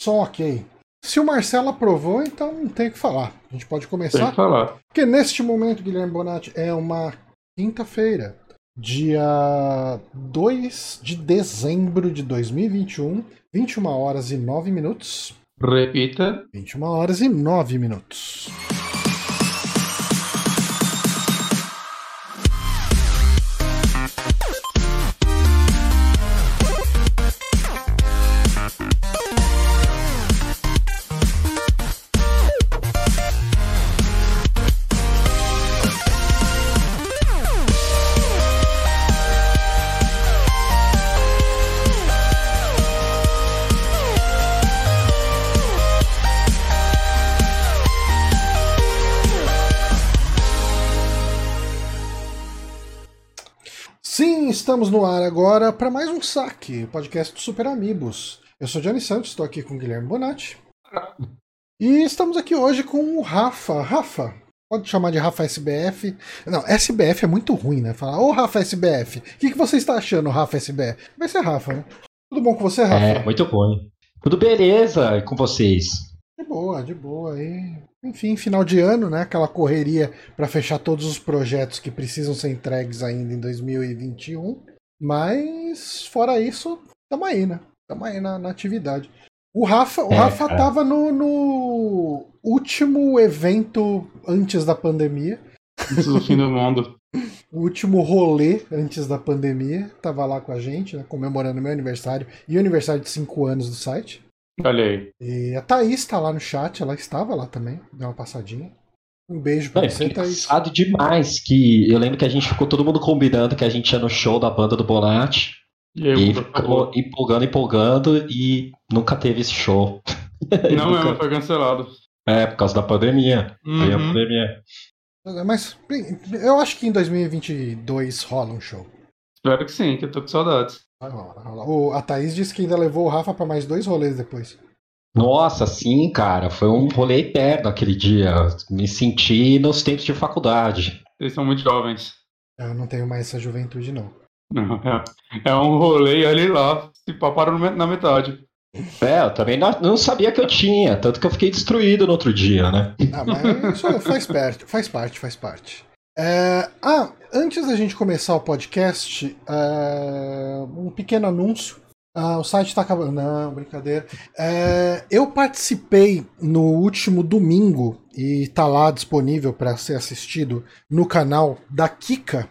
som ok. Se o Marcelo aprovou, então não tem o que falar. A gente pode começar. Tem que falar. Porque neste momento, Guilherme Bonatti, é uma quinta-feira, dia 2 de dezembro de 2021, 21 horas e 9 minutos. Repita. 21 horas e 9 minutos. Estamos no ar agora para mais um saque, podcast do Super Amigos. Eu sou Johnny Santos, estou aqui com o Guilherme Bonatti. E estamos aqui hoje com o Rafa. Rafa, pode chamar de Rafa SBF. Não, SBF é muito ruim, né? Falar, ô Rafa SBF, o que, que você está achando, Rafa SBF? Vai ser Rafa, né? Tudo bom com você, Rafa? É, muito bom. Tudo beleza com vocês? De boa, de boa. aí. Enfim, final de ano, né? Aquela correria para fechar todos os projetos que precisam ser entregues ainda em 2021. Mas, fora isso, tamo aí, né? Tamo aí na, na atividade. O Rafa, o É, Rafa é. tava no, no último evento antes da pandemia. Antes do fim do mundo. O último rolê antes da pandemia. Tava lá com a gente, né? Comemorando meu aniversário e o aniversário de 5 anos do site. Olha aí. E a Thaís tá lá no chat, ela estava lá também, deu uma passadinha. Um beijo pra Não, você, é Thaís. engraçado demais que eu lembro que a gente ficou todo mundo combinando que a gente ia no show da banda do Bonatti E aí, e ficou empolgando, empolgando e nunca teve esse show. Não Nunca- mesmo, foi cancelado. É, por causa da pandemia. Aí a Uhum. pandemia. Mas eu acho que em 2022 rola um show. Espero que sim, que eu tô com saudades. Vai rolar, vai rolar. O, a Thaís disse que ainda levou o Rafa pra mais dois rolês depois. Nossa, sim, cara, foi um rolê eterno aquele dia. Me senti nos tempos de faculdade. Vocês são muito jovens. Eu não tenho mais essa juventude, não. Não, é, é um rolê ali lá. Se paparam na metade. É, eu também não, não sabia que eu tinha, tanto que eu fiquei destruído no outro dia, né? Ah, mas isso faz parte, faz parte, faz parte. É, ah, antes da gente começar o podcast, é, um pequeno anúncio. Ah, o site tá acabando. Não, brincadeira. É, eu participei no último domingo e tá lá disponível para ser assistido no canal da Kika.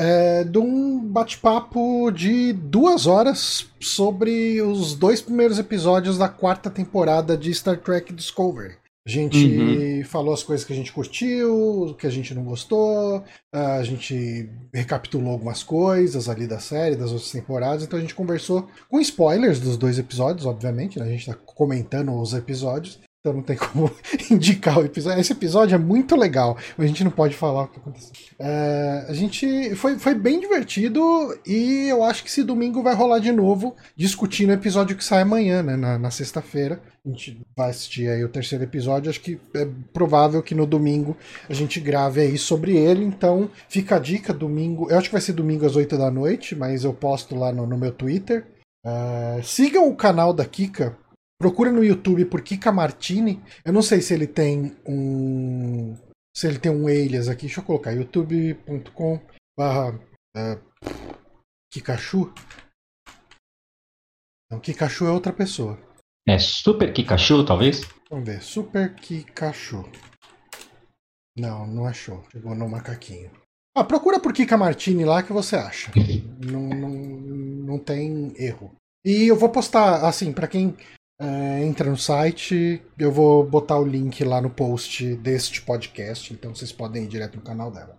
é, de um bate-papo de duas horas sobre os dois primeiros episódios da quarta temporada de Star Trek Discovery. A gente falou as coisas que a gente curtiu, o que a gente não gostou, a gente recapitulou algumas coisas ali da série, das outras temporadas, então a gente conversou com spoilers dos dois episódios, obviamente, né? A gente tá comentando os episódios, então não tem como indicar o episódio. Esse episódio é muito legal, mas a gente não pode falar o que aconteceu. É, a gente foi, foi bem divertido e eu acho que esse domingo vai rolar de novo, discutindo o episódio que sai amanhã, né? Na, na sexta-feira. A gente vai assistir aí o terceiro episódio. Acho que é provável que no domingo a gente grave aí sobre ele. Então fica a dica: domingo. Eu acho que vai ser domingo às 8 da noite, mas eu posto lá no, no meu Twitter. É, sigam o canal da Kika. Procura no YouTube por Kika Martini. Eu não sei se ele tem um. Se ele tem um alias aqui. Deixa eu colocar youtube.com barra é, Kikachu. Não, Kikachu é outra pessoa. É Super Kikachu, talvez? Vamos ver. Super Kikachu. Não, não achou. Chegou no macaquinho. Ah, procura por Kika Martini lá que você acha. não, não, não tem erro. E eu vou postar, assim, pra quem é, entra no site, eu vou botar o link lá no post deste podcast, então vocês podem ir direto no canal dela.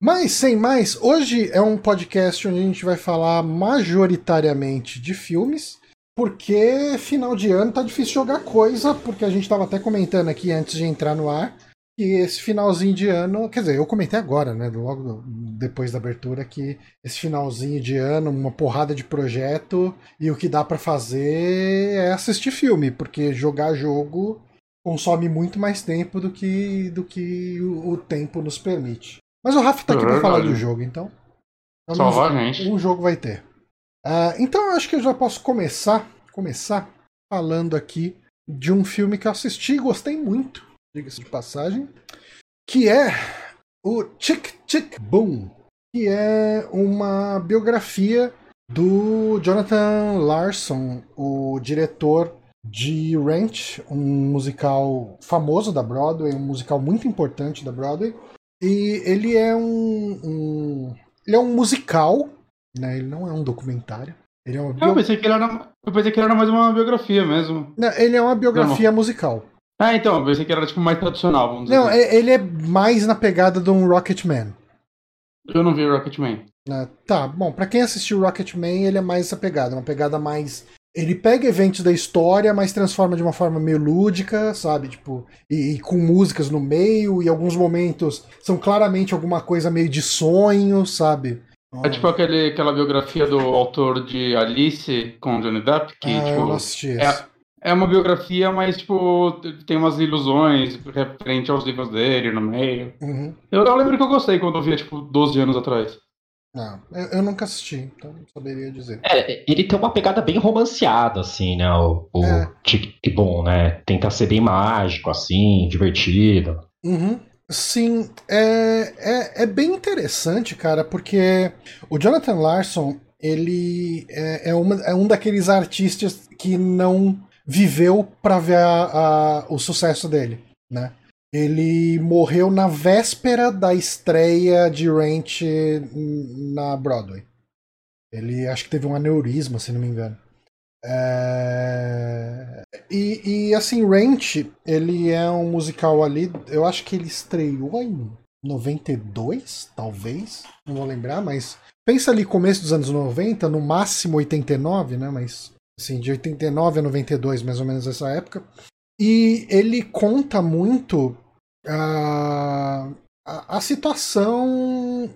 Mas, sem mais, hoje é um podcast onde a gente vai falar majoritariamente de filmes, porque final de ano tá difícil jogar coisa, porque a gente tava até comentando aqui antes de entrar no ar, que esse finalzinho de ano, quer dizer, eu comentei agora, né, logo depois da abertura, que esse finalzinho de ano, uma porrada de projeto, e o que dá pra fazer é assistir filme, porque jogar jogo consome muito mais tempo do que, do que o, o tempo nos permite. Mas o Rafa tá aqui É pra falar do jogo, então. Então, Salvar a gente. um jogo vai ter. Ah, então eu acho que eu já posso começar, começar falando aqui de um filme que eu assisti e gostei muito, diga-se de passagem, que é o Chick Chick Boom, que é uma biografia do Jonathan Larson, o diretor de Ranch, um musical famoso da Broadway, um musical muito importante da Broadway. E ele é um, um ele é um musical, né? Ele não é um documentário. Ele é uma bio... Eu pensei que ele era, eu pensei que ele era mais uma biografia mesmo. Não, ele é uma biografia musical. Ah, então, eu pensei que era tipo mais tradicional, vamos dizer. Não, assim. ele é mais na pegada de um Rocketman. Eu não vi Rocketman. Ah, tá, bom, para quem assistiu Rocketman, ele é mais essa pegada, uma pegada mais ele pega eventos da história, mas transforma de uma forma meio lúdica, sabe? Tipo, e, e, com músicas no meio, e alguns momentos são claramente alguma coisa meio de sonho, sabe? É tipo aquele, aquela biografia do autor de Alice com Johnny Depp, que ah, tipo, eu não assisti é, é uma biografia, mas tipo, tem umas ilusões referente aos livros dele no meio. Uhum. Eu, eu lembro que eu gostei quando eu via, tipo, 12 anos atrás. Não, eu, eu, nunca assisti, então não saberia dizer. É, ele tem uma pegada bem romanceada, assim, né? O, o é. Tic Bom, né? Tenta ser bem mágico, assim, divertido. Uhum. Sim, é, é, é bem interessante, cara, porque o Jonathan Larson, ele é, é, uma, é um daqueles artistas que não viveu para ver a, a, o sucesso dele, né? Ele morreu na véspera da estreia de Ranch na Broadway. Ele acho que teve um aneurisma, se não me engano. É... E, e assim, Ranch, ele é um musical ali. Eu acho que ele estreou em 92, talvez. Não vou lembrar, mas. Pensa ali, começo dos anos 90, no máximo 89, né? Mas. Assim, de 89 a 92, mais ou menos essa época. E ele conta muito uh, a, a situação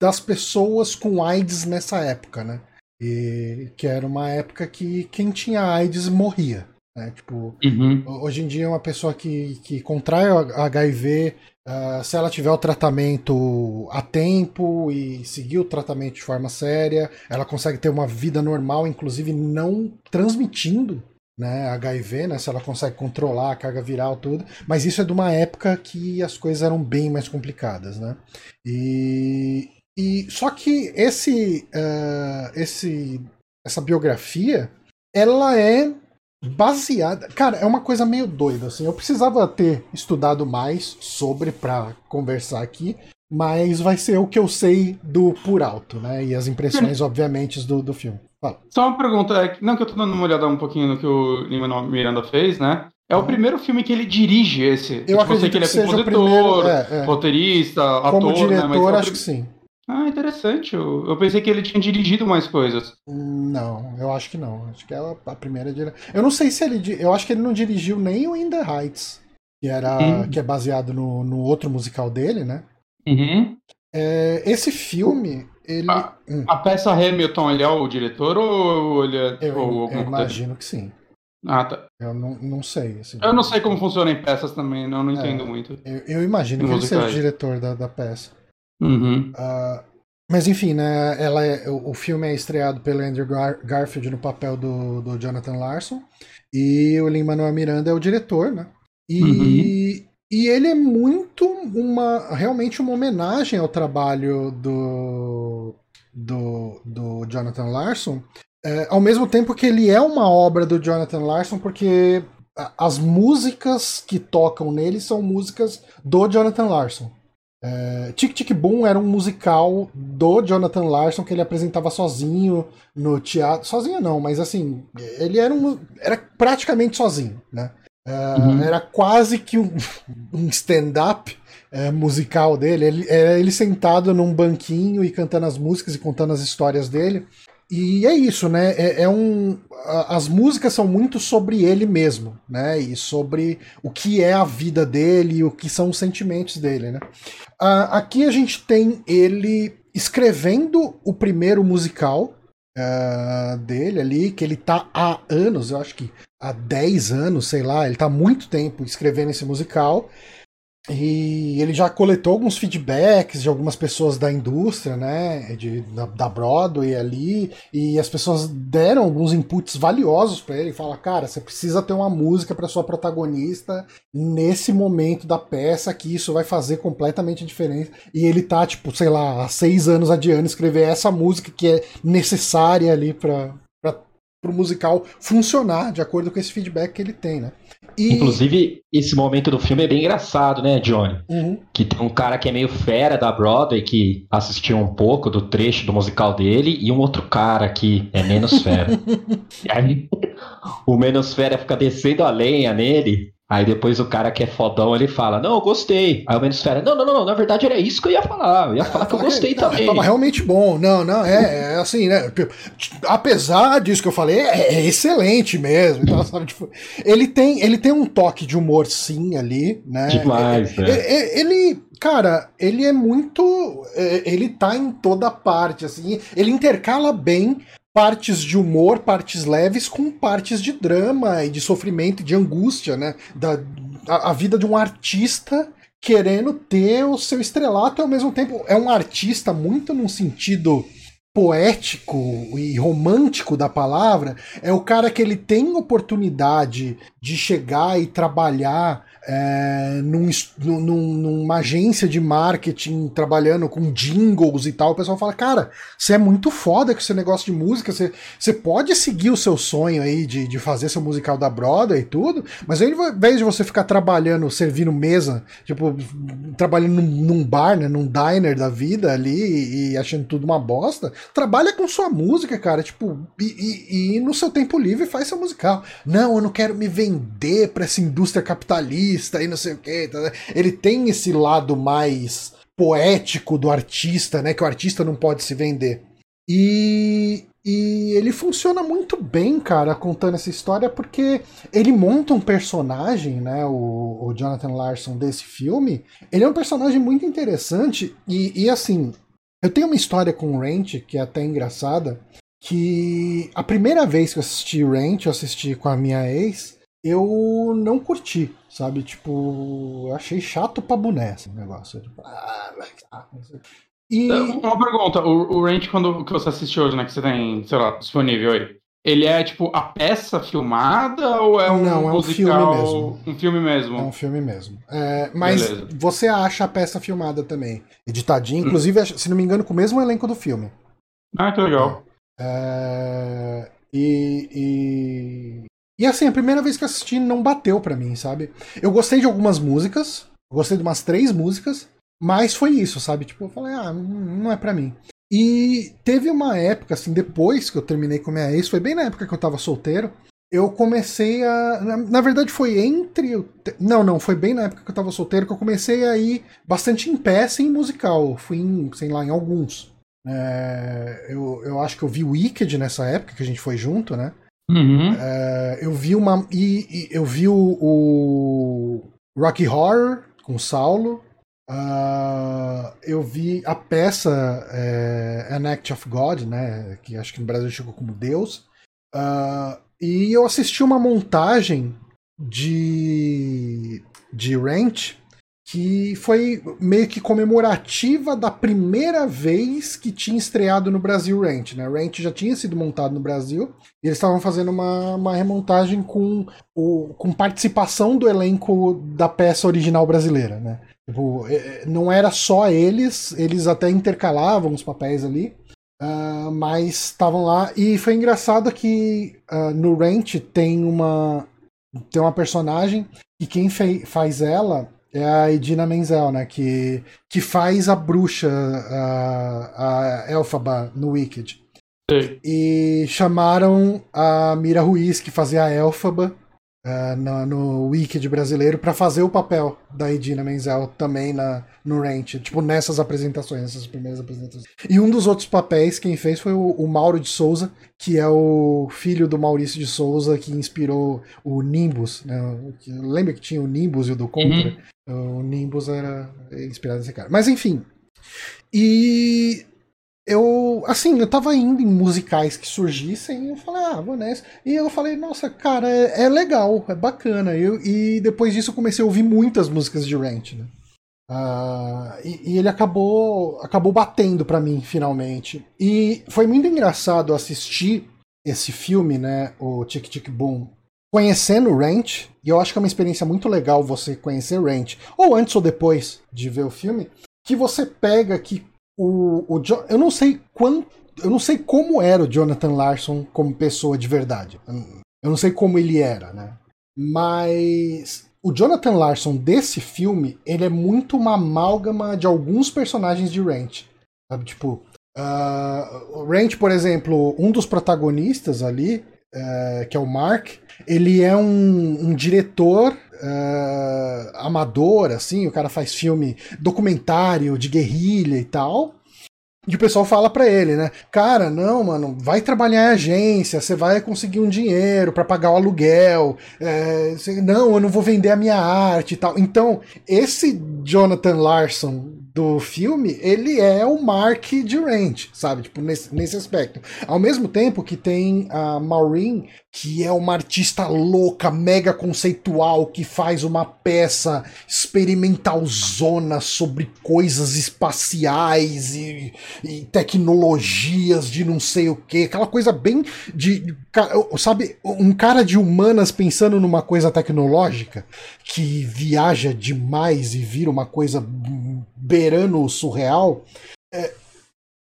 das pessoas com AIDS nessa época, né? E que era uma época que quem tinha AIDS morria. Né? Tipo, uhum. hoje em dia uma pessoa que, que contrai HIV, uh, se ela tiver o tratamento a tempo e seguir o tratamento de forma séria, ela consegue ter uma vida normal, inclusive não transmitindo né, HIV, né, se ela consegue controlar a carga viral tudo, mas isso é de uma época que as coisas eram bem mais complicadas, né? E, e só que esse, uh, esse essa biografia, ela é baseada, cara, é uma coisa meio doida assim. Eu precisava ter estudado mais sobre para conversar aqui, mas vai ser o que eu sei do por alto, né? E as impressões, obviamente, do, do filme. Fala. Só uma pergunta, é, não que eu tô dando uma olhada um pouquinho no que o Lima Miranda fez, né? É o uhum. primeiro filme que ele dirige esse. Eu tipo, acredito que ele é compositor, primeiro, é, é. roteirista, Como ator, diretor, né? Mas acho que sim. Ah, interessante. Eu, eu, pensei que ele tinha dirigido mais coisas. Não, eu acho que não. Acho que é a primeira. Eu não sei se ele. Eu acho que ele não dirigiu nem o In the Heights, que era hum. que é baseado no, no outro musical dele, né? Uhum. É, esse filme, ele. A, hum. a, peça Hamilton, ele é o diretor ou ele é. Eu, ou, eu imagino que sim. Ah, tá. Eu não, não sei. Assim, eu não sei como funciona em peças também, não, não é, entendo muito. Eu, eu imagino que ele seja o diretor da, da peça. Uhum. Uh, mas enfim, né? Ela é, o, o, filme é estreado pelo Andrew Gar Garfield no papel do, do Jonathan Larson. E o Lin-Manuel Miranda é o diretor, né? E, uhum. E ele é muito uma. realmente uma homenagem ao trabalho do. do, do Jonathan Larson. É, ao mesmo tempo que ele é uma obra do Jonathan Larson, porque as músicas que tocam nele são músicas do Jonathan Larson. É, Tic Tic Boom era um musical do Jonathan Larson que ele apresentava sozinho no teatro. Sozinho não, mas assim, ele era, um, era praticamente sozinho, né? Uh, uhum. Era quase que um, um stand-up uh, musical dele. Ele, era ele sentado num banquinho e cantando as músicas e contando as histórias dele. E é isso, né? É, é, um. As músicas são muito sobre ele mesmo, né? E sobre o que é a vida dele o que são os sentimentos dele, né? Uh, aqui a gente tem ele escrevendo o primeiro musical uh, dele ali, que ele tá há anos, eu acho que há 10 anos, sei lá, ele tá há muito tempo escrevendo esse musical. E ele já coletou alguns feedbacks de algumas pessoas da indústria, né? De, da, da Broadway ali. E as pessoas deram alguns inputs valiosos para ele. Fala, cara, você precisa ter uma música para sua protagonista nesse momento da peça, que isso vai fazer completamente diferente. E ele tá, tipo, sei lá, há seis anos adiante escrever essa música que é necessária ali para o musical funcionar de acordo com esse feedback que ele tem, né? E... Inclusive, esse momento do filme é bem engraçado, né, Johnny? Uhum. Que tem um cara que é meio fera da Broadway, que assistiu um pouco do trecho do musical dele, e um outro cara que é menos fera. aí, o menos fera fica descendo a lenha nele, Aí depois o cara que é fodão, ele fala, não, eu gostei. Aí o menos fera, não, não, não, na verdade era isso que eu ia falar. Eu ia falar que eu gostei não, também. Tava realmente bom. Não, não, é, é, assim, né? Apesar disso que eu falei, é, é excelente mesmo. Então, sabe, tipo, ele, tem, ele tem um toque de humor, sim, ali, né? Demais, né? Ele, ele, cara, ele é muito. Ele tá em toda parte, assim. Ele intercala bem partes de humor, partes leves, com partes de drama e de sofrimento e de angústia, né? Da, a, a vida de um artista querendo ter o seu estrelato e ao mesmo tempo é um artista muito num sentido poético e romântico da palavra, é o cara que ele tem oportunidade de chegar e trabalhar é, num, num, numa agência de marketing trabalhando com jingles e tal, o pessoal fala, cara, você é muito foda com esse negócio de música, você, você pode seguir o seu sonho aí de, de fazer seu musical da Broadway e tudo, mas ao invés de você ficar trabalhando, servindo mesa, tipo, trabalhando num, num bar, né, num diner da vida ali e, e achando tudo uma bosta, trabalha com sua música, cara, tipo, e, e, e no seu tempo livre faz seu musical. Não, eu não quero me vender pra essa indústria capitalista e não sei o que. Tá, ele tem esse lado mais poético do artista, né? Que o artista não pode se vender. E, e ele funciona muito bem, cara, contando essa história, porque ele monta um personagem, né? O, o Jonathan Larson desse filme. Ele é um personagem muito interessante. E, e assim, eu tenho uma história com Ranch que é até engraçada. Que a primeira vez que eu assisti Ranch, eu assisti com a minha ex eu não curti, sabe? Tipo, eu achei chato pra boné esse negócio. Tipo, ah, e... Uma pergunta, o, o Range, quando que você assistiu hoje, né? Que você tem, sei lá, disponível aí. Ele é tipo a peça filmada ou é um Não, é um musical, filme mesmo. Um filme mesmo. É um filme mesmo. É, mas Beleza. você acha a peça filmada também, editadinha, hum. inclusive, se não me engano, com o mesmo elenco do filme. Ah, que legal. É, e, e, e assim, a primeira vez que assisti não bateu para mim, sabe? Eu gostei de algumas músicas, gostei de umas três músicas, mas foi isso, sabe? Tipo, eu falei, ah, não é para mim. E teve uma época, assim, depois que eu terminei com minha ex, foi bem na época que eu tava solteiro, eu comecei a. Na, na verdade, foi entre. Não, não, foi bem na época que eu tava solteiro que eu comecei a ir bastante em peça em musical. Fui em, sei lá, em alguns. É, eu, eu acho que eu vi Wicked nessa época que a gente foi junto, né? Uhum. É, eu vi uma. E, e eu vi o, o, Rocky Horror com o Saulo. Uh, eu vi a peça é, An Act of God, né? Que acho que no Brasil chegou como Deus. Uh, e eu assisti uma montagem de, de Ranch que foi meio que comemorativa da primeira vez que tinha estreado no Brasil Ranch. Né? Ranch já tinha sido montado no Brasil e eles estavam fazendo uma, uma remontagem com, o, com participação do elenco da peça original brasileira. Né? Tipo, é, é, não era só eles, eles até intercalavam os papéis ali. Uh, mas estavam lá e foi engraçado que uh, no Ranch tem uma tem uma personagem e quem faz ela é a Edina Menzel, né? Que, que faz a bruxa, a, a Elfaba no Wicked. Sim. E chamaram a Mira Ruiz, que fazia a Elfaba uh, no, no Wicked brasileiro, para fazer o papel da Edina Menzel também na, no Ranch. Tipo, nessas apresentações, nessas primeiras apresentações. E um dos outros papéis, quem fez foi o, o Mauro de Souza, que é o filho do Maurício de Souza, que inspirou o Nimbus. Né? Lembra que tinha o Nimbus e o do Contra? Uhum. O Nimbus era inspirado nesse cara. Mas enfim. E eu, assim, eu tava indo em musicais que surgissem e eu falei, ah, vou nessa. E eu falei, nossa, cara, é, é legal, é bacana. Eu, e depois disso eu comecei a ouvir muitas músicas de Rent, né? Uh, e, e, ele acabou acabou batendo para mim finalmente e foi muito engraçado assistir esse filme né o Tic Tic Boom conhecendo Rent e eu acho que é uma experiência muito legal você conhecer Rent ou antes ou depois de ver o filme que você pega que o, o eu não sei quanto eu não sei como era o Jonathan Larson como pessoa de verdade eu não sei como ele era né mas o Jonathan Larson desse filme, ele é muito uma amálgama de alguns personagens de Ranch. Sabe, tipo, uh, Ranch, por exemplo, um dos protagonistas ali, uh, que é o Mark, ele é um, um diretor uh, amador, assim, o cara faz filme documentário de guerrilha e tal. E o pessoal fala para ele, né? Cara, não, mano, vai trabalhar em agência, você vai conseguir um dinheiro para pagar o aluguel. É, não, eu não vou vender a minha arte e tal. Então, esse Jonathan Larson do filme, ele é o Mark de Range, sabe? Tipo, nesse, nesse aspecto. Ao mesmo tempo que tem a Maureen, que é uma artista louca, mega conceitual, que faz uma peça experimentalzona sobre coisas espaciais e, e tecnologias de não sei o que, aquela coisa bem de, sabe, um cara de humanas pensando numa coisa tecnológica que viaja demais e vira uma coisa beirando o surreal. É,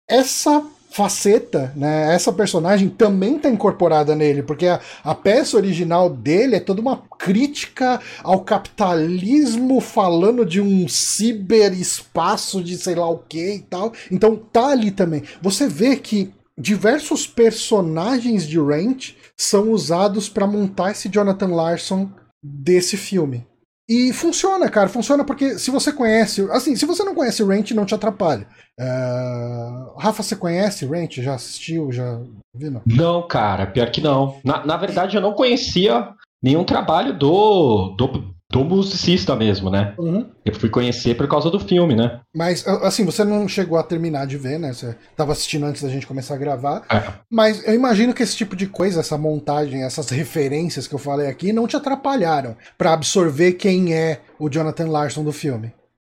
essa faceta, né, essa personagem também está incorporada nele, porque a, a, peça original dele é toda uma crítica ao capitalismo falando de um ciberespaço de sei lá o que e tal. Então tá ali também. Você vê que diversos personagens de Ranch são usados para montar esse Jonathan Larson desse filme. E funciona, cara, funciona porque se você conhece. Assim, se você não conhece Ranch, não te atrapalha. Uh, Rafa, você conhece Ranch? Já assistiu? Já viu? Não? não, cara, pior que não. Na, na verdade, eu não conhecia nenhum trabalho do, do, do musicista mesmo, né? Uhum. Eu fui conhecer por causa do filme, né? Mas, assim, você não chegou a terminar de ver, né? Você estava assistindo antes da gente começar a gravar. É. Mas eu imagino que esse tipo de coisa, essa montagem, essas referências que eu falei aqui, não te atrapalharam para absorver quem é o Jonathan Larson do filme.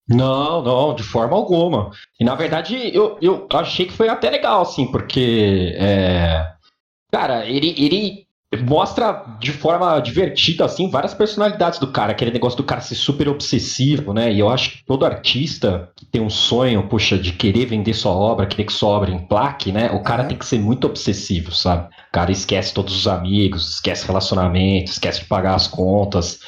Não, não, de forma alguma. E na verdade, eu, eu achei que foi até legal, assim, porque. É... Cara, ele, ele mostra de forma divertida, assim, várias personalidades do cara. Aquele negócio do cara ser super obsessivo, né? E eu acho que todo artista que tem um sonho, puxa, de querer vender sua obra, querer que sua obra em plaque, né? O cara tem que ser muito obsessivo, sabe? O cara esquece todos os amigos, esquece relacionamento, esquece de pagar as contas.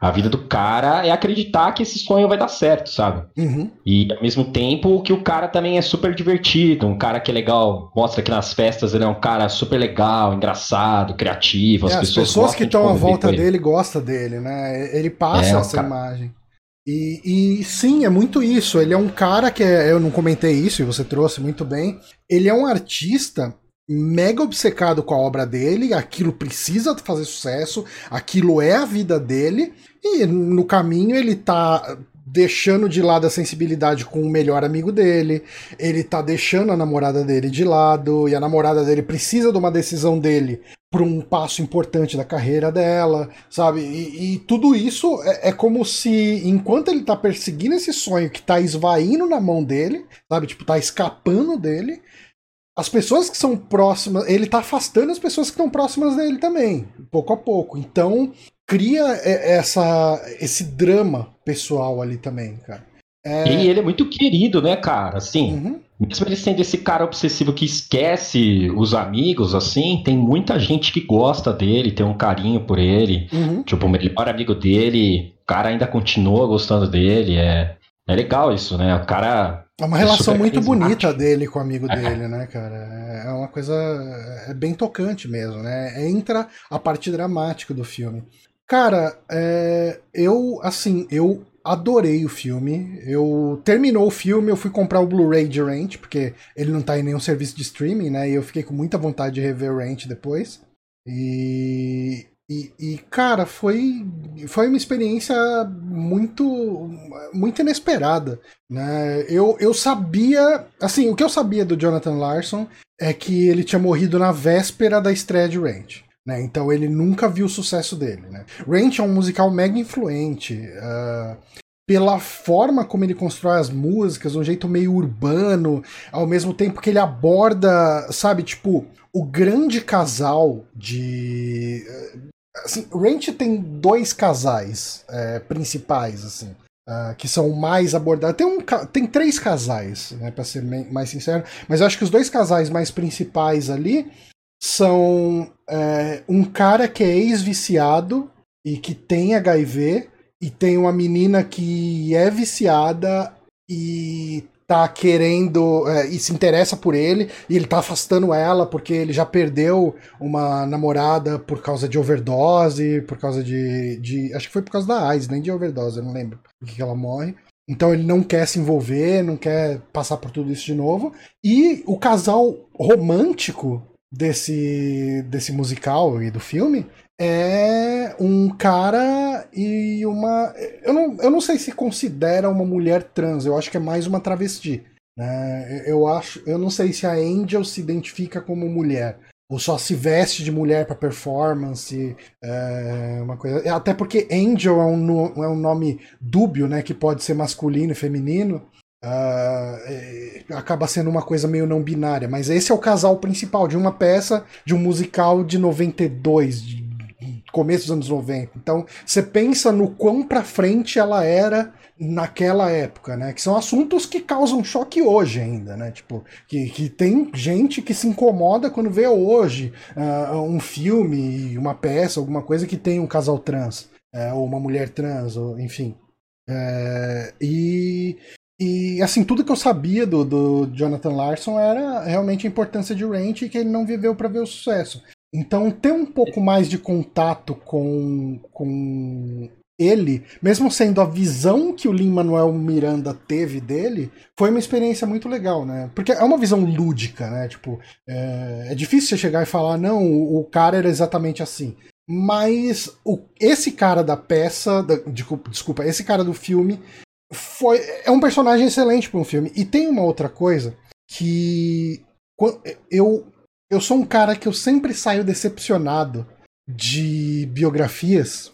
A vida do cara é acreditar que esse sonho vai dar certo, sabe? Uhum. E ao mesmo tempo que o cara também é super divertido, um cara que é legal, mostra que nas festas ele é um cara super legal, engraçado, criativo. As, é, pessoas, as pessoas que estão à volta dele gostam dele, né? Ele passa é, essa cara... imagem. E, e, sim, é muito isso. Ele é um cara que é, eu não comentei isso e você trouxe muito bem. Ele é um artista mega obcecado com a obra dele, aquilo precisa fazer sucesso, aquilo é a vida dele, e no caminho ele tá deixando de lado a sensibilidade com o melhor amigo dele, ele tá deixando a namorada dele de lado, e a namorada dele precisa de uma decisão dele para um passo importante da carreira dela, sabe? E, e tudo isso é, é, como se, enquanto ele tá perseguindo esse sonho que tá esvaindo na mão dele, sabe? Tipo, tá escapando dele, as pessoas que são próximas, ele tá afastando as pessoas que estão próximas dele também, pouco a pouco. Então, cria essa, esse drama pessoal ali também, cara. É... E ele é muito querido, né, cara? Assim, uhum. mesmo ele sendo esse cara obsessivo que esquece os amigos, assim, tem muita gente que gosta dele, tem um carinho por ele. Uhum. Tipo, o melhor amigo dele, o cara ainda continua gostando dele. É, é legal isso, né? O cara é uma relação muito bonita dele com o amigo é. dele, né, cara? É uma coisa. É bem tocante mesmo, né? Entra a parte dramática do filme. Cara, é, eu, assim, eu adorei o filme. Eu terminou o filme, eu fui comprar o Blu-ray de Ranch, porque ele não tá em nenhum serviço de streaming, né? E eu fiquei com muita vontade de rever o Ranch depois. E, e, e, cara, foi foi uma experiência muito muito inesperada, né? Eu, eu sabia, assim, o que eu sabia do Jonathan Larson é que ele tinha morrido na véspera da estreia de Ranch. Né? Então ele nunca viu o sucesso dele. Né? Ranch é um musical mega influente. Uh, pela forma como ele constrói as músicas, um jeito meio urbano, ao mesmo tempo que ele aborda, sabe, tipo, o grande casal de. Assim, Ranch tem dois casais é, principais, assim. Uh, que são mais abordados. Tem, um, tem três casais, né, para ser mais sincero, mas eu acho que os dois casais mais principais ali são é, um cara que é ex-viciado e que tem HIV, e tem uma menina que é viciada e tá querendo é, e se interessa por ele e ele tá afastando ela porque ele já perdeu uma namorada por causa de overdose, por causa de, de acho que foi por causa da AIDS, nem de overdose, eu não lembro que ela morre. Então ele não quer se envolver, não quer passar por tudo isso de novo. E o casal romântico desse, desse musical e do filme é um cara e uma. Eu não, eu não sei se considera uma mulher trans, eu acho que é mais uma travesti. Né? Eu acho. Eu não sei se a Angel se identifica como mulher. Ou só se veste de mulher para performance, é uma coisa. Até porque Angel é um, é um nome dúbio, né? Que pode ser masculino e feminino. Uh, acaba sendo uma coisa meio não binária, mas esse é o casal principal de uma peça de um musical de 92, de começo dos anos 90. Então, você pensa no quão pra frente ela era naquela época, né? Que são assuntos que causam choque hoje ainda, né? Tipo, que, que tem gente que se incomoda quando vê hoje uh, um filme, uma peça, alguma coisa que tem um casal trans, uh, ou uma mulher trans, ou enfim. Uh, e, e assim, tudo que eu sabia do, do Jonathan Larson era realmente a importância de Ranch e que ele não viveu para ver o sucesso. Então, ter um pouco mais de contato com, com ele, mesmo sendo a visão que o Lin-Manuel Miranda teve dele, foi uma experiência muito legal, né? Porque é uma visão lúdica, né? Tipo, é, é difícil você chegar e falar, não, o, cara era exatamente assim. Mas o, esse cara da peça, da, desculpa, desculpa, esse cara do filme foi é um personagem excelente para um filme. E tem uma outra coisa que eu eu sou um cara que eu sempre saio decepcionado de biografias,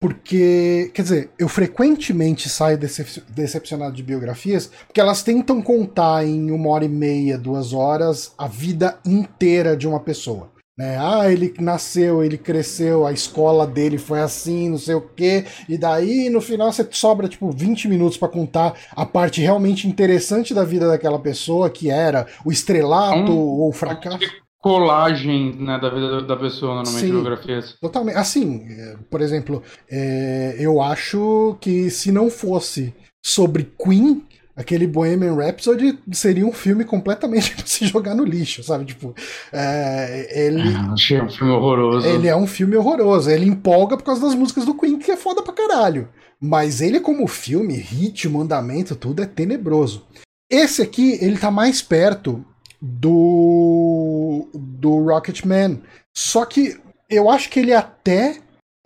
porque, quer dizer, eu frequentemente saio decep decepcionado de biografias, porque elas tentam contar em uma hora e meia, duas horas, a vida inteira de uma pessoa. Né? Ah, ele nasceu, ele cresceu, a escola dele foi assim, não sei o quê, e daí no final você sobra tipo 20 minutos para contar a parte realmente interessante da vida daquela pessoa, que era o estrelato um, ou o fracasso colagem né, da vida da pessoa, normalmente, Sim, biografias. Totalmente. Assim, é, por exemplo, é, eu acho que se não fosse sobre Queen, aquele Bohemian Rhapsody seria um filme completamente pra se jogar no lixo, sabe? Tipo, é, ele. Achei um filme horroroso. Ele é um filme horroroso. Ele empolga por causa das músicas do Queen, que é foda pra caralho. Mas ele, como filme, ritmo, andamento, tudo é tenebroso. Esse aqui, ele tá mais perto do, do Rocketman. Só que eu acho que ele até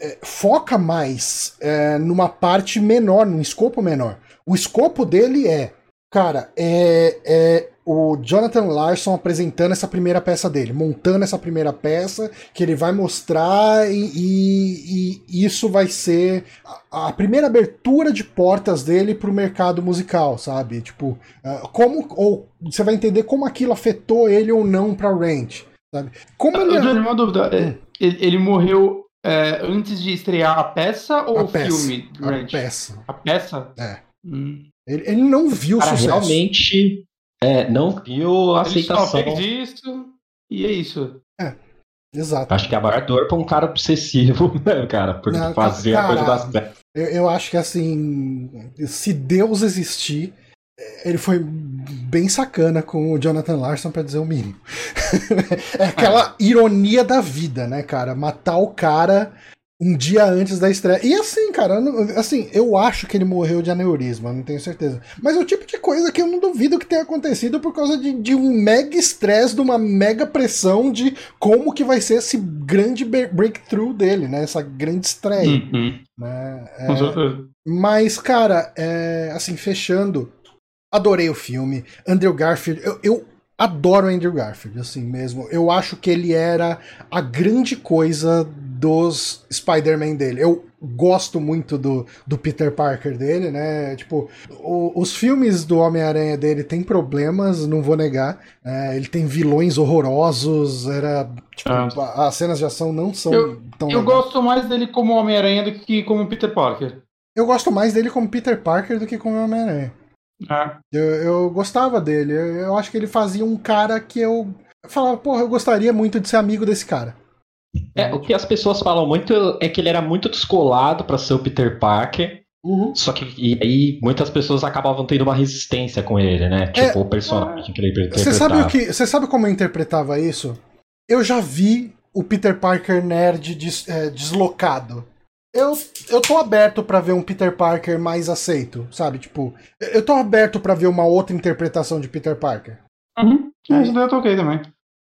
é, foca mais é, numa parte menor, num escopo menor. O escopo dele é, cara, é, é o Jonathan Larson apresentando essa primeira peça dele, montando essa primeira peça que ele vai mostrar e, e, e isso vai ser a, a, primeira abertura de portas dele para o mercado musical, sabe? Tipo, uh, como ou você vai entender como aquilo afetou ele ou não para Ranch, sabe? Como ele... Eu uma dúvida. É, hum. Ele, ele morreu é, antes de estrear a peça ou a o peça, filme? Ranch? A peça. A peça? É. Hum. Ele, ele, não viu Cara, sucesso. Realmente é, não viu a aceitação. Ele só fez isso e é isso. É, exato. Acho que é a maior dor pra um cara obsessivo, né, cara? Por não, fazer cara, a coisa das pernas. Eu, eu acho que assim, se Deus existir, ele foi bem sacana com o Jonathan Larson para dizer o mínimo. é aquela ironia da vida, né, cara? Matar o cara um dia antes da estreia. E assim, cara, assim, eu acho que ele morreu de aneurisma, não tenho certeza. Mas é o tipo de coisa que eu não duvido que tenha acontecido por causa de, de um mega estresse, de uma mega pressão de como que vai ser esse grande breakthrough dele, né? Essa grande estreia. Uhum. Né? É, mas, cara, é, assim, fechando, adorei o filme. Andrew Garfield, eu, eu adoro Andrew Garfield, assim mesmo. Eu acho que ele era a grande coisa dos Spider-Man dele. Eu gosto muito do, do Peter Parker dele, né? Tipo, o, os filmes do Homem-Aranha dele tem problemas, não vou negar. É, ele tem vilões horrorosos, era. Tipo, ah. as cenas de ação não são eu, tão. Eu legais. gosto mais dele como Homem-Aranha do que como Peter Parker. Eu gosto mais dele como Peter Parker do que como Homem-Aranha. É. Eu, eu gostava dele. Eu, eu, acho que ele fazia um cara que eu, eu falava, porra, eu gostaria muito de ser amigo desse cara. É, o que as pessoas falam muito é que ele era muito descolado para ser o Peter Parker. Uhum. Só que e aí muitas pessoas acabavam tendo uma resistência com ele, né? Tipo, é, o personagem que ele interpretava. Você sabe, o que, você sabe como eu interpretava isso? Eu já vi o Peter Parker nerd des, é, deslocado eu, eu tô aberto para ver um Peter Parker mais aceito, sabe? Tipo, eu tô aberto para ver uma outra interpretação de Peter Parker. Uhum. É, isso daí eu toquei também.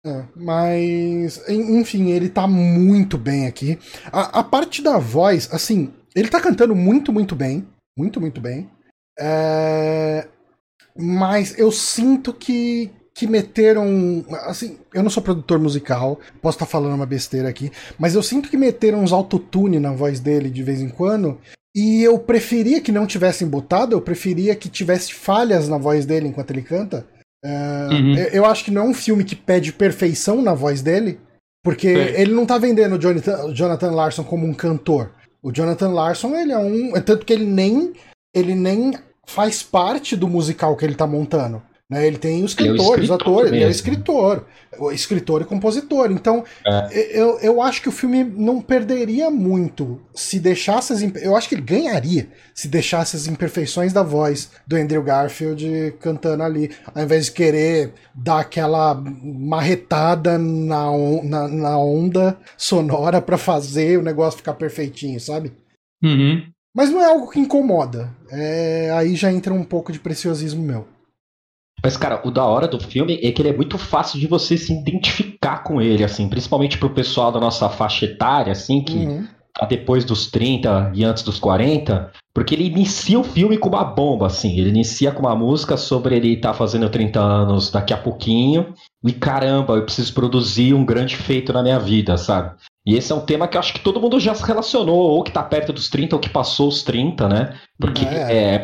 É, mas, enfim, ele tá muito bem aqui. A, a, parte da voz, assim, ele tá cantando muito, muito bem. Muito, muito bem. É, mas eu sinto que, que meteram. Assim, eu não sou produtor musical, posso estar falando uma besteira aqui, mas eu sinto que meteram uns autotune na voz dele de vez em quando. E eu preferia que não tivessem botado, eu preferia que tivesse falhas na voz dele enquanto ele canta. Uh, uhum. Eu acho que não é um filme que pede perfeição na voz dele, porque Sim. ele não tá vendendo o Jonathan, Jonathan Larson como um cantor. O Jonathan Larson, ele é um. Tanto que ele nem. Ele nem faz parte do musical que ele tá montando. Né? Ele tem os cantores, é atores, ele é escritor, escritor e compositor. Então, é. eu, eu acho que o filme não perderia muito se deixasse as. Eu acho que ele ganharia se deixasse as imperfeições da voz do Andrew Garfield cantando ali, ao invés de querer dar aquela marretada na, na, na onda sonora para fazer o negócio ficar perfeitinho, sabe? Uhum. Mas não é algo que incomoda. É, aí já entra um pouco de preciosismo meu. Mas, cara, o da hora do filme é que ele é muito fácil de você se identificar com ele, assim, principalmente pro pessoal da nossa faixa etária, assim, que uhum. tá depois dos 30 e antes dos 40, porque ele inicia o filme com uma bomba, assim, ele inicia com uma música sobre ele estar tá fazendo 30 anos daqui a pouquinho, e caramba, eu preciso produzir um grande feito na minha vida, sabe? E esse é um tema que eu acho que todo mundo já se relacionou, ou que tá perto dos 30, ou que passou os 30, né? Porque é, é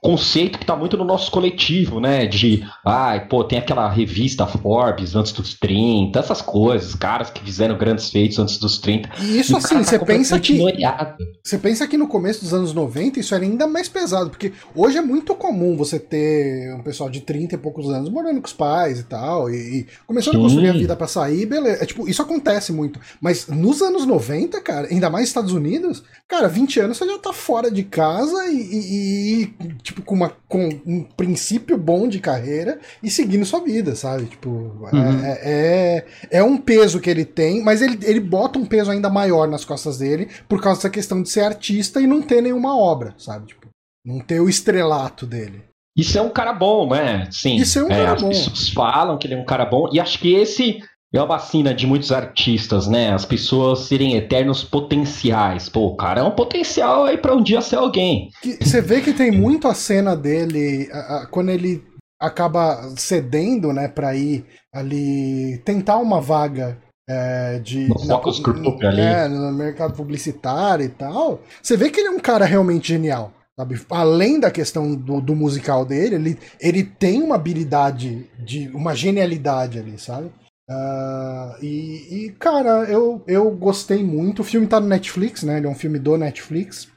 conceito que está muito no nosso coletivo, né? De, ai, pô, tem aquela revista Forbes antes dos 30, essas coisas, caras que fizeram grandes feitos antes dos 30. E isso assim, você tá pensa que. Você pensa que no começo dos anos 90 isso era ainda mais pesado, porque hoje é muito comum você ter um pessoal de 30 e poucos anos morando com os pais e tal, e, e começando Sim. a construir a vida para sair, beleza. É, tipo, isso acontece muito. Mas nos anos 90, cara, ainda mais Estados Unidos, cara, 20 anos você já tá fora de casa e, e, e tipo, com, uma, com um princípio bom de carreira e seguindo sua vida, sabe? Tipo, uhum. é, é, é, um peso que ele tem, mas ele, ele bota um peso ainda maior nas costas dele por causa dessa questão de ser artista e não ter nenhuma obra, sabe? Tipo, não ter o estrelato dele. Isso é um cara bom, né? Sim. Isso é um é, cara as bom. As pessoas falam que ele é um cara bom, e acho que esse é uma vacina de muitos artistas, né? As pessoas serem eternos potenciais. Pô, o cara é um potencial aí para um dia ser alguém. Você vê que tem muito a cena dele a, a, quando ele acaba cedendo, né, para ir ali tentar uma vaga é, de group ali. É, no mercado publicitário e tal. Você vê que ele é um cara realmente genial. Sabe? Além da questão do, do musical dele, ele, ele tem uma habilidade de uma genialidade ali, sabe? Uh, e, e, cara, eu, eu gostei muito. O filme tá no Netflix, né? Ele é um filme do Netflix.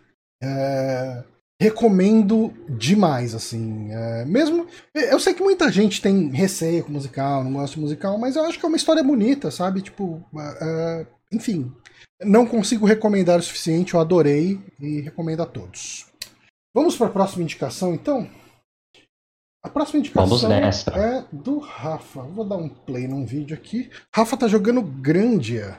É, recomendo demais, assim. É, mesmo. Eu sei que muita gente tem receio com musical, não gosta de musical, mas eu acho que é uma história bonita, sabe? Tipo, é, enfim. Não consigo recomendar o suficiente, eu adorei e recomendo a todos. Vamos para a próxima indicação, então? A próxima indicação é do Rafa. Vou dar um play num vídeo aqui. Rafa tá jogando Grandia.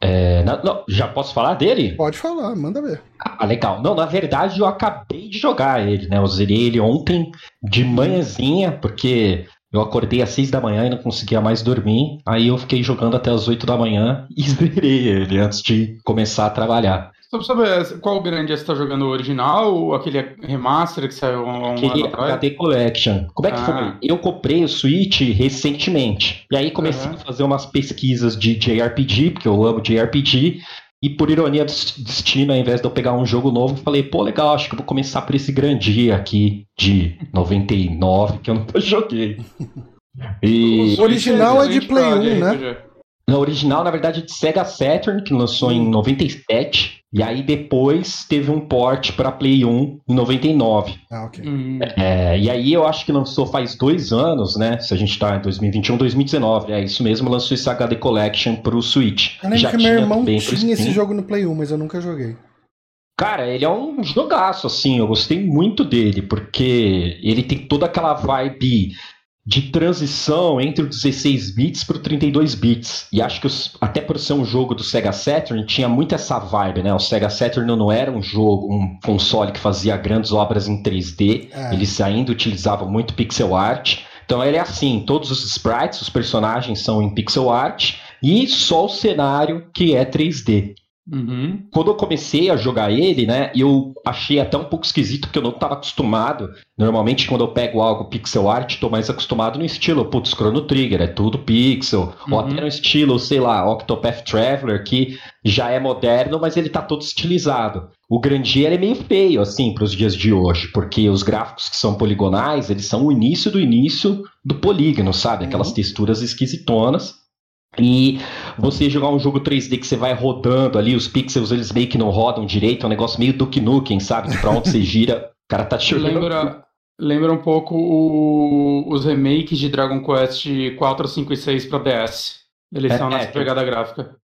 É, não, não, já posso falar dele? Pode falar, manda ver. Ah, legal. Não, na verdade eu acabei de jogar ele, né? Eu zerei ele ontem de manhãzinha, porque eu acordei às seis da manhã e não conseguia mais dormir. Aí eu fiquei jogando até as oito da manhã e zerei ele antes de começar a trabalhar. Só pra saber, qual grande você tá jogando? O original ou aquele remaster que saiu um aquele ano atrás? HD Collection. Como é que ah. foi? Eu comprei o Switch recentemente. E aí comecei uhum. a fazer umas pesquisas de JRPG, porque eu amo JRPG. E por ironia do destino, ao invés de eu pegar um jogo novo, falei, pô, legal, acho que eu vou começar por esse Grandia aqui de 99, que eu nunca joguei. E... O original é de Play 1, né? Na original, na verdade, é de Sega Saturn, que lançou em 97. E aí depois teve um port para Play 1 em 99. Ah, ok. Hum. É, e aí eu acho que lançou faz dois anos, né? Se a gente tá em 2021, 2019. É isso mesmo, lançou esse HD Collection pro Switch. Eu lembro Já que meu irmão tinha esse jogo no Play 1, mas eu nunca joguei. Cara, ele é um jogaço, assim. Eu gostei muito dele, porque ele tem toda aquela vibe de transição entre o 16 bits para o 32 bits. E acho que os, até por ser um jogo do Sega Saturn tinha muito essa vibe, né? O Sega Saturn não era um jogo, um console que fazia grandes obras em 3D. É. Eles ainda utilizavam muito pixel art. Então ele é assim, todos os sprites, os personagens são em pixel art e só o cenário que é 3D. Uhum. Quando eu comecei a jogar ele, né, eu achei até um pouco esquisito, porque eu não estava acostumado. Normalmente, quando eu pego algo pixel art, estou mais acostumado no estilo, putz, Chrono Trigger, é tudo pixel. Uhum. Ou até no estilo, sei lá, Octopath Traveler, que já é moderno, mas ele está todo estilizado. O Grandier é meio feio, assim, para os dias de hoje, porque os gráficos que são poligonais, eles são o início do início do polígono, sabe? Aquelas uhum. texturas esquisitonas. E você jogar um jogo 3D que você vai rodando ali, os pixels eles meio que não rodam direito, é um negócio meio Duke Nukem, sabe? Que pra onde você gira, o cara tá tirando. Lembra, lembra um pouco o, os remakes de Dragon Quest 4, 5 e 6 pra DS. Eles é, são nessa é, pegada gráfica.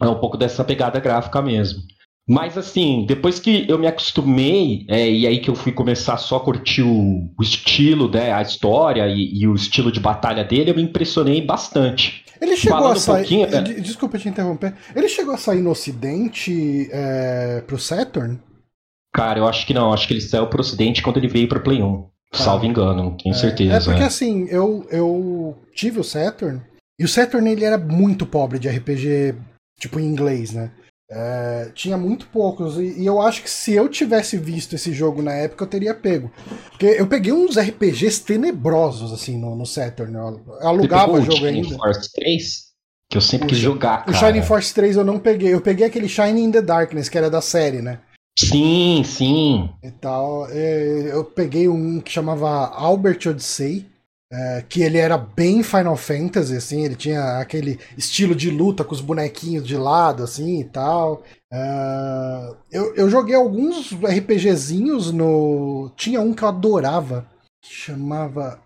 É um pouco dessa pegada gráfica mesmo. Mas assim, depois que eu me acostumei, é, e aí que eu fui começar só a curtir o, o estilo, né, a história e, e, o estilo de batalha dele, eu me impressionei bastante. Ele chegou Falando a sair. Um é... Desculpa te interromper. Ele chegou a sair no ocidente é, pro Saturn? Cara, eu acho que não. Acho que ele saiu pro ocidente quando ele veio pro Play 1. Ah. Salvo engano, tenho é, certeza. É porque assim, eu, eu tive o Saturn, e o Saturn ele era muito pobre de RPG, tipo em inglês, né? É, tinha muito poucos, e, e, eu acho que se eu tivesse visto esse jogo na época, eu teria pego. Porque eu peguei uns RPGs tenebrosos, assim, no, no Saturn. Eu alugava o jogo ainda. Force 3? Que eu sempre o, quis jogar, cara. O Shining Force 3 eu não peguei. Eu peguei aquele Shining in the Darkness, que era da série, né? Sim, sim. E tal. É, eu peguei um que chamava Albert Odyssey. É, que ele era bem Final Fantasy, assim, ele tinha aquele estilo de luta com os bonequinhos de lado, assim e tal. É, eu, eu joguei alguns RPGzinhos no. Tinha um que eu adorava, que chamava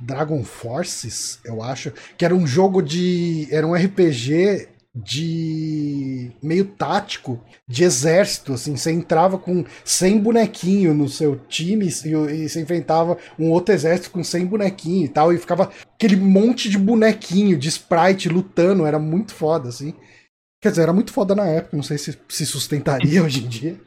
Dragon Forces, eu acho, que era um jogo de. Era um RPG de meio tático de exército, assim, você entrava com 100 bonequinhos no seu time e, e você enfrentava um outro exército com 100 bonequinhos e tal, e ficava aquele monte de bonequinho, de sprite lutando, era muito foda, assim. Quer dizer, era muito foda na época, não sei se se sustentaria hoje em dia.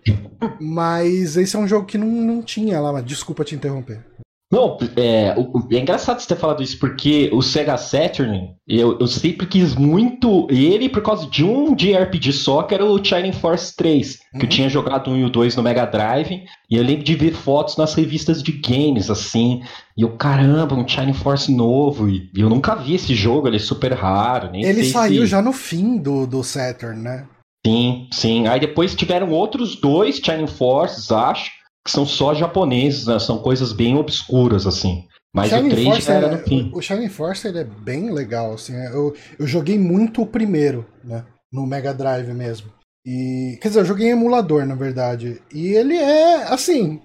Mas esse é um jogo que não, não tinha lá, mas desculpa te interromper. Não, é, é engraçado você ter falado isso, porque o Sega Saturn, eu, eu sempre quis muito ele por causa de um JRPG só, que era o Shining Force 3, que uhum. eu tinha jogado um e o 2 no Mega Drive, e eu lembro de ver fotos nas revistas de games, assim, e eu, caramba, um Shining Force novo, e eu nunca vi esse jogo, ele é super raro, nem Ele saiu se... já no fim do, do Saturn, né? Sim, sim. Aí depois tiveram outros dois Shining Forces, acho, que são só japoneses, né? São coisas bem obscuras, assim. Mas o 3 Force era é, no fim. O Shining Force ele é bem legal, assim. Eu, eu joguei muito o primeiro, né? No Mega Drive mesmo. E, quer dizer, eu joguei em emulador, na verdade. E ele é, assim...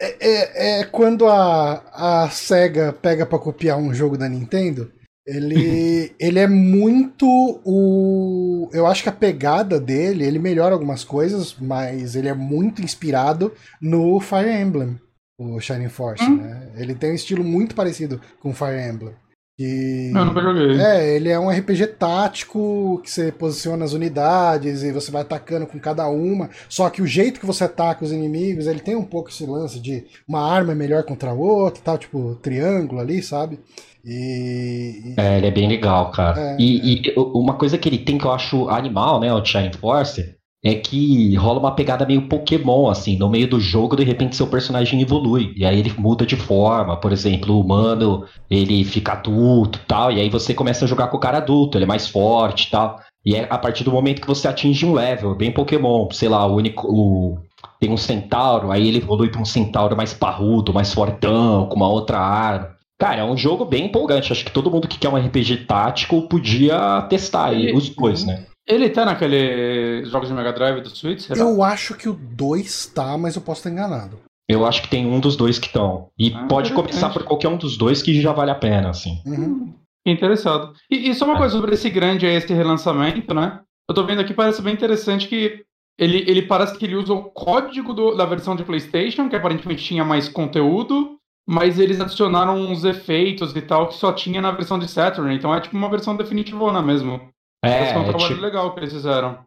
É, é, é quando a, a SEGA pega para copiar um jogo da Nintendo ele, ele é muito o. Eu acho que a pegada dele, ele melhora algumas coisas, mas ele é muito inspirado no Fire Emblem, o Shining Force, hum. né? Ele tem um estilo muito parecido com Fire Emblem. Que... Eu nunca joguei. É, ele é um RPG tático que você posiciona as unidades e você vai atacando com cada uma. Só que o jeito que você ataca os inimigos, ele tem um pouco esse lance de uma arma é melhor contra a outra, tal, tipo triângulo ali, sabe? E, e... É, ele é bem legal, cara. É, e, é. e, uma coisa que ele tem que eu acho animal, né, o Giant Force, é que rola uma pegada meio Pokémon, assim, no meio do jogo, de repente seu personagem evolui, e aí ele muda de forma, por exemplo, o humano, ele fica adulto tal, e aí você começa a jogar com o cara adulto, ele é mais forte tal, e é a partir do momento que você atinge um level, bem Pokémon, sei lá, o único, o, tem um centauro, aí ele evolui para um centauro mais parrudo, mais fortão, com uma outra arma. Cara, é um jogo bem empolgante. Acho que todo mundo que quer um RPG tático podia testar aí, os dois, né? Ele tá naquele jogos de Mega Drive do Switch? Será? Eu acho que o 2 tá, mas eu posso estar enganado. Eu acho que tem um dos dois que estão. E ah, pode começar por qualquer um dos dois que já vale a pena, assim. Uhum. Interessado. E, e só uma é. coisa sobre esse grande esse relançamento, né? Eu tô vendo aqui, parece bem interessante que ele, ele parece que ele usa o código do, da versão de PlayStation, que aparentemente tinha mais conteúdo, mas eles adicionaram uns efeitos e tal que só tinha na versão de Saturn. Então é tipo uma versão definitivona mesmo. É, Esse é um trabalho tipo... legal que eles fizeram.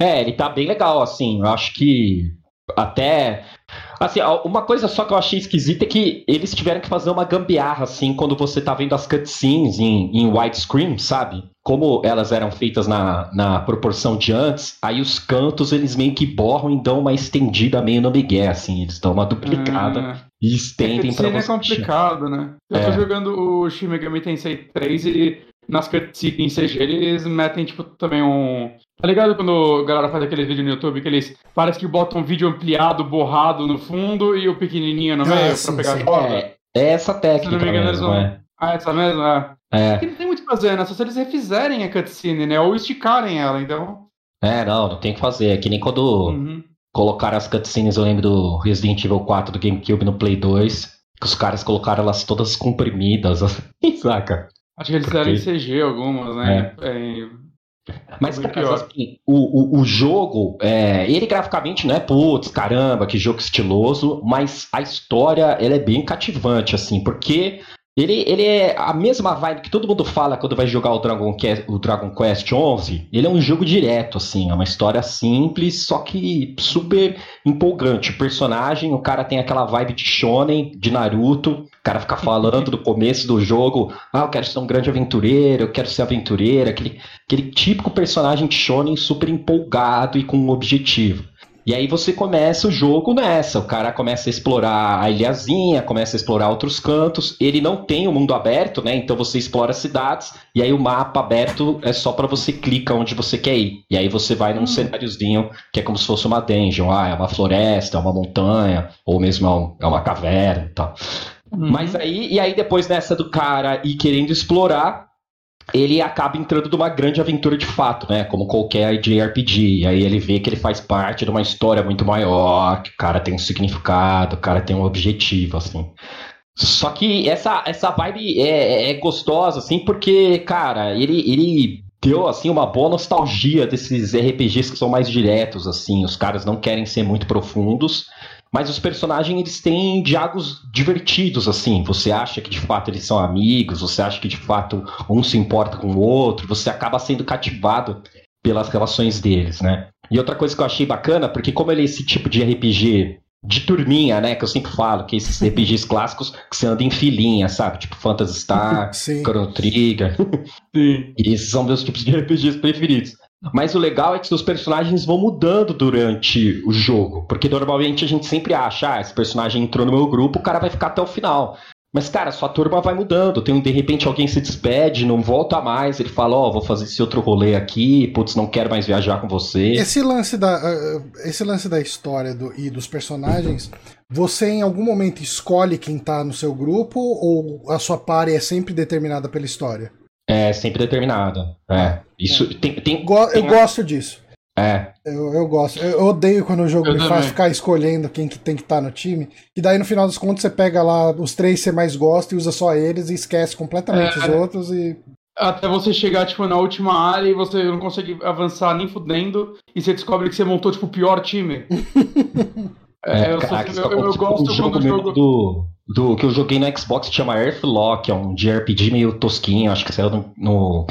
É, ele tá bem legal, assim. Eu acho que até. Assim, uma coisa só que eu achei esquisita é que eles tiveram que fazer uma gambiarra, assim, quando você tá vendo as cutscenes em, em widescreen, sabe? Como elas eram feitas na, na proporção de antes, aí os cantos eles meio que borram e dão uma estendida meio no migué, assim, eles dão uma duplicada hum. e estendem é, pra você. é complicado, né? Eu é. tô jogando o Shin Megami Tensei 3 e nas cutscenes em CG eles metem, tipo, também um. Tá ligado quando a galera faz aqueles vídeos no YouTube que eles parece que botam um vídeo ampliado, borrado no fundo e o pequenininho no ah, meio sim, pra pegar sim. a É, é essa técnica. Se não me engano, mesmo, eles vão. É. Ah, essa mesmo? É. é. Porque não tem muito o que fazer, né? Só se eles refizerem a cutscene, né? Ou esticarem ela, então. É, não, não tem o que fazer. É que nem quando uhum. colocaram as cutscenes, eu lembro do Resident Evil 4 do GameCube no Play 2, que os caras colocaram elas todas comprimidas, assim, saca? Acho que eles fizeram em CG algumas, né? É. É, mas, cara, assim, o, o, o, jogo, é, ele graficamente não é putz, caramba, que jogo estiloso, mas a história ela é bem cativante, assim, porque ele, ele é a mesma vibe que todo mundo fala quando vai jogar o Dragon, Quest, o Dragon Quest 11. Ele é um jogo direto, assim, é uma história simples, só que super empolgante. O personagem, o cara tem aquela vibe de shonen, de Naruto. O cara fica falando do começo do jogo, ah, eu quero ser um grande aventureiro, eu quero ser aventureira. Aquele, aquele típico personagem de shonen super empolgado e com um objetivo. E aí você começa o jogo nessa. O cara começa a explorar a ilhazinha, começa a explorar outros cantos. Ele não tem o mundo aberto, né? Então você explora cidades e aí o mapa aberto é só para você clicar onde você quer ir. E aí você vai num hum. cenáriozinho que é como se fosse uma dungeon. Ah, é uma floresta, é uma montanha, ou mesmo é, é uma caverna e tal. Uhum. Mas aí, e aí depois nessa do cara ir querendo explorar, ele acaba entrando numa grande aventura de fato, né? Como qualquer JRPG. Aí ele vê que ele faz parte de uma história muito maior, que o cara tem um significado, o cara tem um objetivo, assim. Só que essa, essa vibe é, é gostosa, assim, porque, cara, ele, ele deu, assim, uma boa nostalgia desses RPGs que são mais diretos, assim. Os caras não querem ser muito profundos mas os personagens eles têm diálogos divertidos assim. Você acha que de fato eles são amigos, você acha que de fato um se importa com o outro, você acaba sendo cativado pelas relações deles, né? E outra coisa que eu achei bacana, porque como ele é esse tipo de RPG de turminha, né? Que eu sempre falo, que esses RPGs clássicos que você anda em filinha, sabe? Tipo Phantasy Star, Chrono Trigger. Sim. E esses são meus tipos de RPGs preferidos. Mas o legal é que seus personagens vão mudando durante o jogo. Porque normalmente a gente sempre acha, ah, esse personagem entrou no meu grupo, o cara vai ficar até o final. Mas, cara, sua turma vai mudando. Tem, de repente alguém se despede, não volta mais. Ele fala, ó, oh, vou fazer esse outro rolê aqui, putz, não quero mais viajar com você. Esse lance da, uh, esse lance da história do, e dos personagens, você em algum momento escolhe quem tá no seu grupo ou a sua party é sempre determinada pela história? É sempre determinada. É. Isso é. tem, tem, Go tem eu gosto disso. É. Eu, eu gosto. Eu odeio quando o jogo eu me também. faz ficar escolhendo quem que tem que estar tá no time. E daí, no final dos contos, você pega lá os três que você mais gosta e usa só eles e esquece completamente é. os outros e. Até você chegar, tipo, na última área e você não consegue avançar nem fudendo, e você descobre que você montou, tipo, o pior time. é, eu, sou, eu, eu, eu gosto quando o jogo. Do do que eu joguei no Xbox que chama Earthlock, é um JRPG meio tosquinho, acho que saiu no, no,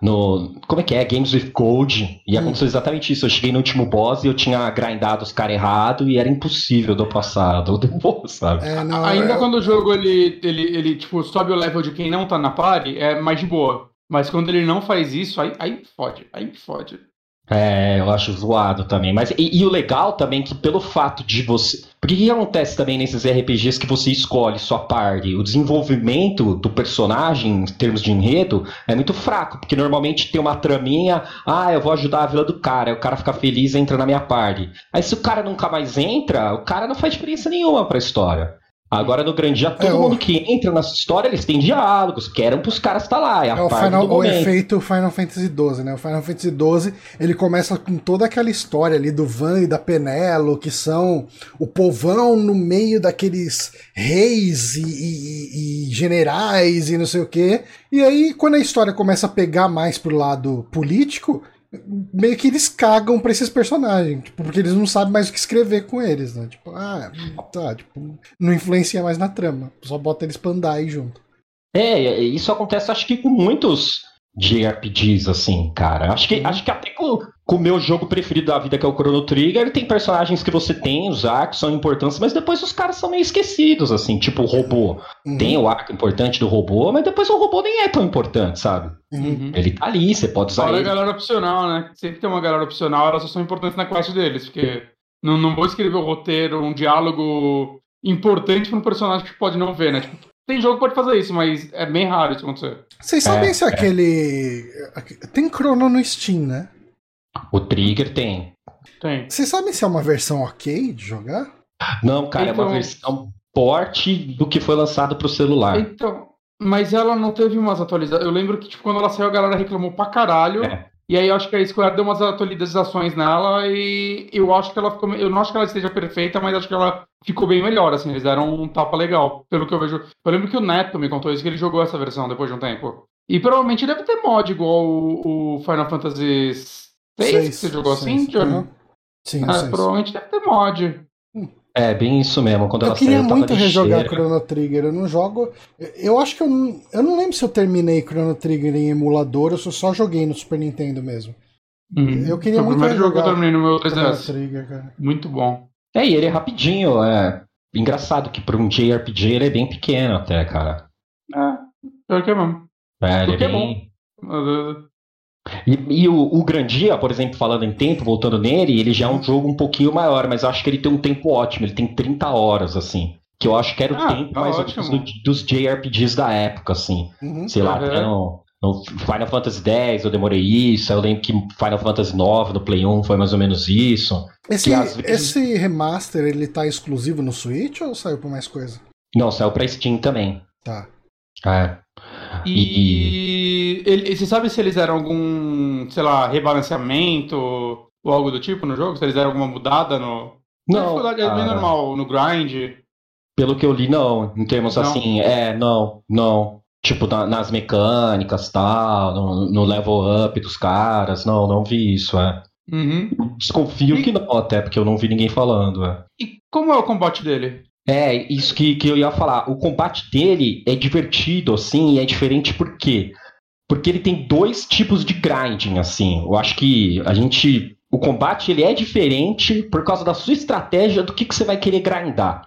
no como é que é? Games with Code. E aconteceu exatamente isso. Eu cheguei no último boss e eu tinha grindado os caras errado e era impossível do passado, do boss, sabe? É, não, Ainda é- quando o jogo ele, ele, ele tipo, sobe o level de quem não tá na party, é mais de boa. Mas quando ele não faz isso, aí, aí fode, aí fode. É, eu acho zoado também. Mas e, e o legal também é que pelo fato de você. Porque que acontece também nesses RPGs que você escolhe sua party? O desenvolvimento do personagem, em termos de enredo, é muito fraco. Porque normalmente tem uma traminha, ah, eu vou ajudar a vila do cara, o cara fica feliz e entra na minha party. Aí se o cara nunca mais entra, o cara não faz diferença nenhuma pra história. Agora no Grande Já, todo É, o- mundo que entra nessa história, eles têm diálogos, querem pros caras estar lá. É É o, Final, do o efeito Final Fantasy XII, né? O Final Fantasy XII, ele começa com toda aquela história ali do Van e da Penelo, que são o povão no meio daqueles reis e, e- e generais e não sei o quê. E aí, quando a história começa a pegar mais pro lado político, meio que eles cagam pra esses personagens, tipo, porque eles não sabem mais o que escrever com eles, né? Tipo, ah, tá, tipo, não influencia mais na trama, só bota eles pra andar aí junto. É, isso acontece acho que com muitos JRPGs, assim, cara. Acho que, acho que até com, com o meu jogo preferido da vida, que é o Chrono Trigger, tem personagens que você tem, os arcos são importantes, mas depois os caras são meio esquecidos, assim, tipo o robô. Uhum, Tem o arco importante do robô, mas depois o robô nem é tão importante, sabe? uhum. Ele tá ali, você pode usar Fora a ele. galera opcional, né? Sempre tem uma galera opcional, elas só são importantes na quest deles, porque não, não vou escrever o roteiro, um diálogo importante pra um personagem que pode não ver, né? Tipo, tem jogo que pode fazer isso, mas é bem raro isso acontecer. Vocês sabem É, se aquele. Tem Chrono no Steam, né? O Trigger tem. Tem. Vocês sabem se é uma versão ok de jogar? Não, cara, é Então- uma versão porte do que foi lançado pro celular. Então, mas ela não teve umas atualizações. Eu lembro que, tipo, quando ela saiu, a galera reclamou pra caralho. É. E aí eu acho que a Square deu umas atualizações nela e eu acho que ela ficou. Eu não acho que ela esteja perfeita, mas acho que ela ficou bem melhor, assim. Eles deram um tapa legal, pelo que eu vejo. Eu lembro que o Neto me contou isso, que ele jogou essa versão depois de um tempo. E provavelmente deve ter mod igual o, o Final Fantasy Que você jogou assim, seis. Diogo? Uhum. Sim, Ah, seis. provavelmente deve ter mod. É, bem isso mesmo. Quando Eu ela queria saiu, tava muito rejogar. Chrono Trigger. Eu não jogo. Eu acho que eu não. Eu não lembro se eu terminei Chrono Trigger em emulador ou se eu só joguei no Super Nintendo mesmo. Eu queria Foi muito o primeiro jogo que eu terminei no meu Chrono 3DS. Trigger, cara. Muito bom. É, e ele é rapidinho, é engraçado que para um JRPG ele é bem pequeno até, cara. É, pior que é mesmo. É, ele é Porque é bem... Uh, E, e o, o Grandia, por exemplo, falando em tempo, voltando nele, ele já é um jogo um pouquinho maior, mas eu acho que ele tem um tempo ótimo, ele tem 30 horas, assim. Que eu acho que era o Ah, tempo tá mais ou ótimo. menos do- dos JRPGs da época, assim. Uhum. Sei lá, Uhum. até no, no Final Fantasy X eu demorei isso, eu lembro que Final Fantasy IX no Play 1 foi mais ou menos isso. Esse, vezes- esse remaster, ele tá exclusivo no Switch ou saiu por mais coisa? Não, saiu pra Steam também. Tá. É. E, ele, e você sabe se eles deram algum, sei lá, rebalanceamento ou algo do tipo no jogo? Se eles deram alguma mudada no. Não, A dificuldade é bem normal, no grind. Pelo que eu li, não. Em termos Não? assim, é, não, não. Tipo, na- nas mecânicas tal, no, no level up dos caras. Não, não vi isso, é. Uhum. Desconfio E- que não, até porque eu não vi ninguém falando, é. E como é o combate dele? É, isso que, que eu ia falar. O combate dele é divertido, assim, e é diferente por quê? Porque ele tem dois tipos de grinding, assim. Eu acho que a gente. O combate ele é diferente por causa da sua estratégia do que, que você vai querer grindar.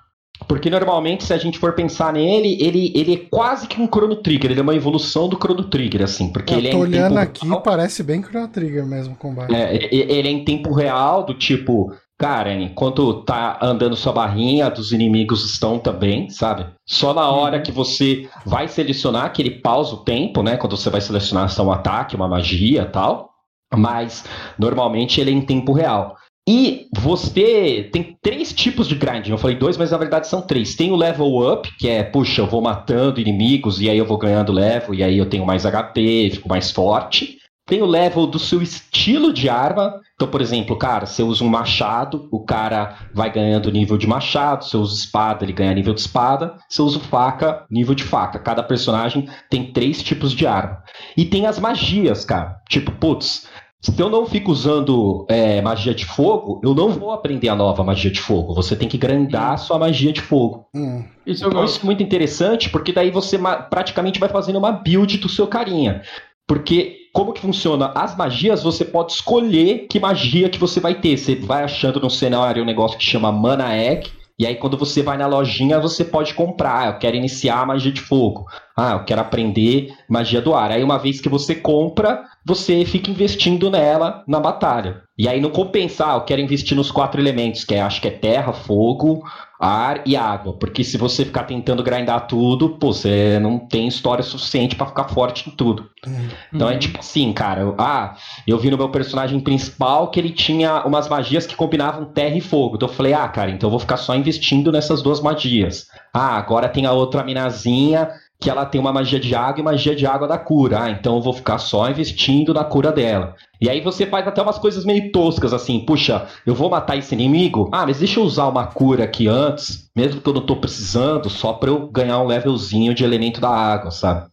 Porque normalmente, se a gente for pensar nele, ele, ele é quase que um Chrono Trigger, ele é uma evolução do Chrono Trigger, assim, porque ele eu é tô em olhando aqui, real. parece bem Chrono Trigger mesmo o combate. É, ele é em tempo real, do tipo, cara, enquanto tá andando sua barrinha, dos inimigos estão também, sabe? Só na hora Uhum. que você vai selecionar, que ele pausa o tempo, né? Quando você vai selecionar se é um ataque, uma magia e tal. Mas normalmente ele é em tempo real. E você tem três tipos de grinding. Eu falei dois, mas na verdade são três. Tem o level up, que é, puxa, eu vou matando inimigos e aí eu vou ganhando level, e aí eu tenho mais HP, fico mais forte. Tem o level do seu estilo de arma. Então, por exemplo, cara, você usa um machado, o cara vai ganhando nível de machado. Você usa espada, ele ganha nível de espada. Você usa faca, nível de faca. Cada personagem tem três tipos de arma. E tem as magias, cara. Tipo, putz, se eu não fico usando é, magia de fogo, eu não vou aprender a nova magia de fogo. Você tem que grandar a sua magia de fogo. Hum. Isso Então isso é muito interessante, porque daí você praticamente vai fazendo uma build do seu carinha. Porque como que funciona? As magias, você pode escolher que magia que você vai ter. Você vai achando no cenário um negócio que chama Mana Egg, e aí quando você vai na lojinha, você pode comprar. Eu quero iniciar a magia de fogo. Ah, eu quero aprender magia do ar. Aí uma vez que você compra, você fica investindo nela na batalha. E aí não compensa, ah, eu quero investir nos quatro elementos, que é, acho que é terra, fogo, ar e água. Porque se você ficar tentando grindar tudo, pô, você não tem história suficiente pra ficar forte em tudo. Então é Uhum. tipo assim, cara, eu- ah, eu vi no meu personagem principal que ele tinha umas magias que combinavam terra e fogo. Então eu falei, ah, cara, então eu vou ficar só investindo nessas duas magias. Ah, agora tem a outra minazinha que ela tem uma magia de água e magia de água da cura. Ah, então eu vou ficar só investindo na cura dela. E aí você faz até umas coisas meio toscas, assim, puxa, eu vou matar esse inimigo? Ah, mas deixa eu usar uma cura aqui antes, mesmo que eu não tô precisando, só pra eu ganhar um levelzinho de elemento da água, sabe?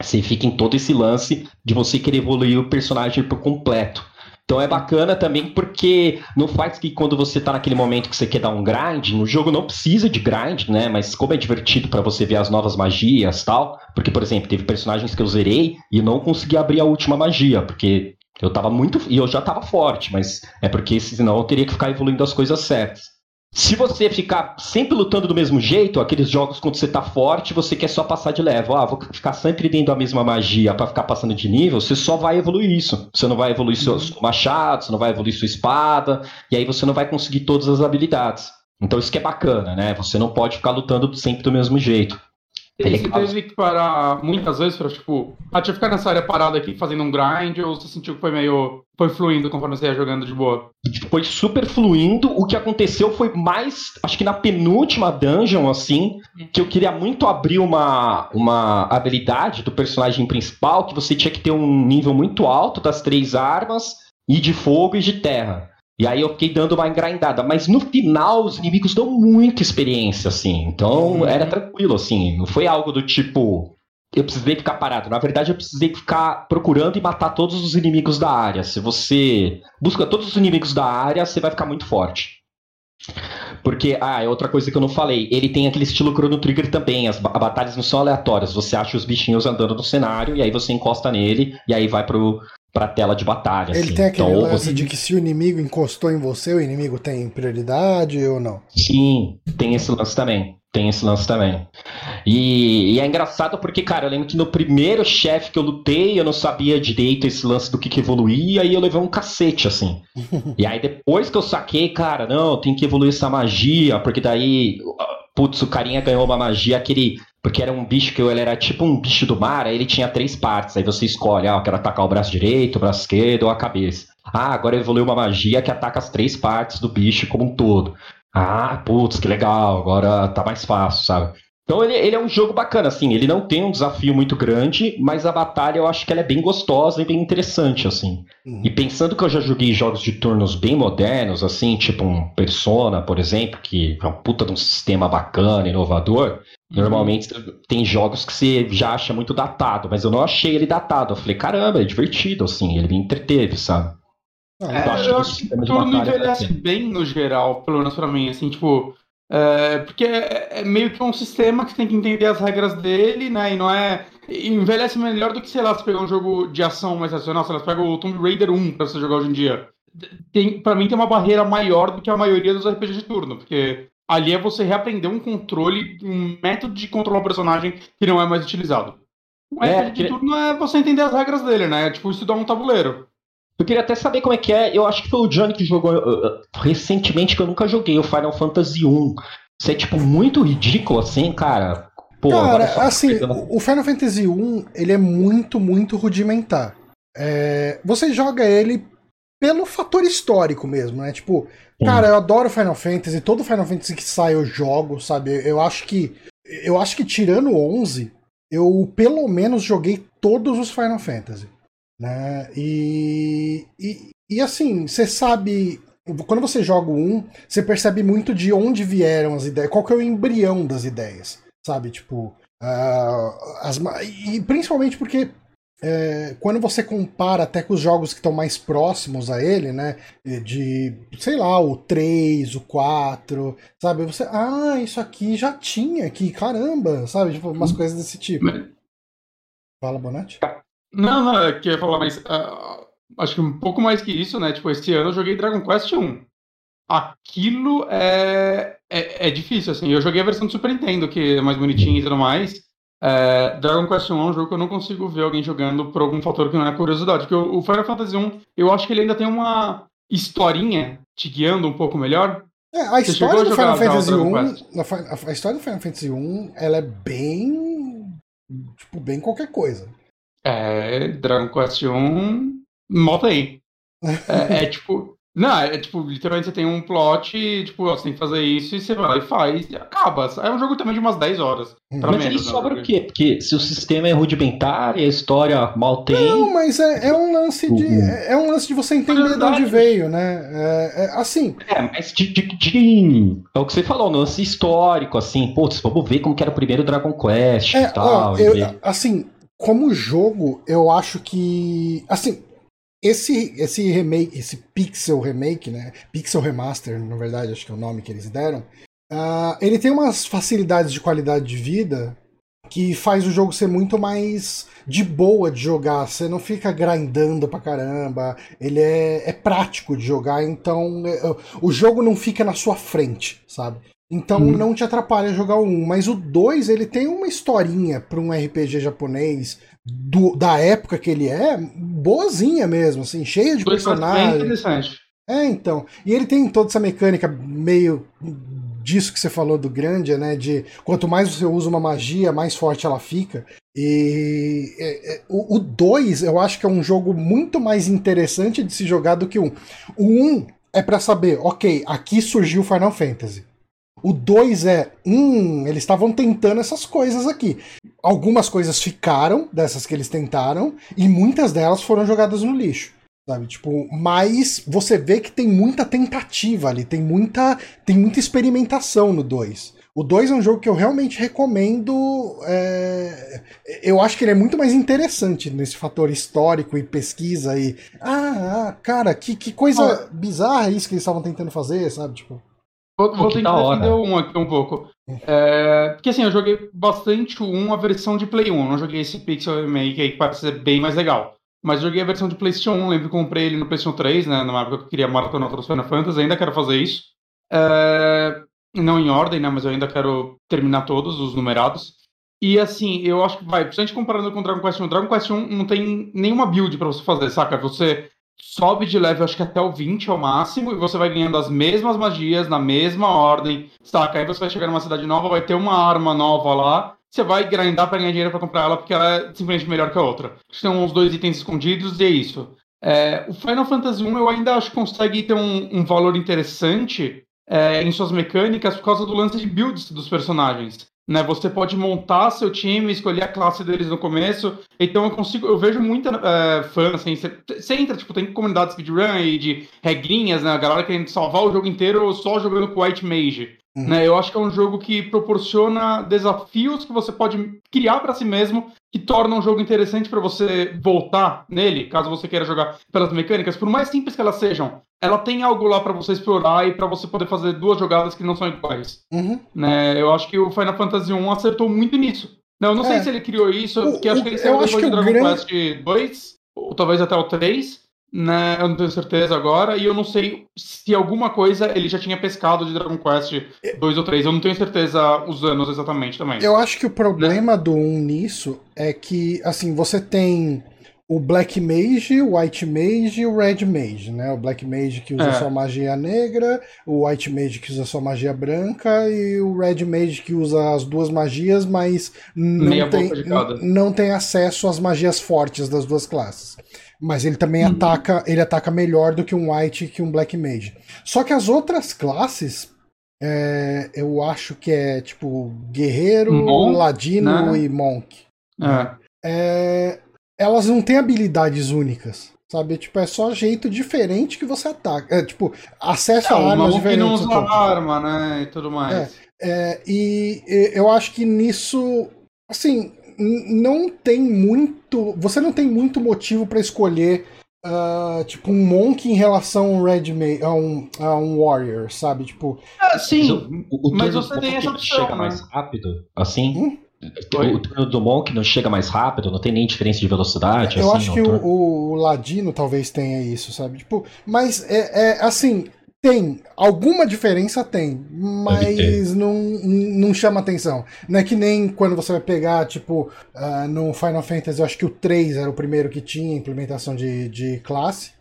Você fica em todo esse lance de você querer evoluir o personagem por completo. Então é bacana também porque não faz que quando você tá naquele momento que você quer dar um grind, no jogo não precisa de grind, né? Mas como é divertido pra você ver as novas magias tal, porque, por exemplo, teve personagens que eu zerei e não consegui abrir a última magia, porque eu tava muito. E eu já tava forte, mas é porque senão eu teria que ficar evoluindo as coisas certas. Se você ficar sempre lutando do mesmo jeito, aqueles jogos quando você tá forte, você quer só passar de level. Ah, vou ficar sempre dentro da mesma magia pra ficar passando de nível, você só vai evoluir isso. Você não vai evoluir seu, seu machado, você não vai evoluir sua espada, e aí você não vai conseguir todas as habilidades. Então isso que é bacana, né? Você não pode ficar lutando sempre do mesmo jeito. Você teve que parar muitas vezes pra, tipo, ah, deixa eu ficar nessa área parada aqui fazendo um grind, ou você sentiu que foi meio. foi fluindo conforme você ia jogando de boa? foi super fluindo. O que aconteceu foi mais, acho que na penúltima dungeon, assim, que eu queria muito abrir uma, uma habilidade do personagem principal, que você tinha que ter um nível muito alto das três armas, e de fogo e de terra. E aí eu fiquei dando uma engrindada, mas no final os inimigos dão muita experiência, assim. Então Uhum. era tranquilo, assim. Não foi algo do tipo. Eu precisei ficar parado. Na verdade, eu precisei ficar procurando e matar todos os inimigos da área. Se você busca todos os inimigos da área, você vai ficar muito forte. Porque, ah, é outra coisa que eu não falei. Ele tem aquele estilo Chrono Trigger também. As ba- batalhas não são aleatórias. Você acha os bichinhos andando no cenário e aí você encosta nele e aí vai pro, pra tela de batalha. Ele assim. tem aquele Então, lance você- de que se o inimigo encostou em você, o inimigo tem prioridade ou não? Sim, tem esse lance também. Tem esse lance também. E, e é engraçado porque, cara, eu lembro que no primeiro chefe que eu lutei, eu não sabia direito esse lance do que, que evoluía, e eu levei um cacete, assim. e aí depois que eu saquei, cara, não, tem que evoluir essa magia, porque daí, putz, o carinha ganhou uma magia, aquele. Porque era um bicho que ele era tipo um bicho do mar, aí ele tinha três partes. Aí você escolhe, ah, eu quero atacar o braço direito, o braço esquerdo ou a cabeça. Ah, agora evoluiu uma magia que ataca as três partes do bicho como um todo. Ah, putz, que legal, agora tá mais fácil, sabe? Então ele, ele é um jogo bacana, assim, ele não tem um desafio muito grande, mas a batalha eu acho que ela é bem gostosa e bem interessante, assim. Uhum. E pensando que eu já joguei jogos de turnos bem modernos, assim, tipo um Persona, por exemplo, que é um puta de um sistema bacana, inovador, normalmente tem jogos que você já acha muito datado, mas eu não achei ele datado. Eu falei, caramba, é divertido, assim, ele me entreteve, sabe? Não, É, Eu acho que eu o acho que batalha envelhece é bem no geral, pelo menos pra mim, assim, tipo. É, porque é, é meio que um sistema que você tem que entender as regras dele, né? E não é. e Envelhece melhor do que, sei lá, você pegar um jogo de ação mais racional, sei lá, você pega o Tomb Raider 1 pra você jogar hoje em dia. Tem, pra mim tem uma barreira maior do que a maioria dos RPGs de turno, porque ali é você reaprender um controle, um método de controlar o personagem que não é mais utilizado. Um É, RPG de porque- turno é você entender as regras dele, né? Tipo, estudar um tabuleiro. Eu queria até saber como é que é. Eu acho que foi o Johnny que jogou uh, recentemente, que eu nunca joguei, o Final Fantasy 1. Isso é, tipo, muito ridículo, assim, cara. Pô, é Cara, só assim, pegando- o o Final Fantasy 1, ele é muito, muito rudimentar. É, você joga ele pelo fator histórico mesmo, né? Tipo, Sim. cara, eu adoro Final Fantasy, todo Final Fantasy que sai eu jogo, sabe? Eu acho que eu acho que tirando o 11, eu pelo menos joguei todos os Final Fantasy, né? E e, e assim, você sabe quando você joga o 1, você percebe muito de onde vieram as ideias, qual que é o embrião das ideias, sabe? Tipo, ah, as e principalmente porque é, quando você compara até com os jogos que estão mais próximos a ele, né? De, sei lá, o 3, o 4, sabe? Você, ah, isso aqui já tinha aqui, caramba, sabe? Tipo, umas coisas desse tipo. Fala, Bonatti. Não, não, é que eu ia falar, mas uh, acho que um pouco mais que isso, né? Tipo, esse ano eu joguei Dragon Quest 1. Aquilo é, é, é difícil, assim. Eu joguei a versão do Super Nintendo, que é mais bonitinha e tudo mais. É, Dragon Quest 1 é um jogo que eu não consigo ver alguém jogando por algum fator que não é curiosidade. Porque o, Final Fantasy 1, eu acho que ele ainda tem uma historinha te guiando um pouco melhor. É, a história do Final Fantasy 1, a, a, história do Final Fantasy 1, ela é bem, tipo, bem qualquer coisa. É, Dragon Quest 1, mota aí. é, é tipo, não, é tipo, literalmente você tem um plot, tipo, você tem que fazer isso e você vai lá e faz e acaba. É um jogo também de umas 10 horas. Hum. Mas menos, ele né, sobra né? o quê? Porque se o sistema é rudimentar e a história mal tem. Não, mas é, é um lance de. Uhum. É, é um lance de você entender de onde veio, né? É, é, assim. É, mas de, de, de, É o que você falou, um lance histórico, assim, putz, vamos ver como que era o primeiro Dragon Quest é, e tal. Ó, eu, assim, como jogo, eu acho que. Assim, esse, esse remake, esse Pixel Remake, né? Pixel Remaster, na verdade, acho que é o nome que eles deram. Uh, ele tem umas facilidades de qualidade de vida que faz o jogo ser muito mais de boa de jogar. Você não fica grindando pra caramba. Ele é, é prático de jogar, então é, o jogo não fica na sua frente, sabe? Então hum. não te atrapalha jogar o 1. Mas o 2, ele tem uma historinha para um RPG japonês do, da época que ele é, boazinha mesmo, assim, cheia de personagens. Bem interessante. É, então. E ele tem toda essa mecânica meio disso que você falou do grande, né? De quanto mais você usa uma magia, mais forte ela fica. E é, é, o 2 eu acho que é um jogo muito mais interessante de se jogar do que um. O 1 um é para saber, ok, aqui surgiu Final Fantasy. O 2 é, hum, eles estavam tentando essas coisas aqui. Algumas coisas ficaram dessas que eles tentaram e muitas delas foram jogadas no lixo. Sabe, tipo, mas você vê que tem muita tentativa ali, tem muita, tem muita experimentação no 2. O 2 é um jogo que eu realmente recomendo. É... Eu acho que ele é muito mais interessante nesse fator histórico e pesquisa e. Ah, ah cara, que, que coisa ah. bizarra isso que eles estavam tentando fazer, sabe? Tipo. Vou, vou tentar defender um aqui um pouco. É, porque assim, eu joguei bastante um, a versão de Play 1. Não joguei esse Pixel Remake aí que parece ser bem mais legal. Mas joguei a versão de PlayStation 1, lembro que comprei ele no PlayStation 3, né? Numa época que eu queria maratonar outros Final Fantasy, ainda quero fazer isso. É, não em ordem, né? Mas eu ainda quero terminar todos os numerados. E assim, eu acho que vai, principalmente comparando com o Dragon Quest 1, Dragon Quest 1 não tem nenhuma build para você fazer, saca? Você sobe de level, acho que até o 20 ao máximo, e você vai ganhando as mesmas magias na mesma ordem, saca? Aí você vai chegar numa cidade nova, vai ter uma arma nova lá, você vai grindar pra ganhar dinheiro pra comprar ela, porque ela é simplesmente melhor que a outra. Tem uns dois itens escondidos e é isso. É, o Final Fantasy 1 eu ainda acho que consegue ter um, um valor interessante é, em suas mecânicas por causa do lance de builds dos personagens. Né, você pode montar seu time, escolher a classe deles no começo. Então eu consigo, eu vejo muita é, fã, assim, você entra, tipo, tem comunidade speedrun e de regrinhas, né? A galera querendo salvar o jogo inteiro só jogando com White Mage. Uhum. Né, eu acho que é um jogo que proporciona desafios que você pode criar para si mesmo que tornam um jogo interessante para você voltar nele, caso você queira jogar pelas mecânicas, por mais simples que elas sejam ela tem algo lá para você explorar e para você poder fazer duas jogadas que não são iguais. Uhum. Né? Eu acho que o Final Fantasy 1 acertou muito nisso. Não, eu não é. sei se ele criou isso, o, porque acho que ele saiu depois do Dragon grande... Quest 2, ou talvez até o 3. Né, eu não tenho certeza agora, e eu não sei se alguma coisa ele já tinha pescado de Dragon Quest 2 ou 3. Eu não tenho certeza os anos exatamente também. Eu acho que o problema né? do 1 nisso é que, assim, você tem o Black Mage, o White Mage e o Red Mage, né? O Black Mage que usa é. só magia negra, o White Mage que usa só magia branca e o Red Mage que usa as duas magias, mas não, tem, não tem acesso às magias fortes das duas classes. Mas ele também uhum. ataca, ele ataca melhor do que um White que um Black Mage. Só que as outras classes, é, eu acho que é tipo Guerreiro, Monk, Ladino né? e Monk. É. É, elas não têm habilidades únicas. Sabe? Tipo, é só jeito diferente que você ataca. É, tipo, acesso é, a armas diferentes. não usa arma, né? E tudo mais. É, é, e eu acho que nisso. Assim, não tem muito. Você não tem muito motivo para escolher. Uh, tipo, um Monk em relação a um Red Ma a um, a um Warrior, sabe? Tipo. Ah, sim, o, o mas você tem essa opção. Chega né? mais rápido, assim? Hum? O turno do Monk não chega mais rápido, não tem nem diferença de velocidade. Eu assim, acho que o, o, Ladino talvez tenha isso, sabe? Tipo, mas é, é assim, tem. Alguma diferença tem, mas não, não chama atenção. Não é que nem quando você vai pegar, tipo, uh, no Final Fantasy, eu acho que o 3 era o primeiro que tinha implementação de, de classe.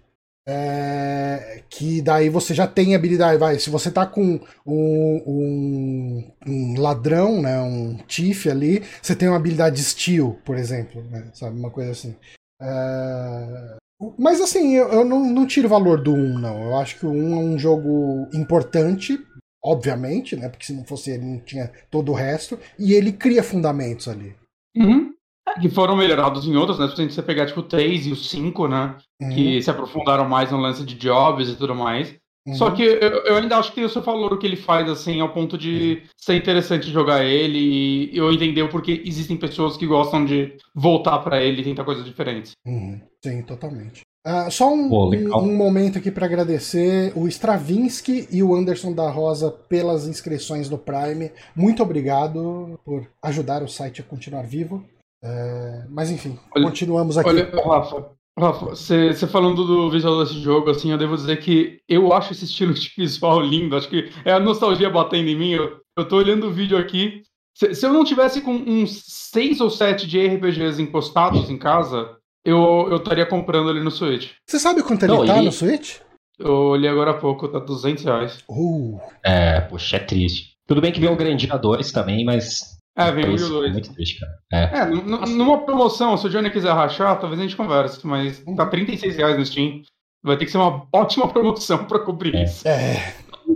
É, que daí você já tem habilidade. Vai, se você tá com um, um, um ladrão, né, um Tiff ali, você tem uma habilidade Steel, por exemplo, né, sabe? Uma coisa assim. É, mas assim, eu, eu não, não, tiro o valor do 1, não. Eu acho que o 1 é um jogo importante, obviamente, né? Porque se não fosse ele, não tinha todo o resto. E ele cria fundamentos ali. Uhum. É, que foram melhorados em outros, né? Se você pegar tipo o 3 e o 5, né? Uhum. Que se aprofundaram mais no lance de jobs e tudo mais. Uhum. Só que eu, eu, ainda acho que tem o seu valor que ele faz, assim, ao ponto de ser interessante jogar ele e eu entender o porquê existem pessoas que gostam de voltar para ele e tentar coisas diferentes. Uhum. Sim, totalmente. Uh, só um, um, um, momento aqui para agradecer o Stravinsky e o Anderson da Rosa pelas inscrições no Prime. Muito obrigado por ajudar o site a continuar vivo. Uh, mas enfim, olha, continuamos aqui. Olha, Rafa, Rafa, você falando do visual desse jogo, assim, eu devo dizer que eu acho esse estilo de visual lindo. Acho que é a nostalgia batendo em mim. Eu, eu tô olhando o vídeo aqui. Se, se eu não tivesse com uns seis ou sete de RPGs encostados em casa, eu, eu estaria comprando ele no Switch. Você sabe quanto ele não, tá ele... no Switch? Eu olhei agora há pouco, tá 200 reais. Uh. É, poxa, é triste. Tudo bem que vem o Grandia 2 também, mas é, vem o Yu 2. Muito triste, cara. É, é numa promoção, se o Johnny quiser rachar, talvez a gente converse, mas tá 36 reais no Steam. Vai ter que ser uma ótima promoção pra cobrir é. isso. É.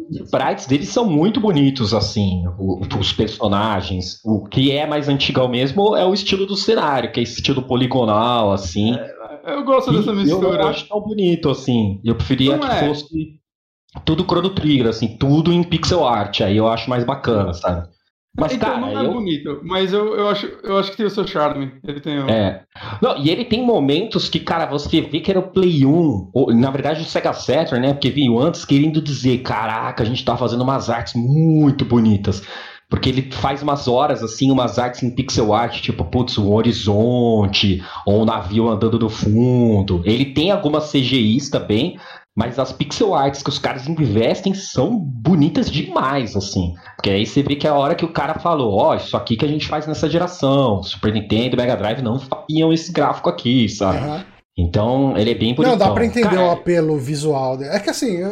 Os sprites deles são muito bonitos, assim, os personagens. O que é mais antigão mesmo é o estilo do cenário, que é esse estilo poligonal, assim. É, eu gosto dessa mistura. Eu acho tão bonito, assim. Eu preferia não que é. fosse tudo Chrono Trigger, assim, tudo em pixel art. Aí eu acho mais bacana, sabe? Mas, então, cara, não é eu... bonito, mas eu, eu, acho, eu acho que tem o seu charme. Ele tem o... É. Não, e ele tem momentos que, cara, você vê que era o Play 1, ou, na verdade o Sega Saturn, né? Porque veio antes querendo dizer, caraca, a gente tá fazendo umas artes muito bonitas. Porque ele faz umas horas, assim, umas artes em pixel art, tipo, putz, um horizonte, ou um navio andando no fundo. Ele tem algumas CGIs também, mas as pixel arts que os caras investem são bonitas demais, assim. Porque aí você vê que é a hora que o cara falou, ó, oh, isso aqui que a gente faz nessa geração, Super Nintendo, Mega Drive não faziam esse gráfico aqui, sabe? Uhum. Então, ele é bem bonito. Não, dá pra entender cara, o apelo visual dele. É que assim, eu,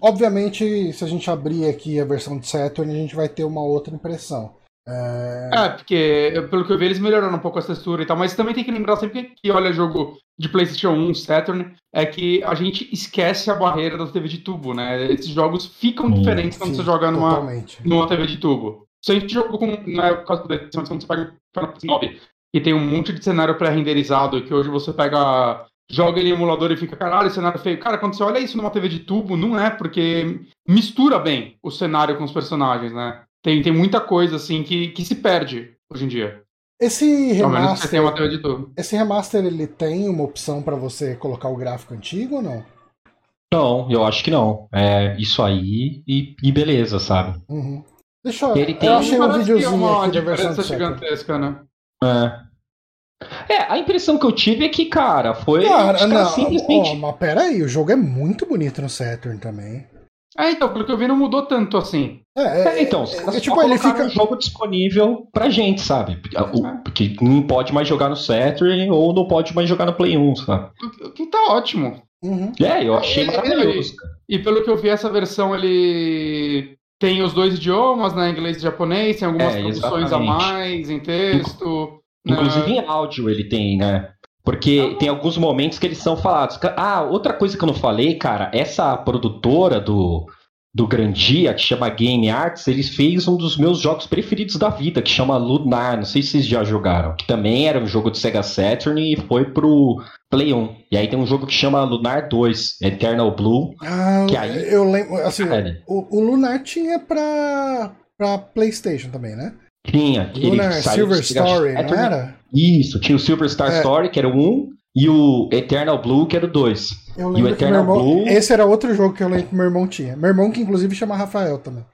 obviamente, se a gente abrir aqui a versão de Saturn, a gente vai ter uma outra impressão. É... é... porque pelo que eu vi, eles melhoraram um pouco a textura e tal, mas também tem que lembrar sempre que olha jogo de PlayStation 1, Saturn, é que a gente esquece a barreira da TV de tubo, né? Esses jogos ficam hum, diferentes quando sim, você joga numa, numa TV de tubo. Se a gente jogou com, na época da edição, quando você pega Final 9, que tem um monte de cenário pré-renderizado, que hoje você pega joga ele em emulador e fica, caralho, cenário feio. Cara, quando você olha isso numa TV de tubo, não é, porque mistura bem o cenário com os personagens, né? Tem, tem muita coisa, assim, que, que se perde hoje em dia. Esse remaster, esse remaster ele tem uma opção para você colocar o gráfico antigo ou não? Não, eu acho que não. É isso aí e, e beleza, sabe? Uhum. Deixa eu. Ele tem... Eu achei um videozinho é aqui da versão gigantesca, né? É. É, a impressão que eu tive é que, cara, foi. Cara, não, simplesmente. Oh, mas pera aí, o jogo é muito bonito no Saturn também. É, então, pelo que eu vi, não mudou tanto assim. É, é, é então, é, é, tipo, ele fica um jogo disponível pra gente, sabe? Porque é. não pode mais jogar no Saturn ou não pode mais jogar no Play 1, sabe? O que tá ótimo. Uhum. É, eu achei maravilhoso. E, e pelo que eu vi, essa versão ele tem os dois idiomas, né? Inglês e japonês, tem algumas é, traduções a mais em texto. Inclusive né? em áudio ele tem, né? Porque tem alguns momentos que eles são falados. Ah, outra coisa que eu não falei, cara, essa produtora do, do Grandia, que chama Game Arts, eles fez um dos meus jogos preferidos da vida, que chama Lunar. Não sei se vocês já jogaram. Que também era um jogo de Sega Saturn e foi pro Play 1. E aí tem um jogo que chama Lunar 2, Eternal Blue. Ah, que aí... eu lembro. Assim, o, o, Lunar tinha pra, pra PlayStation também, né? Tinha. aquele Lunar que saiu Silver Story, não era? Isso, tinha o Silver Star É. Story, que era o 1, e o Eternal Blue, que era o 2. Eu E o Eternal irmão. Blue- Esse era outro jogo que eu lembro que meu irmão tinha. Meu irmão, que inclusive chama Rafael também.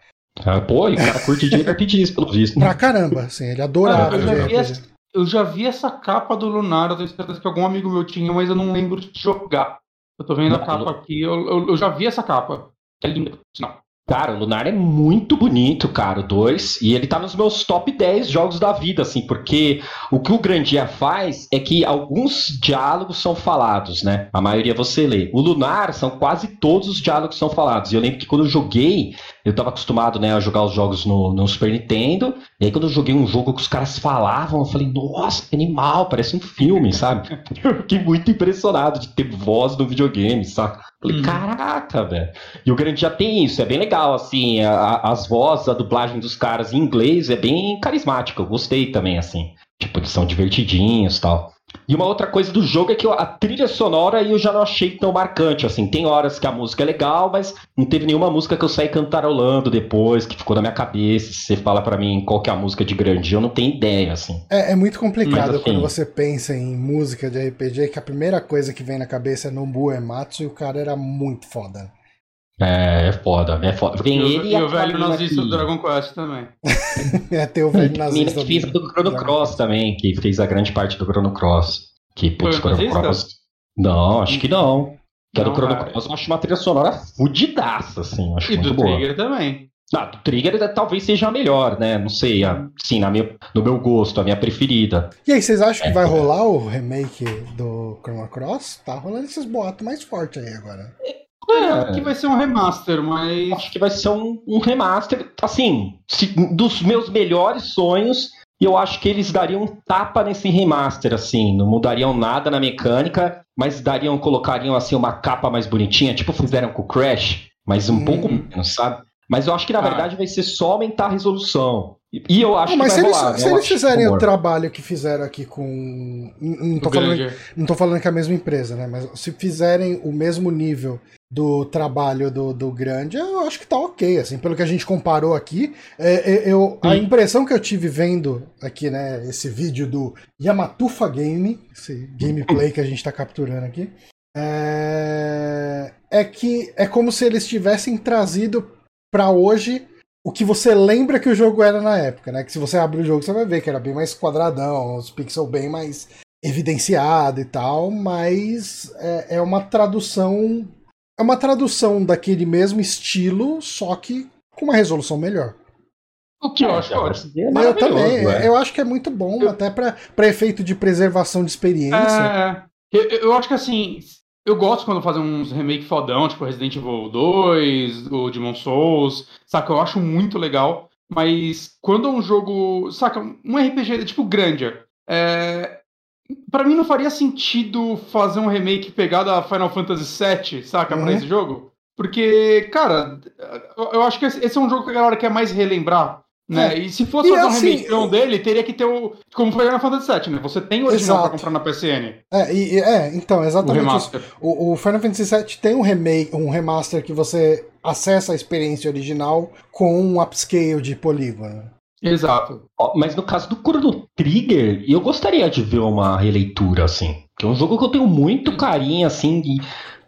Ah, pô, e o cara curte de RPGs, pelo visto. Pra caramba, assim, ele adorava Ah, eu, já RPG. essa, eu já vi essa capa do Lunar, eu tenho certeza que algum amigo meu tinha, mas eu não lembro de jogar. Eu tô vendo a Não, capa eu- aqui, eu, eu, eu já vi essa capa. É linda, sinal. Cara, o Lunar é muito bonito, cara, o 2, e ele tá nos meus top 10 jogos da vida, assim, porque o que o Grandia faz é que alguns diálogos são falados, né? A maioria você lê. O Lunar são quase todos os diálogos são falados. E eu lembro que quando eu joguei, eu tava acostumado, né, a jogar os jogos no, no Super Nintendo, e aí quando eu joguei um jogo que os caras falavam, eu falei, nossa, que animal, parece um filme, sabe? Eu fiquei muito impressionado de ter voz no videogame, sabe? Falei, Uhum. caraca, velho. E o grande já tem isso, é bem legal, assim, a- a- as vozes, a dublagem dos caras em inglês é bem carismática, eu gostei também, assim. Tipo, eles são divertidinhos e tal. E uma outra coisa do jogo é que a trilha sonora eu já não achei tão marcante, assim. Tem horas que a música é legal, mas não teve nenhuma música que eu saí cantarolando depois, que ficou na minha cabeça. Se você fala pra mim qual que é a música de grande, eu não tenho ideia, assim. É, é muito complicado Mas, assim- quando você pensa em música de RPG, que a primeira coisa que vem na cabeça é Nobu Ematsu e o cara era muito foda. É, é foda, é foda. Tem E, o- ele e o aquela velho nazista que- do Dragon Quest também. É ter o velho mina nazista. que fez do- do Chrono Cross também, que fez a grande parte do Chrono Cross. Que, putz, Foi Chrono nazista? Cross. Não, acho que não. Que a do Não, Chrono. Cross eu acho uma trilha sonora fudidaça, assim. Acho E muito do boa. Trigger também. Ah, do Trigger eh, talvez seja a melhor, né? Não sei, a, sim, na minha, no meu gosto, a minha preferida. E aí, vocês acham que É. vai rolar o remake do Chrono Cross? Tá rolando esses boatos mais fortes aí agora. É, que vai ser um remaster, mas. Acho que vai ser um, um remaster, assim, se- dos meus melhores sonhos. E eu acho que eles dariam um tapa nesse remaster, assim, não mudariam nada na mecânica, mas dariam, colocariam assim uma capa mais bonitinha, tipo fizeram com o Crash, mas um Hum. pouco menos, sabe? Mas eu acho que na Ah. verdade vai ser só aumentar a resolução. E- eu acho Ah, mas que se vai eles, se eles acho que fizerem o trabalho que fizeram aqui com. Não não tô, falando, não tô falando que é a mesma empresa, né? Mas se fizerem o mesmo nível do trabalho do, do grande, eu acho que tá ok. Assim, pelo que a gente comparou aqui, é, é, eu, a impressão que eu tive vendo aqui, né, esse vídeo do Yamatufa Game, esse gameplay que a gente tá capturando aqui, é, é que é como se eles tivessem trazido pra hoje o que você lembra que o jogo era na época, né? Que se você abrir o jogo, você vai ver que era bem mais quadradão, os pixels bem mais evidenciado e tal, mas é, é uma tradução. É uma tradução daquele mesmo estilo, só que com uma resolução melhor. O que eu É, acho vai ótimo. ser eu maravilhoso, também, é. eu acho que é muito bom, Eu- até pra pra efeito de preservação de experiência. É, eu, eu acho que assim, eu gosto quando fazem uns remake fodão, tipo Resident Evil 2, o Demon Souls, saca? Eu acho muito legal, mas quando é um jogo, saca, um RPG tipo Grandia, é, pra mim não faria sentido fazer um remake pegado a Final Fantasy VII, saca, Uhum. pra esse jogo? Porque, cara, eu- acho que esse é um jogo que a galera quer mais relembrar. Né? É. E se fosse E fazer um assim, remake dele, teria que ter o. Como foi na Fantasy VII, né? Você tem o original Exato. pra comprar na PSN. É, e- é, então, O exatamente isso. remaster. O, o Final Fantasy VII tem um remake, um remaster que você acessa a experiência original com um upscale de polígono. Exato. Mas no caso do Chrono Trigger, eu gostaria de ver uma releitura, assim. Que é um jogo que eu tenho muito carinho, assim, e,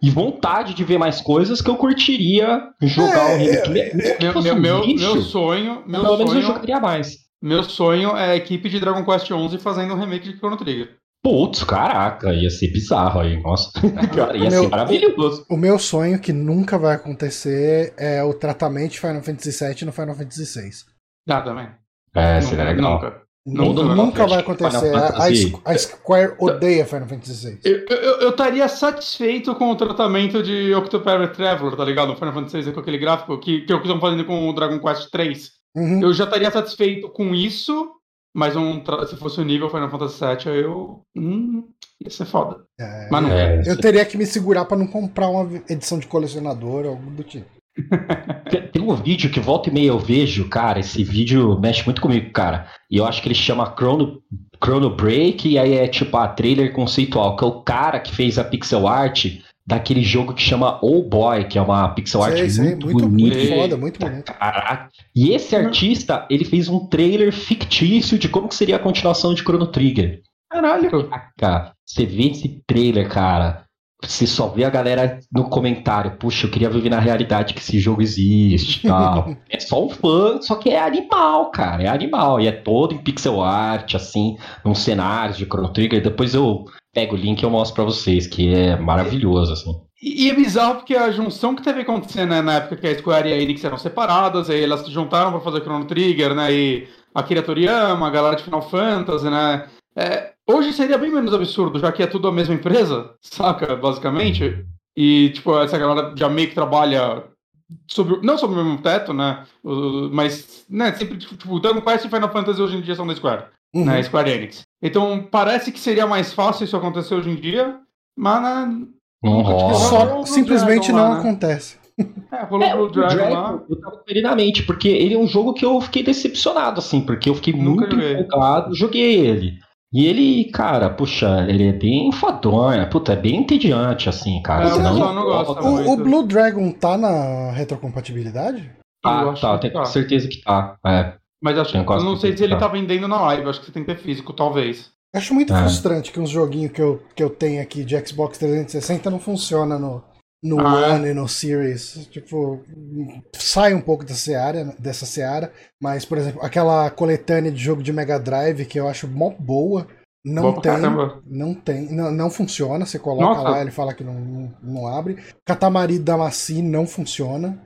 e vontade de ver mais coisas que eu curtiria jogar É, o remake. Mesmo que Meu, meu, um meu, lixo, meu sonho, meu pelo menos eu sonho, jogaria mais. meu sonho é a equipe de Dragon Quest XI fazendo um remake de Chrono Trigger. Putz, caraca, ia ser bizarro aí, nossa. Cara, ia Meu- ser maravilhoso. O meu sonho que nunca vai acontecer é o tratamento de Final Fantasy VII no Final Fantasy VI. Ah, também. É, seria legal. Nunca. Nunca, Nunca. nunca vai acontecer. A, a Square odeia Final Fantasy VI. Eu, eu, eu estaria satisfeito com o tratamento de Octopath Traveler, tá ligado? No Final Fantasy VI com aquele gráfico que, que é o que estão fazendo com o Dragon Quest 3. Uhum. Eu já estaria satisfeito com isso, mas um se fosse o nível Final Fantasy VII, eu. Hum, ia ser foda. É, Mas não. É, eu teria que me segurar pra não comprar uma edição de colecionador ou algo do tipo. Tem, tem um vídeo que volta e meia eu vejo, cara. Esse vídeo mexe muito comigo, cara. E eu acho que ele chama Chrono, Chrono Break, e aí é tipo a trailer conceitual, que é o cara que fez a pixel art daquele jogo que chama Oh Boy, que é uma pixel art Sei, sei, muito, muito, bonita. muito foda, muito bonito. Caraca. E esse artista, ele fez um trailer fictício de como que seria a continuação de Chrono Trigger. Caralho. Caraca, você vê esse trailer, cara. Você só vê a galera no comentário, puxa, eu queria viver na realidade que esse jogo existe e tal. é só um fã, só que é animal, cara. É animal. E é todo em pixel art, assim, num cenário de Chrono Trigger. Depois eu pego o link e eu mostro pra vocês, que é maravilhoso, assim. E, é bizarro porque a junção que teve acontecendo né, na época que a Square e a Enix eram separadas, aí elas se juntaram pra fazer Chrono Trigger, né? E a Akira Toriyama, a galera de Final Fantasy, né? É, hoje seria bem menos absurdo, já que é tudo a mesma empresa, saca? Basicamente. E, tipo, essa galera já meio que trabalha sobre, não sobre o mesmo teto, né? Mas, né, sempre, tipo, Dragon Quest e Final Fantasy hoje em dia são da Square, Uhum. né? Square Enix. Então, parece que seria mais fácil isso acontecer hoje em dia, mas, né, Não rola. Só simplesmente Dragon lá, não né? acontece. é, rolou É, o Dragon, Dragon, lá. eu tava porque ele é um jogo que eu fiquei decepcionado, assim, porque eu fiquei Nunca muito joguei. empolgado, joguei ele. E ele, cara, puxa, ele é bem fodonha, puta, é bem entediante, assim, cara. É, não pessoal não gosta joga. O, o Blue Dragon tá na retrocompatibilidade? Ah, tá, que tenho tá. certeza que tá. É. Mas acho, Tenho eu não sei se ele certeza tá vendendo na live, acho que você tem que ter físico, talvez. Acho muito É. frustrante que uns joguinhos que eu, que eu tenho aqui de Xbox 360 não funciona no, no Ah, é? One e no Series. Tipo, sai um pouco dessa seara, dessa seara, mas, por exemplo, aquela coletânea de jogo de Mega Drive que eu acho mó boa, não tem. caramba. Não tem, não, não funciona. Você coloca Nossa. lá, ele fala que não, não, não abre. Katamari Damacy não funciona.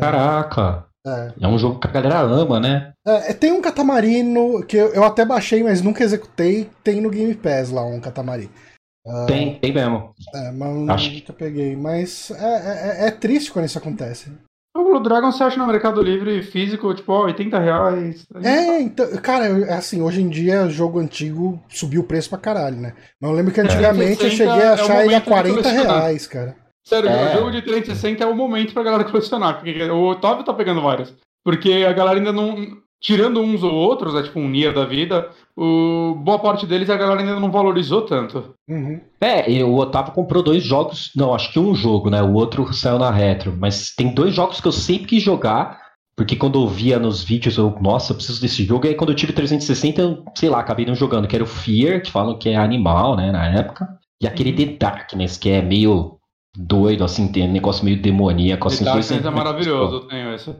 Caraca. É. É um jogo que a galera ama, né? É, tem um Katamari no, que eu, eu até baixei, mas nunca executei. Tem no Game Pass lá um Katamari. Ah, Tem, tem mesmo. É, mas Acho nunca peguei. Mas é, é, é triste quando isso acontece. O Blue Dragon você acha no Mercado Livre físico, tipo, ó, 80 reais. É, então, cara, é assim, hoje em dia jogo antigo subiu o preço pra caralho, né? Mas eu lembro que antigamente eu 360 cheguei a é achar ele a momento de 40 colecionar. reais, cara. Sério, É. o jogo de 360 é o momento pra galera colecionar. Porque o Otávio tá pegando vários. Porque a galera ainda não. Tirando uns ou outros, é tipo um Nier da vida, o... boa parte deles a galera ainda não valorizou tanto. Uhum. É, e o Otávio comprou dois jogos. Não, acho que um jogo, né? O outro saiu na retro. Mas tem dois jogos que eu sempre quis jogar. Porque quando eu via nos vídeos, eu, nossa, eu preciso desse jogo. E aí quando eu tive 360, eu, sei lá, acabei não jogando. Que era o Fear, que falam que é animal, né, na época. E aquele Uhum. The Darkness, que é meio doido, assim, tem um negócio meio demoníaco. Assim, The Darkness é sempre- maravilhoso, eu tenho esse.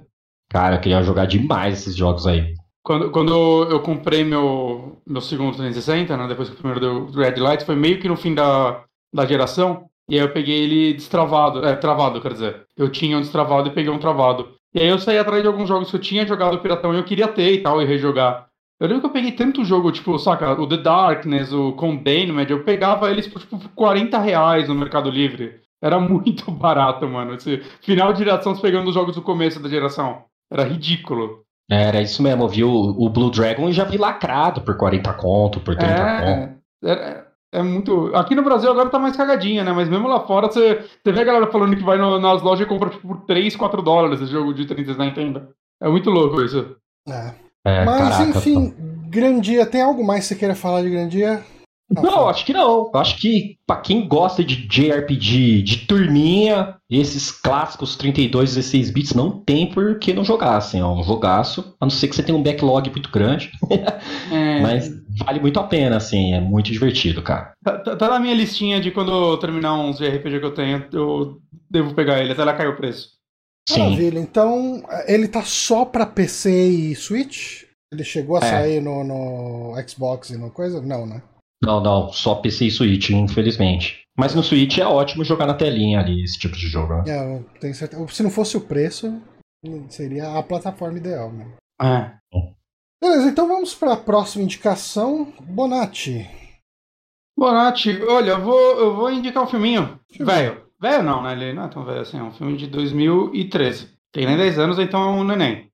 Cara, eu queria jogar demais esses jogos aí. Quando, quando eu comprei meu, meu segundo 360, né, depois que o primeiro deu Red Light, foi meio que no fim da, da geração. E aí eu peguei ele destravado, é, travado, quer dizer. Eu tinha um destravado e peguei um travado. E aí eu saí atrás de alguns jogos que eu tinha jogado piratão e eu queria ter e tal, e rejogar. Eu lembro que eu peguei tanto jogo, tipo, saca, o The Darkness, o Containment, eu pegava eles por, tipo, 40 reais no Mercado Livre. Era muito barato, mano. Esse final de geração, pegando os jogos do começo da geração. Era ridículo. Era isso mesmo, eu vi o, o Blue Dragon e já vi lacrado por 40 conto, por 30 conto. É, é, é muito. Aqui no Brasil agora tá mais cagadinha, né? Mas mesmo lá fora você, você vê a galera falando que vai no- nas lojas e compra tipo, por 3, 4 dólares esse jogo de 30 na Nintendo. É muito louco isso. É. É, Mas caraca, enfim, Grandia, tem algo mais que você queira falar de Grandia? Não, acho que não. Acho que pra quem gosta de JRPG de turminha, esses clássicos 32, 16 bits não tem por que não jogar, assim, é um jogaço, a não ser que você tenha um backlog muito grande, É, mas vale muito a pena, assim, é muito divertido, cara. tá, tá- tá na minha listinha de quando eu terminar uns de RPG que eu tenho, eu devo pegar ele, até lá caiu o preço. Sim, Maravilha. Então, ele tá só pra PC e Switch? Ele chegou a É. sair no, no Xbox e no coisa? Não, né? Não, não, só PC e Switch, infelizmente. Mas no Switch é ótimo jogar na telinha ali, esse tipo de jogo. né? É, eu tenho certeza. Se não fosse o preço, seria a plataforma ideal, né? É. Beleza, então vamos para a próxima indicação. Bonatti. Bonatti, olha, eu vou, eu vou indicar um filminho. Filme. Velho. Velho não, né? Ele não é tão velho assim, é um filme de 2013. Tem nem 10 anos, então é um neném.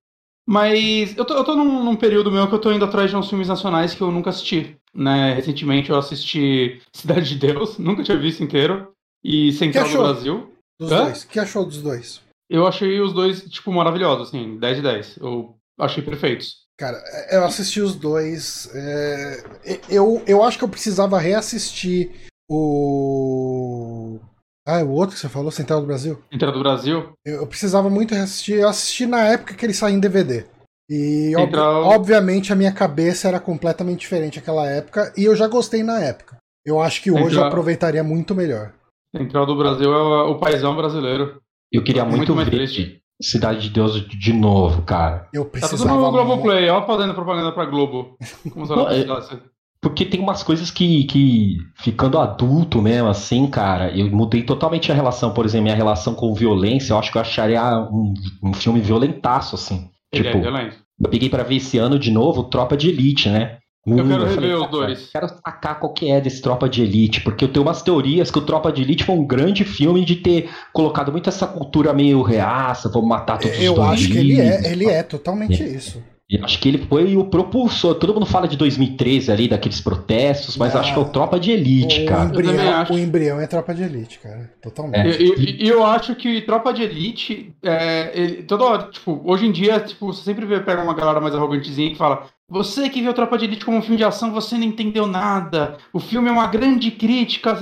Mas eu tô, eu tô num, num período meu que eu tô indo atrás de uns filmes nacionais que eu nunca assisti. Né? Recentemente eu assisti Cidade de Deus, nunca tinha visto inteiro. E Central do? Brasil. Dos Hã? dois. O que achou dos dois? Eu achei os dois, tipo, maravilhosos, assim, 10 de 10. Eu achei perfeitos. Cara, eu assisti os dois. é, Eu, eu acho que eu precisava reassistir o. Ah, o outro que você falou, Central do Brasil? Central do Brasil? Eu, eu precisava muito assistir. Eu assisti na época que ele saiu em DVD. E Central... ob obviamente a minha cabeça era completamente diferente naquela época. E eu já gostei na época. Eu acho que hoje Central... eu aproveitaria muito melhor. Central do Brasil é o paizão brasileiro. Eu queria muito, muito ver. Cidade de Deus de novo, cara. Eu precisava. Tá tudo no Globoplay, ó, fazendo propaganda pra Globo. Como se ela é, porque tem umas coisas que, que, ficando adulto mesmo, assim, cara, eu mudei totalmente a relação. Por exemplo, minha relação com violência, eu acho que eu acharia um, um filme violentaço, assim. Ele é tipo, é violento. Eu peguei para ver esse ano de novo Tropa de Elite, né? Eu quero eu rever os dois. Quero sacar qual que é desse Tropa de Elite, porque eu tenho umas teorias que o Tropa de Elite foi um grande filme de ter colocado muito essa cultura meio reaça, vamos matar todos eu os Eu acho que ele é, ele é totalmente é. isso. E acho que ele foi o propulsor. Todo mundo fala de 2013 ali, daqueles protestos, mas ah, acho que é o Tropa de Elite, o cara. Embrião, o embrião é Tropa de Elite, cara. Totalmente. E eu, eu, acho que Tropa de Elite, é, ele, toda tipo, hoje em dia, tipo, você sempre vê, pega uma galera mais arrogantezinha que fala você que viu Tropa de Elite como um filme de ação, você não entendeu nada. O filme é uma grande crítica.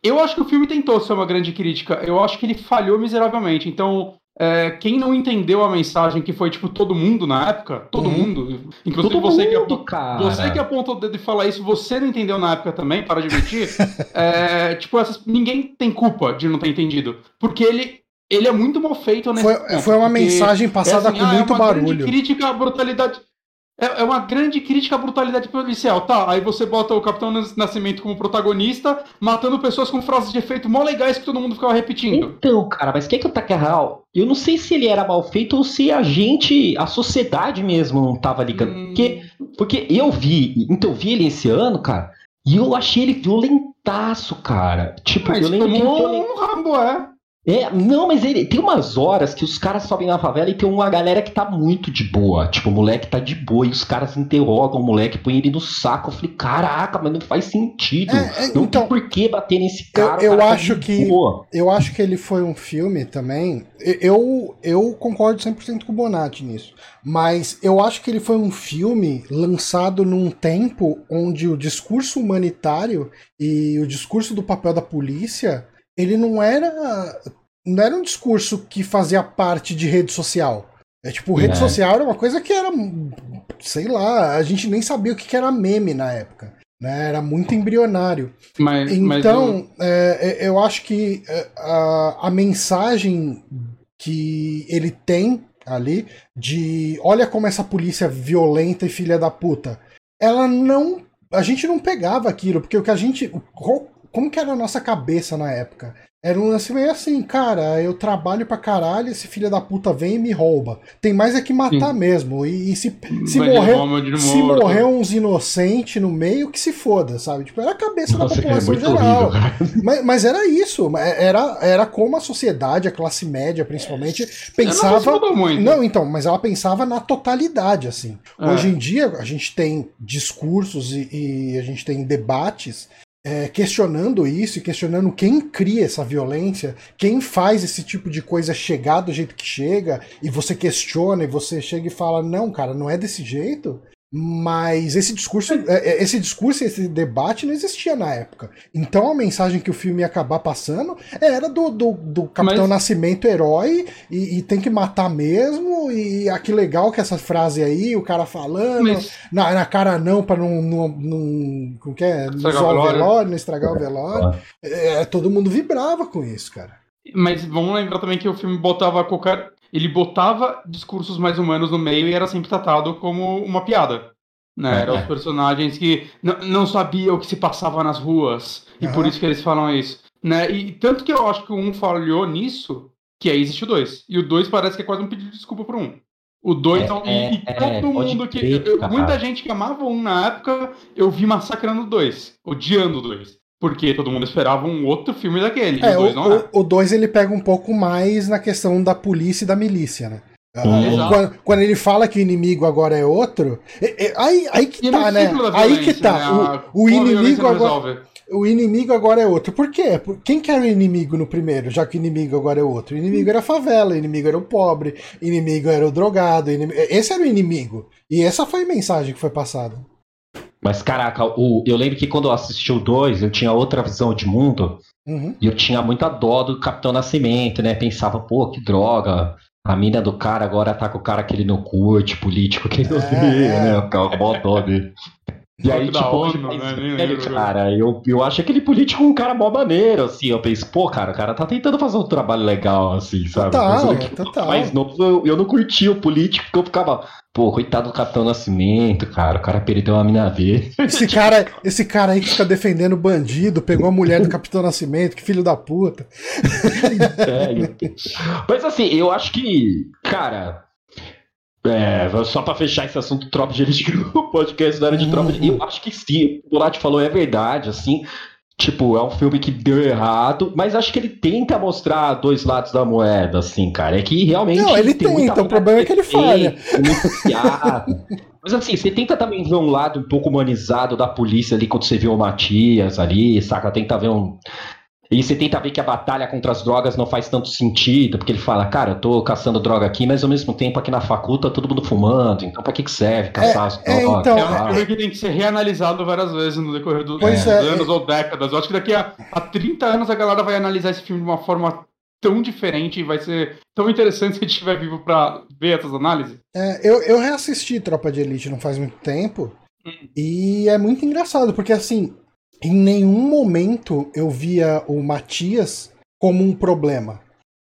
Eu acho que o filme tentou ser uma grande crítica. Eu acho que ele falhou miseravelmente. Então, é, quem não entendeu a mensagem que foi, tipo, todo mundo na época, todo uhum. mundo, inclusive todo você, mundo, que, cara. você que apontou o dedo e fala isso, você não entendeu na época também, para de mentir, é, tipo, essas, ninguém tem culpa de não ter entendido, porque ele, ele é muito mal feito nesse Foi, ponto, foi uma mensagem passada é assim, com ah, muito é barulho. crítica à brutalidade é, é uma grande crítica à brutalidade policial. Tá, aí você bota o Capitão Nascimento como protagonista, matando pessoas com frases de efeito mó legais que todo mundo ficava repetindo. Então, cara, mas quem que é o Takahal? Eu não sei se ele era mal feito ou se a gente, a sociedade mesmo, não tava ligando. Hum... Porque, porque eu vi, então eu vi ele esse ano, cara, e eu achei ele violentaço, cara. Tipo, mas eu lembro tomou que ele... um Rambo, é. É, não, mas ele tem umas horas que os caras sobem na favela e tem uma galera que tá muito de boa. Tipo, o moleque tá de boa e os caras interrogam o moleque, põem ele no saco. Eu falei, caraca, mas não faz sentido. É, é, não então, tem por que bater nesse cara. Eu, eu cara acho tá que eu acho que ele foi um filme também. Eu, eu concordo 100% com o Bonatti nisso. Mas eu acho que ele foi um filme lançado num tempo onde o discurso humanitário e o discurso do papel da polícia ele não era não era um discurso que fazia parte de rede social. É tipo, rede é. social era uma coisa que era, sei lá, a gente nem sabia o que era meme na época. Né? Era muito embrionário. Mas, então, mas eu... É, é, eu acho que é, a, a mensagem que ele tem ali de olha como essa polícia violenta e filha da puta, ela não. A gente não pegava aquilo, porque o que a gente como que era a nossa cabeça na época? Era um lance meio assim, cara, eu trabalho pra caralho, esse filho da puta vem e me rouba. Tem mais é que matar Sim. mesmo. E, e se, se, morrer, se morrer uns inocentes no meio, que se foda, sabe? Tipo, era a cabeça Nossa, da população é geral. Mas, mas, era isso. Era, era como a sociedade, a classe média principalmente, pensava. Não, muito. não, então, mas ela pensava na totalidade, assim. É. Hoje em dia, a gente tem discursos e, e a gente tem debates é, questionando isso e questionando quem cria essa violência, quem faz esse tipo de coisa chegar do jeito que chega, e você questiona e você chega e fala: não, cara, não é desse jeito. Mas esse discurso, é, é, esse discurso, esse debate não existia na época. Então a mensagem que o filme ia acabar passando era do, do, do Capitão Mas... Nascimento herói e, e, tem que matar mesmo. E ah, que legal que essa frase aí, o cara falando, Mas... na, na cara não, pra não. não, não como que é? Não estragar o velório, não estragar o velório. É, todo mundo vibrava com isso, cara. Mas vamos lembrar também que o filme botava qualquer ele botava discursos mais humanos no meio e era sempre tratado como uma piada. Né? É, Eram os personagens que não sabiam o que se passava nas ruas, e por isso que eles falam isso. Né? E tanto que eu acho que o um falhou nisso, que aí existe o dois. E o dois parece que é quase um pedido de desculpa pro um. O dois é, é, e, é, todo mundo que. eu, muita gente que amava um na época, eu vi massacrando o dois, odiando o dois. Porque todo mundo esperava um outro filme daquele. É, o 2 é. ele pega um pouco mais na questão da polícia e da milícia, né? Uhum. Quando, quando, ele fala que o inimigo agora é outro, é, é, aí, aí que tá, né? Aí que tá. Né? O, o inimigo agora. O inimigo agora é outro. Por quê? Quem que era o inimigo no primeiro, já que o inimigo agora é outro? O inimigo era a favela, o inimigo era o pobre, o inimigo era o drogado. O inimigo... Esse era o inimigo. E essa foi a mensagem que foi passada. Mas, caraca, o, eu lembro que quando eu assisti o 2, eu tinha outra visão de mundo. Uhum. E eu tinha muita dó do Capitão Nascimento, né? Pensava, pô, que droga. A mina do cara agora tá com o cara que ele não curte, político que ele É, odeia, é. né? Ficava mó dó dele. E aí, Da tipo, ONU, mais né? Cara, eu, eu acho aquele político um cara mó maneiro, assim. Eu penso, pô, cara, o cara tá tentando fazer um trabalho legal, assim, sabe? Total, Mas eu- total. mais novo, eu, eu não curtia o político, porque eu ficava, pô, coitado do Capitão Nascimento, cara, o cara perdeu uma mina dele. Esse cara, esse cara aí que fica defendendo bandido, pegou a mulher do Capitão Nascimento, que filho da puta. É, eu- Mas assim, eu acho que, cara. É, só pra fechar esse assunto tropa de elite, que o podcast não era de tropa de Eu acho que sim, o Bonatti falou é verdade, assim. Tipo, é um filme que deu errado, mas acho que ele tenta mostrar dois lados da moeda, assim, cara. É que realmente. Não, ele tem tenta, o problema é que ele falha. Mas assim, você tenta também ver um lado um pouco humanizado da polícia ali quando você vê o Matias ali, saca? Tenta ver um. E você tenta ver que a batalha contra as drogas não faz tanto sentido, porque ele fala, cara, eu tô caçando droga aqui, mas ao mesmo tempo aqui na faculta todo mundo fumando, então pra que que serve caçar as é, drogas? então, É um tal? filme que tem que ser reanalisado várias vezes no decorrer do- dos é, anos ou décadas. Eu acho que daqui a, a 30 anos a galera vai analisar esse filme de uma forma tão diferente e vai ser tão interessante se a gente estiver vivo pra ver essas análises. É, eu, eu reassisti Tropa de Elite não faz muito tempo. E é muito engraçado, porque assim, em nenhum momento eu via o Matias como um problema.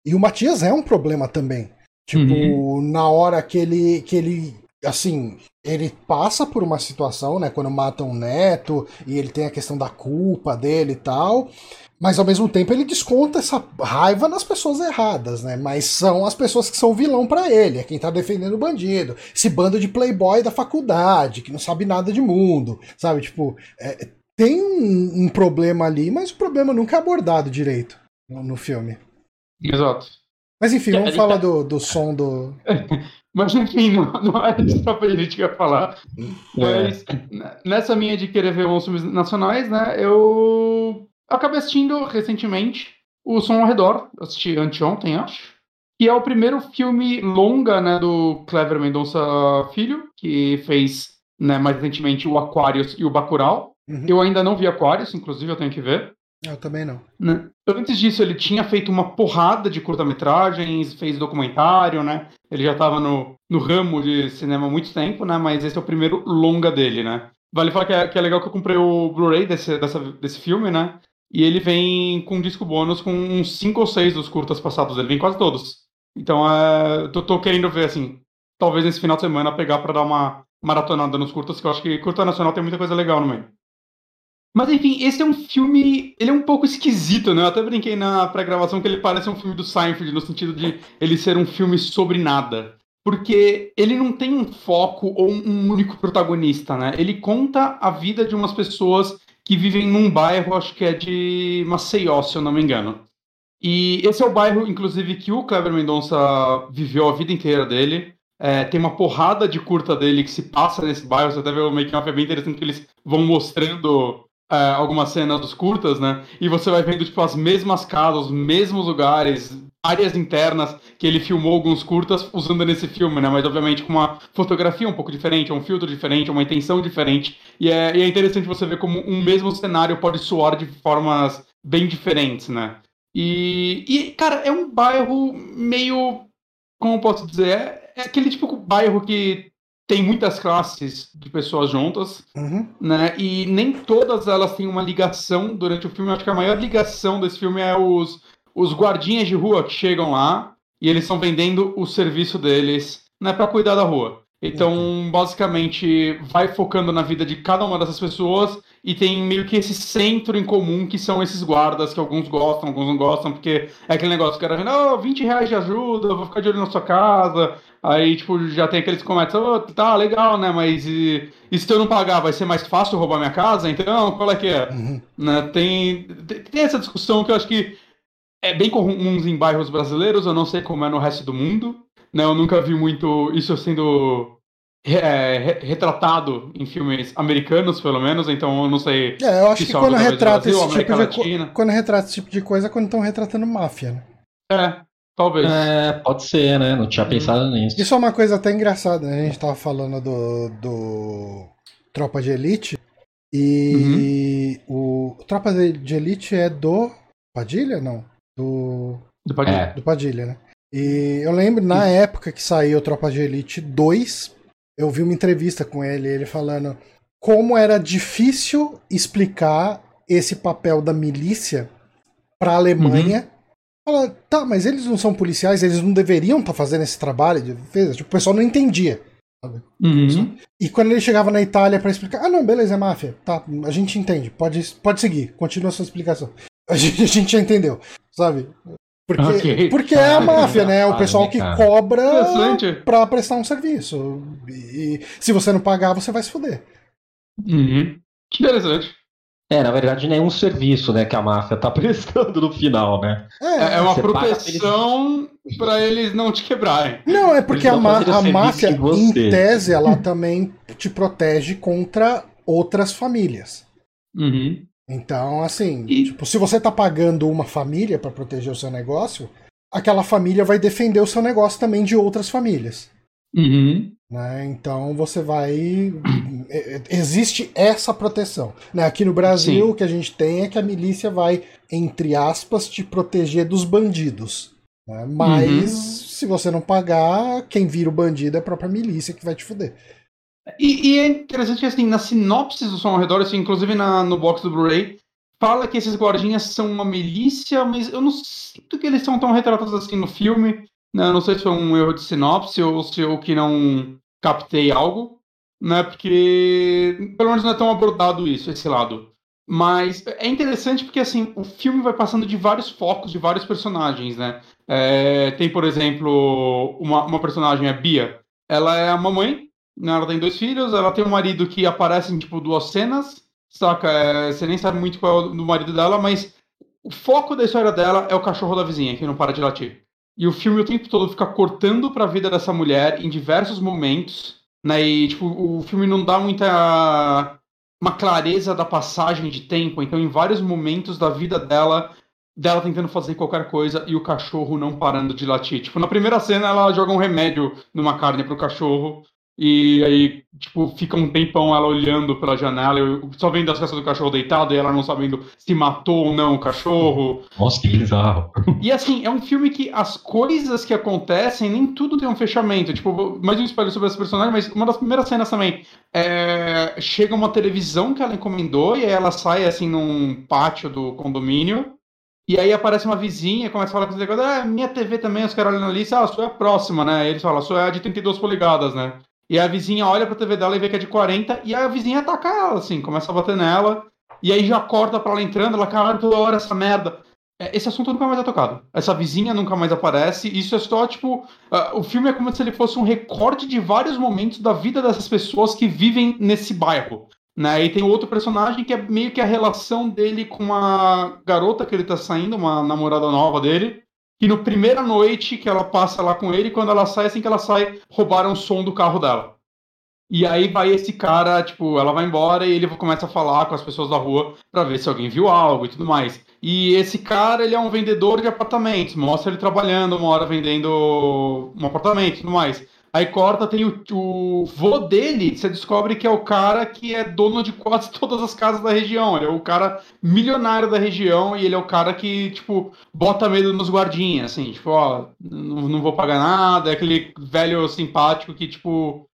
E o Matias é um problema também. Tipo, na hora que ele, que ele, assim, ele passa por uma situação, né, quando matam o neto, e ele tem a questão da culpa dele e tal, mas ao mesmo tempo ele desconta essa raiva nas pessoas erradas, né, mas são as pessoas que são vilão pra ele, é quem tá defendendo o bandido, esse bando de playboy da faculdade, que não sabe nada de mundo, sabe, tipo, é, tem um, um problema ali, mas o problema nunca é abordado direito no, no filme. Exato. Mas enfim, vamos Ele falar tá- do, do som do, Mas enfim, não, não é de tropa de elite que eu ia falar. Mas n- nessa minha de querer ver uns filmes nacionais, né? Eu acabei assistindo recentemente o Som ao Redor. Eu assisti anteontem, acho. Que é o primeiro filme longa, né, do Clever Mendonça Filho, que fez, né, mais recentemente o Aquarius e o Bacurau. Uhum. Eu ainda não vi Aquarius, inclusive eu tenho que ver. Eu também não. né? Antes disso, ele tinha feito uma porrada de curta-metragens, fez documentário, né? Ele já estava no, no ramo de cinema há muito tempo, né? Mas esse é o primeiro longa dele, né? Vale falar que é, que é legal que eu comprei o Blu-ray desse, dessa- desse filme, né? E ele vem com um disco bônus com uns 5 ou 6 dos curtas passados dele, vem quase todos. Então, é, eu tô, tô querendo ver, assim, talvez nesse final de semana pegar pra dar uma maratonada nos curtas, que eu acho que curta nacional tem muita coisa legal no meio. Mas enfim, esse é um filme. Ele é um pouco esquisito, né? Eu até brinquei na pré-gravação que ele parece um filme do Seinfeld, no sentido de ele ser um filme sobre nada. Porque ele não tem um foco ou um único protagonista, né? Ele conta a vida de umas pessoas que vivem num bairro, acho que é de Maceió, se eu não me engano. E esse é o bairro, inclusive, que o Kleber Mendonça viveu a vida inteira dele. É, tem uma porrada de curta dele que se passa nesse bairro. Você até vê o make-up, é bem interessante que eles vão mostrando é, algumas cenas curtas, né? E você vai vendo, tipo, as mesmas casas, os mesmos lugares, áreas internas que ele filmou alguns curtas usando nesse filme, né? Mas, obviamente, com uma fotografia um pouco diferente, um filtro diferente, uma intenção diferente. E é, e é interessante você ver como um mesmo cenário pode soar de formas bem diferentes, né? E, e, cara, é um bairro meio. Como eu posso dizer? É, é aquele tipo de bairro que tem muitas classes de pessoas juntas, Uhum. né? E nem todas elas têm uma ligação durante o filme. Eu acho que a maior ligação desse filme é os, os guardinhas de rua que chegam lá e eles estão vendendo o serviço deles, né, para cuidar da rua. Então, basicamente, vai focando na vida de cada uma dessas pessoas e tem meio que esse centro em comum que são esses guardas que alguns gostam, alguns não gostam, porque é aquele negócio, o cara vem, oh, 20 reais de ajuda, vou ficar de olho na sua casa. Aí, tipo, já tem aqueles comentários, oh, tá, legal, né, mas e, e se eu não pagar, vai ser mais fácil roubar minha casa? Então, qual é que é? Uhum. Né, tem, tem essa discussão que eu acho que é bem comum em bairros brasileiros, eu não sei como é no resto do mundo, né, eu nunca vi muito isso sendo é, re- retratado em filmes americanos, pelo menos, então eu não sei. É, eu acho que quando retrata Brasil, esse tipo América de quando retrata esse tipo de coisa é quando estão retratando máfia, né? É, talvez. É, pode ser, né? Não tinha pensado nisso. Isso é uma coisa até engraçada, né? A gente tava falando do, do Tropa de Elite e o Tropa de de Elite é do Padilha? Não. Do. Do Padilha. É. Do Padilha, né? E eu lembro, na época que saiu Tropa de Elite 2, eu vi uma entrevista com ele, ele falando como era difícil explicar esse papel da milícia para a Alemanha. Fala, tá, mas eles não são policiais, eles não deveriam estar fazendo esse trabalho de defesa. Tipo, o pessoal não entendia. Uhum. E quando ele chegava na Itália para explicar, ah, não, beleza, é máfia, tá, a gente entende, pode, pode seguir, continua a sua explicação. A gente, a gente já entendeu, sabe? Porque, Ok. porque é a Ah, máfia, né? É o ah, pessoal que cobra pra prestar um serviço. E se você não pagar, você vai se fuder. Uhum. Que interessante. É, na verdade, nenhum serviço, né, que a máfia tá prestando no final, né? É, é uma Você paga proteção pra eles não te quebrarem. Não, é porque Eles a, ma- a máfia, em tese, ela também te protege contra outras famílias. Uhum. Então, assim, E- tipo, se você tá pagando uma família pra proteger o seu negócio, aquela família vai defender o seu negócio também de outras famílias. Uhum. Né? Então você vai. é- é- Existe essa proteção. Né? Aqui no Brasil, Sim. o que a gente tem é que a milícia vai, entre aspas, te proteger dos bandidos. né? Mas Uhum. se você não pagar, quem vira o bandido é a própria milícia que vai te fuder. E, e é interessante que, assim, na sinopse do Som ao Redor, assim, inclusive na, no box do Blu-ray, fala que esses guardinhas são uma milícia, mas eu não sinto que eles são tão retratados assim no filme. Né? Não sei se foi um erro de sinopse ou se eu que não captei algo, né? Porque pelo menos não é tão abordado isso, esse lado. Mas é interessante porque, assim, o filme vai passando de vários focos, de vários personagens, né? É, tem, por exemplo, uma, uma personagem, a Bia. Ela é a mamãe? Ela tem dois filhos, ela tem um marido que aparece em, tipo, duas cenas, saca? É, você nem sabe muito qual é o do marido dela, mas o foco da história dela é o cachorro da vizinha, que não para de latir. E o filme o tempo todo fica cortando pra vida dessa mulher em diversos momentos, né? E, tipo, o filme não dá muita uma clareza da passagem de tempo, então em vários momentos da vida dela, dela tentando fazer qualquer coisa e o cachorro não parando de latir. Tipo, na primeira cena ela joga um remédio numa carne pro cachorro e aí, tipo, fica um tempão ela olhando pela janela, eu- só vendo as costas do cachorro deitado e ela não sabendo se matou ou não o cachorro. Nossa, que bizarro. E assim, é um filme que as coisas que acontecem, nem tudo tem um fechamento. Tipo, mais um spoiler sobre esse personagem, mas uma das primeiras cenas também. é, chega uma televisão que ela encomendou e aí ela sai assim num pátio do condomínio. E aí aparece uma vizinha, começa a falar com os negócios, ah, minha TV também, os caras olhando ali, ah, a sua é a próxima, né? Eles falam, a sua é a de 32 polegadas, né? E a vizinha olha pra TV dela e vê que é de 40, e a vizinha ataca ela, assim, começa a bater nela, e aí já corta pra ela entrando, ela, caralho, toda hora essa merda. É, Esse assunto nunca mais é tocado. Essa vizinha nunca mais aparece. Isso é só, tipo. ah, o filme é como se ele fosse um recorte de vários momentos da vida dessas pessoas que vivem nesse bairro. Né? E tem outro personagem que é meio que a relação dele com uma garota que ele tá saindo, uma namorada nova dele. Que no primeira noite que ela passa lá com ele, quando ela sai, assim que ela sai, roubaram o som do carro dela. E aí vai esse cara, tipo, ela vai embora e ele começa a falar com as pessoas da rua pra ver se alguém viu algo e tudo mais. E esse cara, ele é um vendedor de apartamentos, mostra ele trabalhando uma hora vendendo um apartamento e tudo mais. Aí corta, tem o, o vô dele, você descobre que é o cara que é dono de quase todas as casas da região. Ele é o cara milionário da região e ele é o cara que, tipo, bota medo nos guardinhas, assim, tipo, ó, não, não vou pagar nada, é aquele velho simpático que, tipo,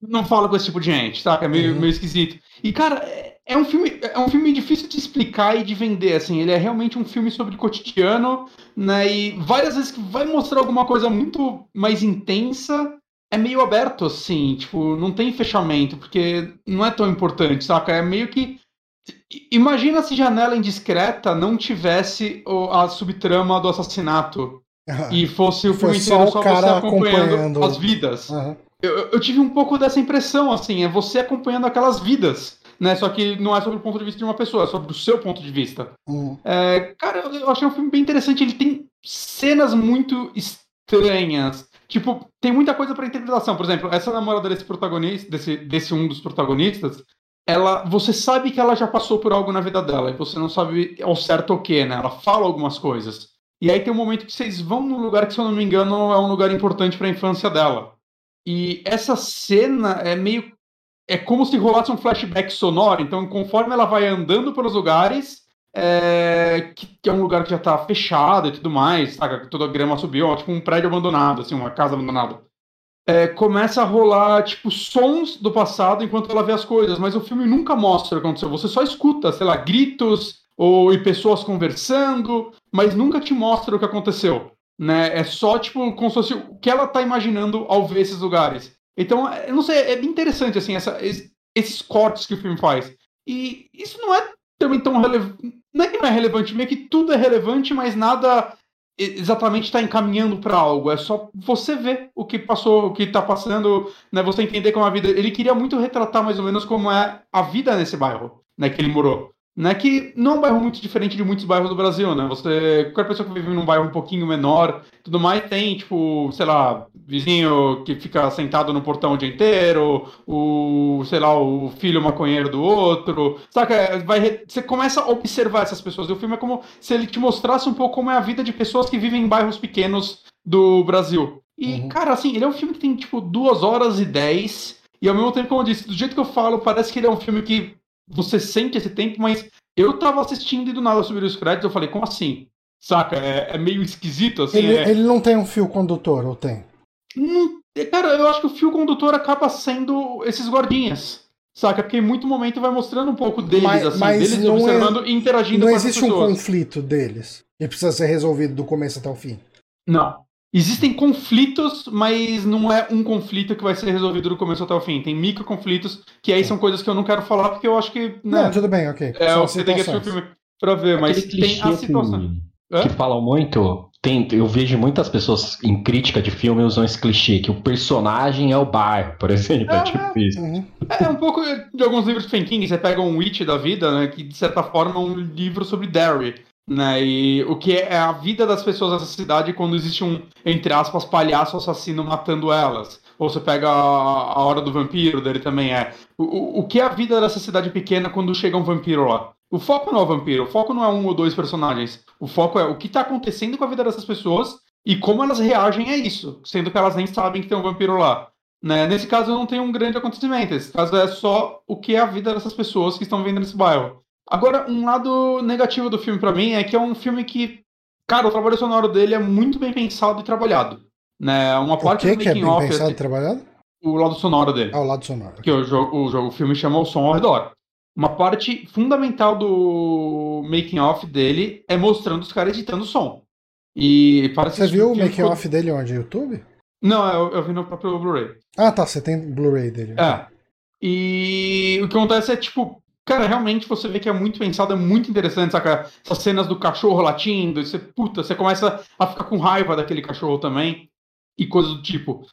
não fala com esse tipo de gente, saca? É meio, Uhum. meio esquisito. E, cara, é, um filme, é um filme difícil de explicar e de vender, assim. Ele é realmente um filme sobre cotidiano, né? E várias vezes que vai mostrar alguma coisa muito mais intensa, é meio aberto, assim. Tipo, não tem fechamento, porque não é tão importante, saca? É meio que. Imagina se Janela Indiscreta não tivesse a subtrama do assassinato e fosse o Foi filme só inteiro só, cara você acompanhando, acompanhando. as vidas. Eu, eu- eu tive um pouco dessa impressão, assim, é você acompanhando aquelas vidas, né? Só que não é sobre o ponto de vista de uma pessoa, é sobre o seu ponto de vista. Hum. É, cara, eu, achei um filme bem interessante. Ele tem cenas muito estranhas. Tipo, tem muita coisa pra interpretação. Por exemplo, essa namorada desse protagonista, desse, desse um dos protagonistas, ela, você sabe que ela já passou por algo na vida dela e você não sabe ao certo o que, né? Ela fala algumas coisas. E aí tem um momento que vocês vão num lugar que, se eu não me engano, é um lugar importante pra infância dela. E essa cena é meio. É como se rolasse um flashback sonoro. Então, conforme ela vai andando pelos lugares, é, que, que, é um lugar que já tá fechado e tudo mais, saca? Toda a grama subiu, ó, tipo um prédio abandonado, assim, uma casa abandonada. É, começa a rolar, tipo, sons do passado enquanto ela vê as coisas, mas o filme nunca mostra o que aconteceu. Você só escuta, sei lá, gritos ou e pessoas conversando, mas nunca te mostra o que aconteceu. Né? É só, tipo, como se fosse o que ela tá imaginando ao ver esses lugares. Então, eu não sei, é bem interessante, assim, essa, esses cortes que o filme faz. E isso não é também tão relevante. Não é que não é relevante, meio que tudo é relevante, mas nada exatamente está encaminhando para algo. É só você ver o que passou, o que está passando, né? Você entender como a vida. Ele queria muito retratar mais ou menos como é a vida nesse bairro, né? Que ele morou né, que não é um bairro muito diferente de muitos bairros do Brasil, né? Você, qualquer pessoa que vive num bairro um pouquinho menor, tudo mais, tem, tipo, sei lá, vizinho que fica sentado no portão o dia inteiro, o, sei lá, o filho maconheiro do outro, saca? Vai, você começa a observar essas pessoas. E o filme é como se ele te mostrasse um pouco como é a vida de pessoas que vivem em bairros pequenos do Brasil. E, uhum. cara, assim, ele é um filme que tem, tipo, duas horas e dez, e ao mesmo tempo, como eu disse, do jeito que eu falo, parece que ele é um filme que você sente esse tempo, mas eu tava assistindo e do nada subiram os créditos, eu falei, como assim? Saca? É, é meio esquisito, assim. Ele, é... ele, não tem um fio condutor, ou tem? Não, é, cara, eu acho que o fio condutor acaba sendo esses guardinhas. Saca? Porque em muito momento vai mostrando um pouco deles, mas, assim, mas deles observando é, e interagindo com as pessoas. Não existe um conflito deles. E precisa ser resolvido do começo até o fim. Não. Existem conflitos, mas não é um conflito que vai ser resolvido do começo até o fim. Tem micro conflitos, que aí são coisas que eu não quero falar, porque eu acho que. Né, não, tudo bem, ok. É, você tem que assistir o filme pra ver, mas tem a situação. Que, que falam muito. Tem, eu vejo muitas pessoas em crítica de filme usam esse clichê, que o personagem é o bairro, por exemplo. É, é tipo isso. Uhum. É, é um pouco de alguns livros de Stephen King, você pega um Witch da vida, né? Que de certa forma é um livro sobre Derry. Né? E o que é a vida das pessoas nessa cidade quando existe um, entre aspas, palhaço assassino matando elas. Ou você pega a, a Hora do Vampiro, dele também é. O, o que é a vida dessa cidade pequena quando chega um vampiro lá? O foco não é o vampiro, o foco não é um ou dois personagens. O foco é o que está acontecendo com a vida dessas pessoas e como elas reagem a isso, sendo que elas nem sabem que tem um vampiro lá. Né? Nesse caso não tem um grande acontecimento, esse caso é só o que é a vida dessas pessoas que estão vivendo nesse bairro. Agora, um lado negativo do filme para mim é que é um filme que, cara, o trabalho sonoro dele é muito bem pensado e trabalhado. Né? Uma parte o que, do que é bem off, pensado e trabalhado? O lado sonoro dele. Ah, o lado sonoro. Que o jogo, o jogo, o filme chama o som ao redor. Uma parte fundamental do making off dele é mostrando os caras editando o som. E parece Você viu o making ficou... off dele onde? YouTube? Não, eu, eu vi no próprio Blu-ray. Ah, tá. Você tem Blu-ray dele. É. E o que acontece é, tipo, Cara, realmente você vê que é muito pensado, é muito interessante, saca? Essas cenas do cachorro latindo, e você, puta, você começa a ficar com raiva daquele cachorro também, e coisas do tipo.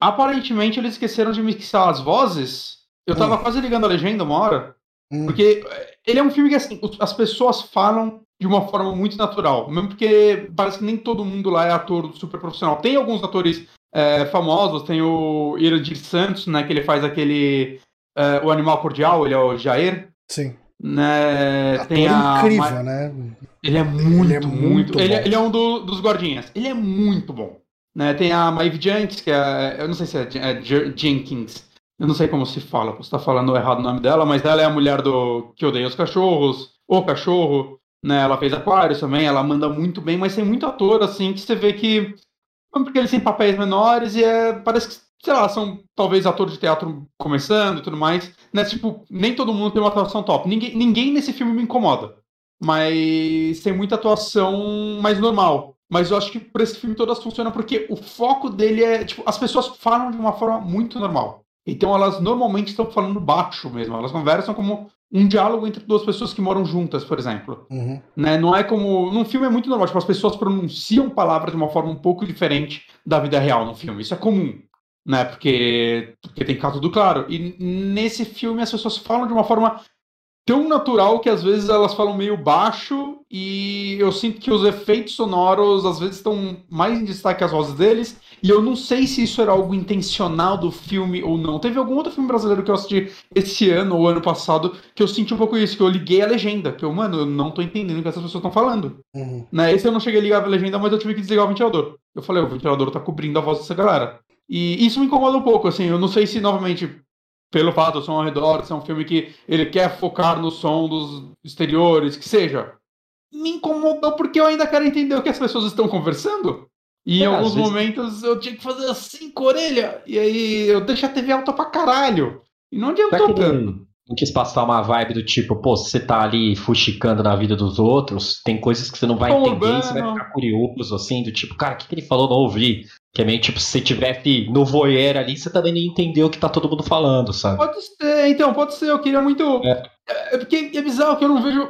Aparentemente eles esqueceram de mixar as vozes. Eu tava hum. quase ligando a legenda uma hora, hum. porque ele é um filme que, assim, as pessoas falam de uma forma muito natural, mesmo porque parece que nem todo mundo lá é ator super profissional. Tem alguns atores é, famosos, tem o Irandir Santos, né, que ele faz aquele uh, o Animal Cordial, ele é o Jair. Sim. Né, tem a, incrível, né? Ele é muito, ele é muito, muito ele, é, ele, é um do, dos guardinhas. Ele é muito bom. Né, tem a Maeve Jenkins, que é. Eu não sei se é, é Jenkins. Eu não sei como se fala, posso estar falando errado o nome dela, mas ela é a mulher do que odeia os cachorros, o cachorro, né? Ela fez Aquarius também, ela manda muito bem, mas tem muito ator, assim, que você vê que. Porque eles têm papéis menores e é, parece que sei lá, são talvez atores de teatro começando e tudo mais, né? Tipo, nem todo mundo tem uma atuação top. Ninguém, ninguém nesse filme me incomoda. Mas tem muita atuação mais normal. Mas eu acho que por esse filme todas funcionam porque o foco dele é, tipo, as pessoas falam de uma forma muito normal. Então elas normalmente estão falando baixo mesmo. Elas conversam como um diálogo entre duas pessoas que moram juntas, por exemplo. Uhum. Né? Não é como. Num filme é muito normal, tipo, as pessoas pronunciam palavras de uma forma um pouco diferente da vida real no filme. Isso é comum né? Porque, porque tem que ficar tudo claro. E nesse filme as pessoas falam de uma forma tão natural que às vezes elas falam meio baixo e eu sinto que os efeitos sonoros às vezes estão mais em destaque as vozes deles e eu não sei se isso era algo intencional do filme ou não. Teve algum outro filme brasileiro que eu assisti esse ano ou ano passado que eu senti um pouco isso, que eu liguei a legenda, que eu, mano, eu não tô entendendo o que essas pessoas estão falando. Uhum. Né? Esse eu não cheguei a ligar a legenda, mas eu tive que desligar o ventilador. Eu falei, o ventilador tá cobrindo a voz dessa galera. E isso me incomoda um pouco, assim, eu não sei se, novamente, pelo fato do som ao redor ser um filme que ele quer focar no som dos exteriores, que seja, me incomodou porque eu ainda quero entender o que as pessoas estão conversando. E em É, às alguns vezes- momentos eu tinha que fazer assim com a orelha. E aí eu deixo a TV alta pra caralho. E não adiantou tanto. não quis passar uma vibe do tipo, pô, se você tá ali fuxicando na vida dos outros, tem coisas que você não vai entender, você vai ficar curioso, assim, do tipo, cara, o que, que ele falou? Não ouvi. Que é meio tipo, se você tivesse no voyeur ali, você também não entendeu o que tá todo mundo falando, sabe? Pode ser, então, pode ser. Eu queria muito. É. É, porque é bizarro que eu não vejo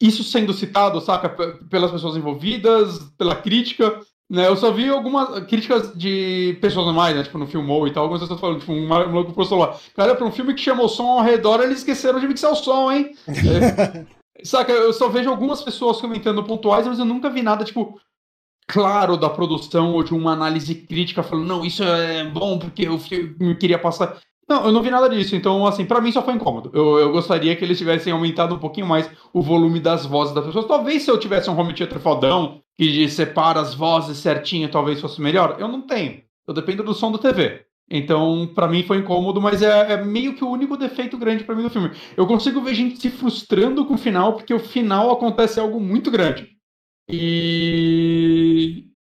isso sendo citado, saca? P- Pelas pessoas envolvidas, pela crítica. Né? Eu só vi algumas críticas de pessoas normais, né? Tipo, no Filmou e tal. Algumas pessoas falando, tipo, um maluco postou lá. Cara, pra um filme que chamou som ao redor, eles esqueceram de mixar o som, hein? É, saca? Eu só vejo algumas pessoas comentando pontuais, mas eu nunca vi nada, tipo, claro da produção ou de uma análise crítica falando, não, isso é bom porque filme queria passar. Não, eu não vi nada disso, então, assim, pra mim só foi incômodo. Eu, eu gostaria que eles tivessem aumentado um pouquinho mais o volume das vozes das pessoas. Talvez se eu tivesse um home theater fodão, que separa as vozes certinho, talvez fosse melhor. Eu não tenho. Eu dependo do som do TV. Então, pra mim foi incômodo, mas é, é meio que o único defeito grande pra mim do filme. Eu consigo ver gente se frustrando com o final, porque o final acontece algo muito grande. E.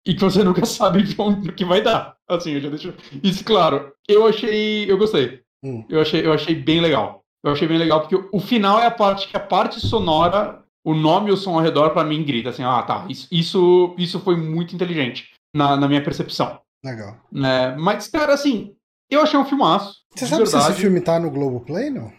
E que você nunca sabe de onde que vai dar. Assim, eu já deixo isso claro. Eu achei. Eu gostei. Hum. Eu, achei, eu achei bem legal. Eu achei bem legal, porque o final é a parte que a parte sonora, o nome e o som ao redor, pra mim, grita assim: ah, tá. Isso, isso, isso foi muito inteligente na, na minha percepção. Legal. Né? Mas, cara, assim, eu achei um filmaço. Você sabe se esse verdade. filme tá no Globoplay, não?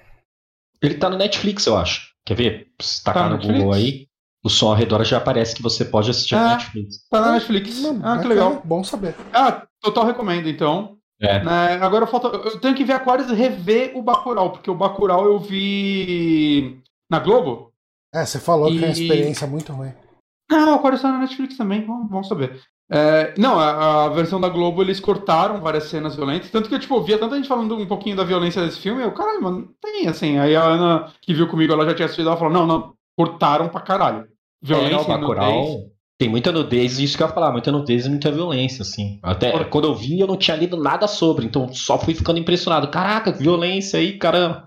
Ele tá no Netflix, eu acho. Quer ver? Se tacar Tá no no Google aí, o som ao redor já aparece que você pode assistir no Ah. Netflix. Tá na Netflix. Não, ah, que legal. Bom saber. Ah, total recomendo, então. É. Né, agora falta. Eu tenho que ver Aquarius e rever o Bacurau, porque o Bacurau eu vi na Globo. É, você falou que é uma E- experiência muito ruim. Não, o Aquarius tá na Netflix também, vamos, vamos saber. É, não, a, a versão da Globo eles cortaram várias cenas violentas, tanto que eu tipo, via tanta gente falando um pouquinho da violência desse filme, eu, caralho, mano, tem assim. Aí a Ana, que viu comigo, ela já tinha assistido, ela falou: não, não, cortaram pra caralho. É, Violência o e Bacurau nudez. tem muita nudez, isso que eu ia falar, muita nudez e muita violência, assim. Até Por- quando eu vi, eu não tinha lido nada sobre, então só fui ficando impressionado. Caraca, violência aí, caramba.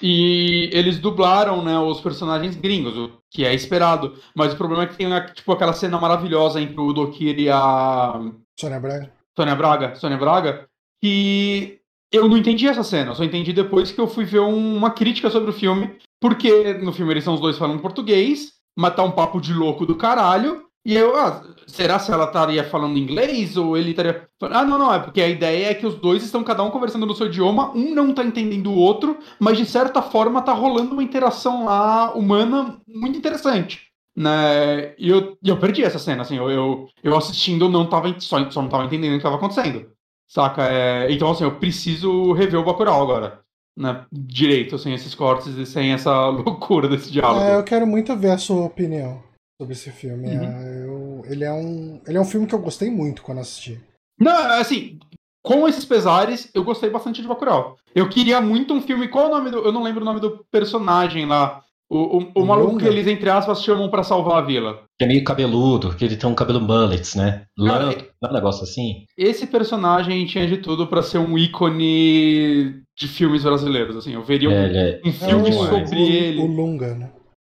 E eles dublaram, né, os personagens gringos, o que é esperado. Mas o problema é que tem, tipo, aquela cena maravilhosa entre o Dokir e a Sônia Braga? Sônia Braga, Sônia Braga, que eu não entendi essa cena, eu só entendi depois que eu fui ver um- uma crítica sobre o filme, porque no filme eles são os dois falando português, tá um papo de louco do caralho, e eu, ah, será se ela estaria falando inglês ou ele estaria. Ah, não, não, é porque a ideia é que os dois estão cada um conversando no seu idioma, um não tá entendendo o outro, mas de certa forma tá rolando uma interação lá humana muito interessante. Né? E eu, eu perdi essa cena, assim, eu, eu, eu assistindo não tava, só, só não tava entendendo o que tava acontecendo. Saca? É, então, assim, eu preciso rever o Bacurau agora. Né? Direito, sem esses cortes e sem essa loucura desse diálogo. É, eu quero muito ver a sua opinião sobre esse filme. Uhum. É, eu- ele, é um, ele é um filme que eu gostei muito quando assisti. Não, assim, com esses pesares, eu gostei bastante de Bacurau. Eu queria muito um filme. Qual é o nome do. Eu não lembro o nome do personagem lá. O, o, o maluco Lunga? que eles, entre aspas, chamam pra salvar a vila. Que é meio cabeludo, que ele tem um cabelo mullets, né? Lanto, não é um negócio assim? Esse personagem tinha de tudo pra ser um ícone de filmes brasileiros. Assim, eu veria um, É, é um É filme sobre o, ele. o Lunga, né?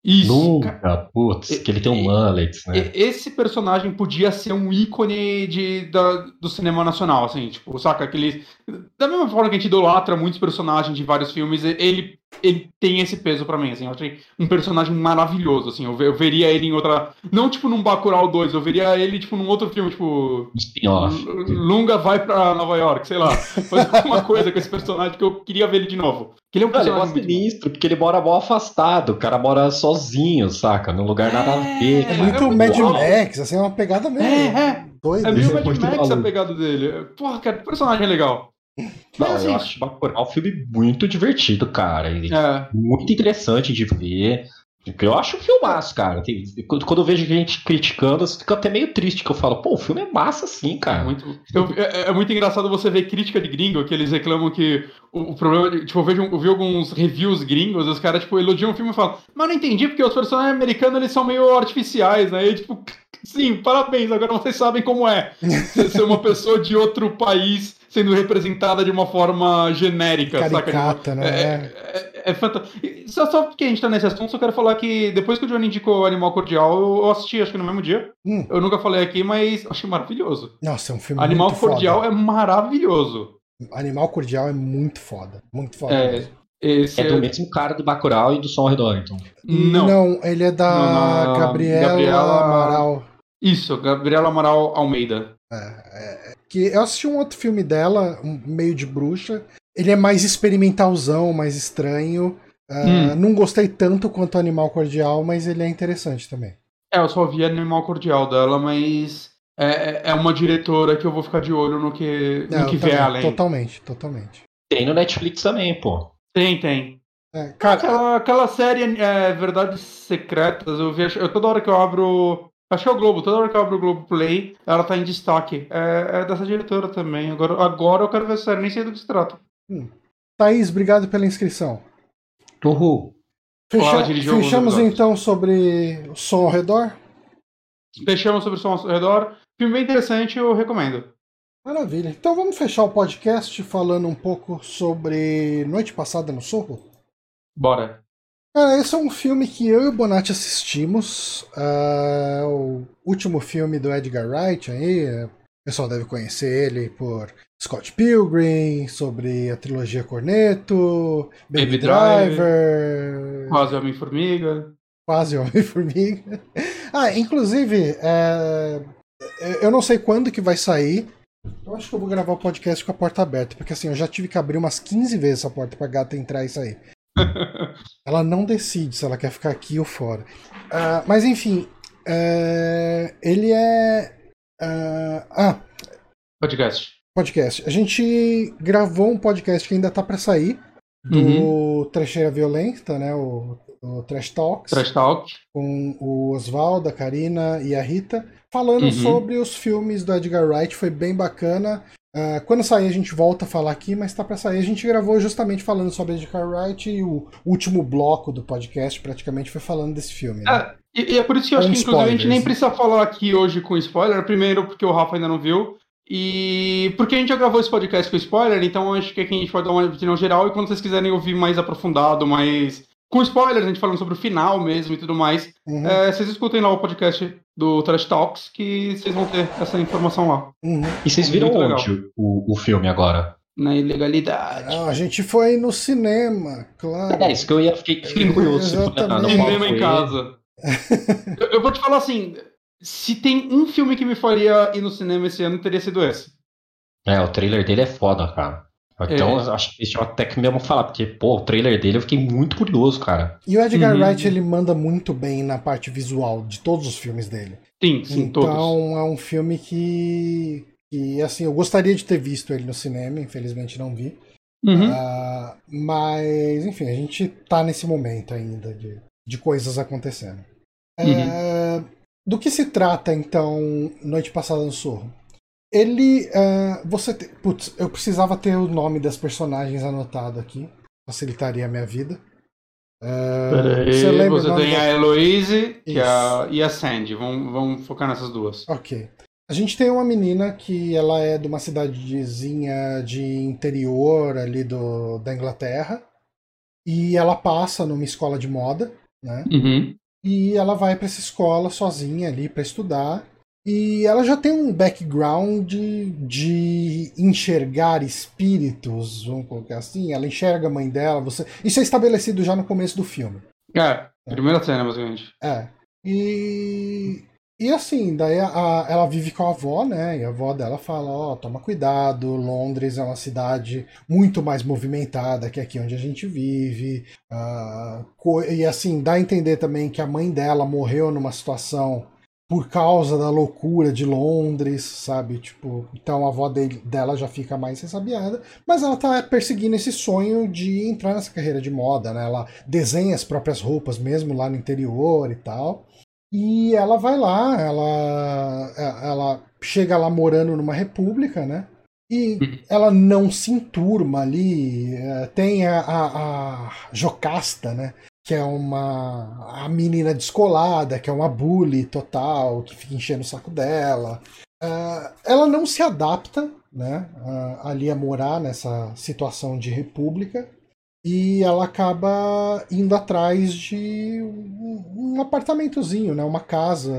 Isso. Nunca, putz, que ele tem um mullets, né? Esse personagem podia ser um ícone de, da- do cinema nacional, assim, tipo, saca? Aquele. Da mesma forma que a gente idolatra muitos personagens de vários filmes, e- ele, ele tem esse peso pra mim, assim. Eu achei um personagem maravilhoso, assim. Eu, eu veria ele em outra. Não, tipo, num Bacurau 2, eu veria ele, tipo, num outro filme, tipo. Spin-off. Lunga vai pra Nova York, sei lá. Fazer alguma coisa com esse personagem que eu queria ver ele de novo. Que ele é um Não, ele é personagem. muito bom. sinistro, porque ele mora mal afastado, o cara mora sozinho, saca? Num lugar nada a ver. É, É, muito muito Mad bom. Max, assim, é uma pegada meio É, é. doida. É meio é Mad Max a pegada dele. Porra, cara, que personagem legal. Não, Mas, assim, eu acho Bacurau um filme muito divertido, cara. É. muito interessante de ver. Eu acho um filmaço, cara. Tem- quando eu vejo gente criticando, eu fico até meio triste, que eu falo, pô, o filme é massa sim, É cara. muito, eu- é, é muito engraçado você ver crítica de gringo, que eles reclamam que o, o problema. Tipo, eu, vejo, eu vi alguns reviews gringos, os caras, tipo, elogiam o filme e falam, mas não entendi, porque os personagens americanos eles são meio artificiais, né? E, tipo, sim, parabéns, agora vocês sabem como é ser uma pessoa de outro país sendo representada de uma forma genérica, Caricata, saca? né? É, é, é fantástico. Só, só porque a gente tá nesse assunto, só quero falar que depois que o Johnny indicou Animal Cordial, eu assisti, acho que no mesmo dia. Hum. Eu nunca falei aqui, mas achei maravilhoso. Nossa, é um filme Animal muito Cordial foda. é maravilhoso. Animal Cordial é muito foda. Muito foda. É, mesmo. esse É do mesmo cara do Bacurau e do Som ao Redor, então. Não. ele é da Não, não, Gabriela, Gabriela- Amaral. Isso, Gabriela Amaral Almeida. É, é, que eu assisti um outro filme dela, um meio de bruxa. Ele é mais experimentalzão, mais estranho. Ah, Hum. Não gostei tanto quanto Animal Cordial, mas ele é interessante também. É, eu só vi Animal Cordial dela, mas é, é uma diretora que eu vou ficar de olho no que, no que eu vier além. Totalmente, totalmente. Tem no Netflix também, pô. Tem, tem. É, cara, Aquela, aquela série é, Verdades Secretas, eu vejo. Eu, toda hora que eu abro. Acho que é o Globo, toda hora que eu abro o Globo Play, ela tá em destaque. É, é dessa diretora também. Agora, agora eu quero ver a série, nem sei do que se trata. Thaís, obrigado pela inscrição. Uhul. Fecha- fechamos então sobre o som ao redor? Fechamos sobre o som ao redor. Filme bem interessante, eu recomendo. Maravilha. Então vamos fechar o podcast falando um pouco sobre Noite Passada no Sorro? Bora. Cara, esse é um filme que eu e o Bonatti assistimos. ah, o último filme do Edgar Wright aí. é, O pessoal deve conhecer ele por Scott Pilgrim, sobre a trilogia Corneto, Baby, Baby Driver, Quase Homem-Formiga. quase Homem-Formiga. Ah, inclusive, é, eu não sei quando que vai sair. Eu acho que eu vou gravar o podcast com a porta aberta, porque assim, eu já tive que abrir umas 15 vezes essa porta pra gata entrar e sair. Ela não decide se ela quer ficar aqui ou fora. Ah, mas enfim, é, ele é. ah, ah, Podcast. podcast. A gente gravou um podcast que ainda tá pra sair do Trecheira Violenta, né? O, o Trash Talks, Trash Talk. com o Oswaldo, a Karina e a Rita, falando Uhum. sobre os filmes do Edgar Wright. Foi bem bacana. Ah, quando sair, a gente volta a falar aqui, mas tá pra sair. A gente gravou justamente falando sobre Edgar Wright e o último bloco do podcast praticamente foi falando desse filme. Né? É, e, e é por isso que eu acho que, inclusive, a gente nem precisa falar aqui hoje com spoiler. Primeiro, porque o Rafa ainda não viu. E porque a gente já gravou esse podcast com spoiler, então acho que aqui a gente pode dar uma opinião geral. E quando vocês quiserem ouvir mais aprofundado, mais. Com spoilers, a gente falando sobre o final mesmo e tudo mais, Uhum, é, vocês escutem lá o podcast do Trash Talks, que vocês vão ter essa informação lá. uhum. E vocês viram Muito legal. onde o, o filme agora? Na ilegalidade. Ah, a gente foi no cinema, claro. É, isso que eu ia fiquei, fiquei curioso. Exatamente. no Cinema em casa. eu, eu vou te falar assim: se tem um filme que me faria ir no cinema esse ano, teria sido esse. É, o trailer dele é foda, cara. Então, É. acho que deixa eu até que mesmo falar, porque, pô, o trailer dele eu fiquei muito curioso, cara. E o Edgar Uhum. Wright ele manda muito bem na parte visual de todos os filmes dele. Sim, sim, todos. então é um filme que, que assim eu gostaria de ter visto ele no cinema, infelizmente não vi. Uhum. Ah, mas enfim a gente tá nesse momento ainda de, de coisas acontecendo. É, do que se trata então Noite Passada no Sorro? Ele, ah, você, te- putz, eu precisava ter o nome das personagens anotado aqui, facilitaria a minha vida. Peraí, você lembra você tem da- a Heloise é a, e a Sandy. Vamos, vamos focar nessas duas. Ok. A gente tem uma menina que ela é de uma cidadezinha de interior ali do, da Inglaterra. E ela passa numa escola de moda, né? Uhum. E ela vai para essa escola sozinha ali para estudar. E ela já tem um background de, enxergar espíritos, vamos colocar assim. Ela enxerga a mãe dela. Você... Isso é estabelecido já no começo do filme. É, primeira cena, basicamente. É. E. E assim, daí a- a- ela vive com a avó, né? E a avó dela fala: Ó, toma cuidado, Londres é uma cidade muito mais movimentada que aqui onde a gente vive. Co- e assim, dá a entender também que a mãe dela morreu numa situação por causa da loucura de Londres, sabe? Tipo, então a avó dele- dela já fica mais ressabiada, mas ela tá perseguindo esse sonho de entrar nessa carreira de moda, né? Ela desenha as próprias roupas mesmo lá no interior e tal. E ela vai lá, ela, ela chega lá morando numa república, né? E ela não se enturma ali. eh, Tem a, a, a Jocasta, né? Que é uma a menina descolada, que é uma bully total, que fica enchendo o saco dela. Ah, ela não se adapta né, ali a morar nessa situação de república e ela acaba indo atrás de um, um apartamentozinho, né, uma casa,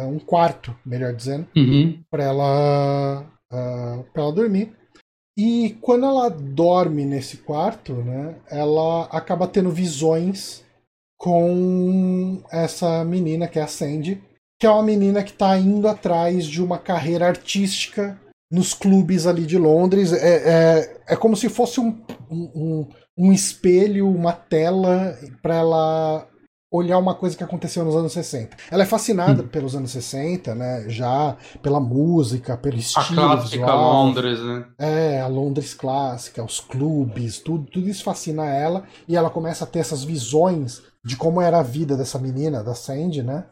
um quarto, melhor dizendo, uhum. para ela uh, ela dormir. E quando ela dorme nesse quarto, né, ela acaba tendo visões com essa menina que é a Sandy, que é uma menina que está indo atrás de uma carreira artística nos clubes ali de Londres. É, é, é como se fosse um, um, um espelho, uma tela para ela olhar uma coisa que aconteceu nos anos 60. Ela é fascinada hum. pelos anos 60, né? Já pela música, pelo estilo a clássica visual. Londres, né? É, a Londres clássica, os clubes, tudo, tudo isso fascina ela e ela começa a ter essas visões de como era a vida dessa menina, da Sandy, né?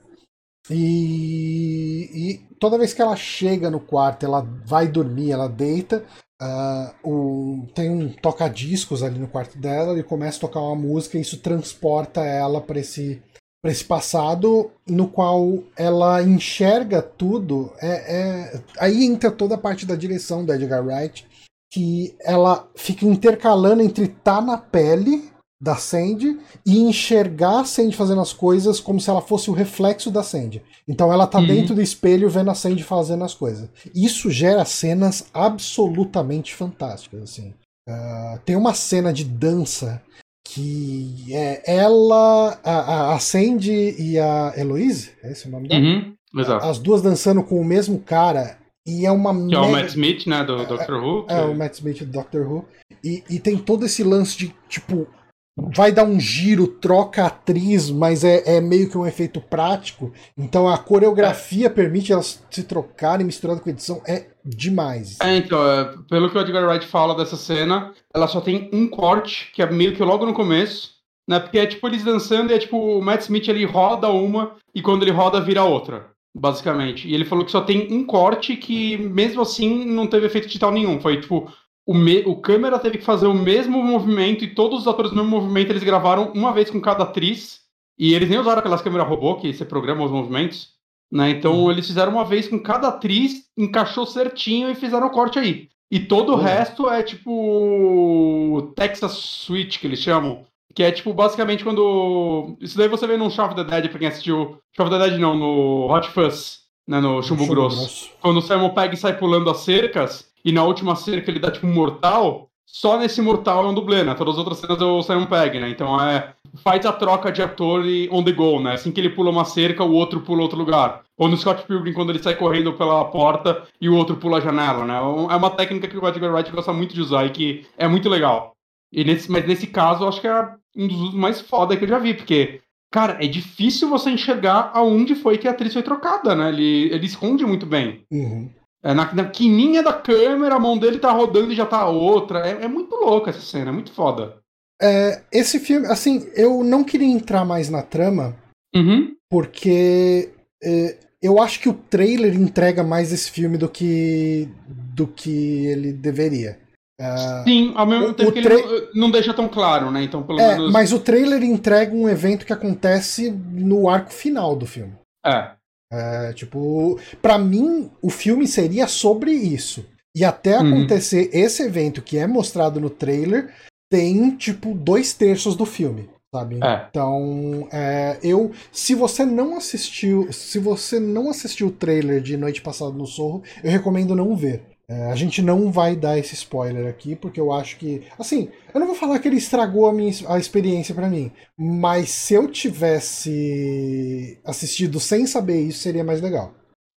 E, e, toda vez que ela chega no quarto, ela vai dormir, ela deita. Uh, o, tem um toca-discos ali no quarto dela, ele começa a tocar uma música e isso transporta ela para esse, esse passado no qual ela enxerga tudo. É, é, aí entra toda a parte da direção da Edgar Wright, que ela fica intercalando entre tá na pele da Sandy e enxergar a Sandy fazendo as coisas como se ela fosse o reflexo da Sandy. Então ela tá uhum. dentro do espelho vendo a Sandy fazendo as coisas. Isso gera cenas absolutamente fantásticas, assim. Uh, tem uma cena de dança que é ela, a, a Sandy e a Heloise, é esse o nome dela? Uhum. Exato. As duas dançando com o mesmo cara e é uma. Que é o Matt Smith, né? Do Doctor Who. É, é, o Matt Smith do Doctor Who. E, e tem todo esse lance de, tipo, vai dar um giro, troca a atriz, mas é, é, meio que um efeito prático. Então a coreografia é. permite elas se trocarem misturando com a edição. É demais. É, então, é, pelo que o Edgar Wright fala dessa cena, ela só tem um corte, que é meio que logo no começo, né? Porque é tipo eles dançando e é tipo o Matt Smith ele roda uma e quando ele roda vira outra. Basicamente. E ele falou que só tem um corte que, mesmo assim, não teve efeito digital nenhum. Foi tipo o, me, o câmera teve que fazer o mesmo movimento e todos os atores no mesmo movimento eles gravaram uma vez com cada atriz. E eles nem usaram aquelas câmeras robô que você programa os movimentos. Né? Então uhum. eles fizeram uma vez com cada atriz, encaixou certinho e fizeram o corte aí. E todo uhum. o resto é tipo Texas Switch, que eles chamam. Que é tipo, basicamente, quando. Isso daí você vê no Shaun of the Dead, pra quem assistiu. Shaun of the Dead não, no Hot Fuzz, né? No Chumbo, Chumbo Grosso. Grosso. Quando o Simon Pegg sai pulando as cercas, e na última cerca ele dá tipo um mortal, só nesse mortal é um dublê, né? Todas as outras cenas é o Simon Pegg, né? Então é. Faz a troca de ator e on the go, né? Assim que ele pula uma cerca, o outro pula outro lugar. Ou no Scott Pilgrim, quando ele sai correndo pela porta e o outro pula a janela, né? É uma técnica que o Edgar Wright gosta muito de usar e que é muito legal. E nesse, mas nesse caso, eu acho que é um dos usos mais foda que eu já vi, porque, cara, é difícil você enxergar aonde foi que a atriz foi trocada, né? Ele, ele esconde muito bem. Uhum. É, na, na quininha da câmera, a mão dele tá rodando e já tá outra. É, é muito louca essa cena, é muito foda. É, esse filme, assim, eu não queria entrar mais na trama, uhum. porque é, eu acho que o trailer entrega mais esse filme do que do que ele deveria. Uh, Sim, ao mesmo o, tempo o que ele não, não, deixa tão claro, né? Então, pelo é, menos. Mas o trailer entrega um evento que acontece no arco final do filme. É. É, tipo, para mim, o filme seria sobre isso. E até uhum. acontecer esse evento que é mostrado no trailer, tem, tipo, dois terços do filme. Sabe? É. Então, é, eu. Se você não assistiu. Se você não assistiu o trailer de Noite Passada no Sorro, eu recomendo não ver. É, a gente não vai dar esse spoiler aqui, porque eu acho que. Assim, eu não vou falar que ele estragou a, minha, a experiência para mim, mas se eu tivesse assistido sem saber isso, seria mais legal.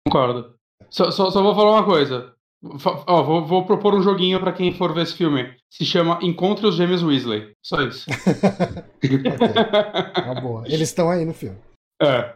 Concordo. Só, só, só vou falar uma coisa. Ó, vou, vou, propor um joguinho para quem for ver esse filme. Se chama Encontre os Gêmeos Weasley. Só isso. okay. Uma boa. Eles estão aí no filme. É.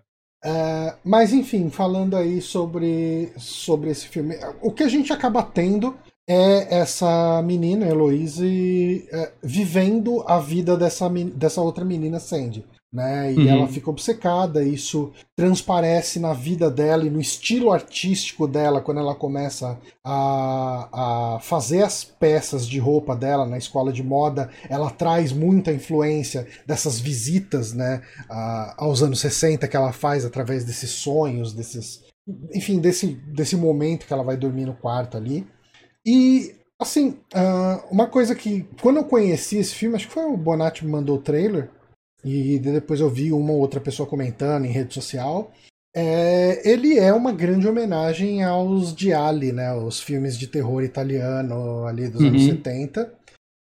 Uh, mas enfim, falando aí sobre, sobre esse filme, o que a gente acaba tendo é essa menina, Heloise, uh, vivendo a vida dessa, dessa outra menina, Sandy né? E uhum. ela fica obcecada, isso transparece na vida dela e no estilo artístico dela quando ela começa a, a fazer as peças de roupa dela na escola de moda. Ela traz muita influência dessas visitas, né, a, aos anos 60 que ela faz através desses sonhos, desses, enfim, desse, desse momento que ela vai dormir no quarto ali. E, assim, uh, uma coisa que, quando eu conheci esse filme, acho que foi o Bonatti me mandou o trailer, e depois eu vi uma ou outra pessoa comentando em rede social. É, ele é uma grande homenagem aos Gialli, né, os filmes de terror italiano ali dos uhum. anos 70.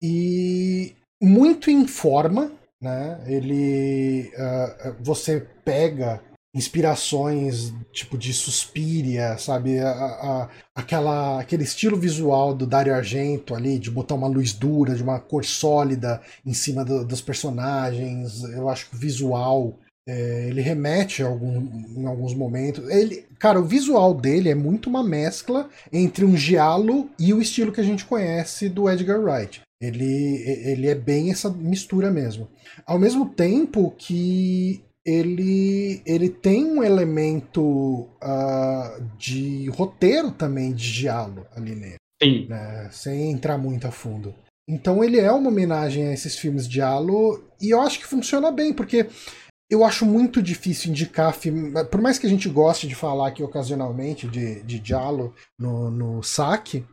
E muito em forma, né? Ele uh, você pega inspirações tipo de Suspiria, sabe? A, a, aquela, aquele estilo visual do Dario Argento ali, de botar uma luz dura, de uma cor sólida em cima do, dos personagens. Eu acho que o visual é, ele remete algum, em alguns momentos. Ele, cara, o visual dele é muito uma mescla entre um giallo e o estilo que a gente conhece do Edgar Wright. Ele, ele é bem essa mistura mesmo. Ao mesmo tempo que ele, ele tem um elemento uh, de roteiro também, de diálogo ali nele. Sim. Né? Sem entrar muito a fundo. Então ele é uma homenagem a esses filmes de diálogo e eu acho que funciona bem, porque eu acho muito difícil indicar filme. Por mais que a gente goste de falar aqui ocasionalmente de, de diálogo no, no saque,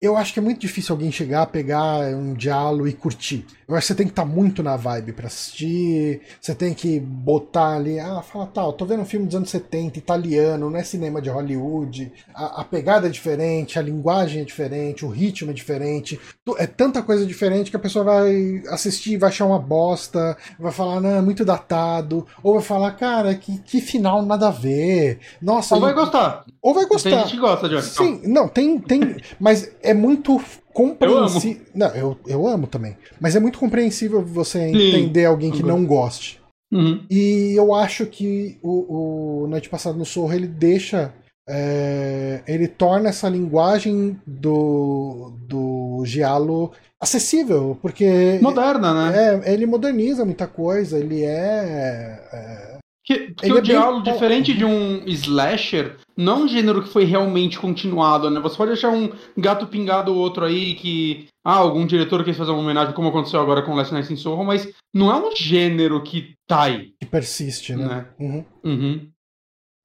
eu acho que é muito difícil alguém chegar, pegar um diálogo e curtir. Eu acho que você tem que estar tá muito na vibe para assistir, você tem que botar ali, ah, fala tal, tá, tô vendo um filme dos anos 70, italiano, não é cinema de Hollywood, a, a, pegada é diferente, a linguagem é diferente, o ritmo é diferente, é tanta coisa diferente que a pessoa vai assistir, vai achar uma bosta, vai falar, não, é muito datado, ou vai falar, cara, que, que final nada a ver, nossa... Ou vai gostar. Ou vai gostar. Tem gente que gosta, Johnny. Sim, não, tem, tem, mas é muito compreensível. Não, eu, eu amo também. Mas é muito compreensível você Sim. entender alguém que não goste. Uhum. E eu acho que o, o Noite Passada no Sorro ele deixa. É, ele torna essa linguagem do, do Giallo acessível, porque. Moderna, né? É, ele moderniza muita coisa, ele é, é que, que o é diálogo, bem... diferente de um slasher, não é um gênero que foi realmente continuado, né? Você pode achar um gato pingado ou outro aí que. Ah, algum diretor quis fazer uma homenagem, como aconteceu agora com Last Night in Soho, mas não é um gênero que tá aí. Que persiste, né? né? Uhum. Uhum.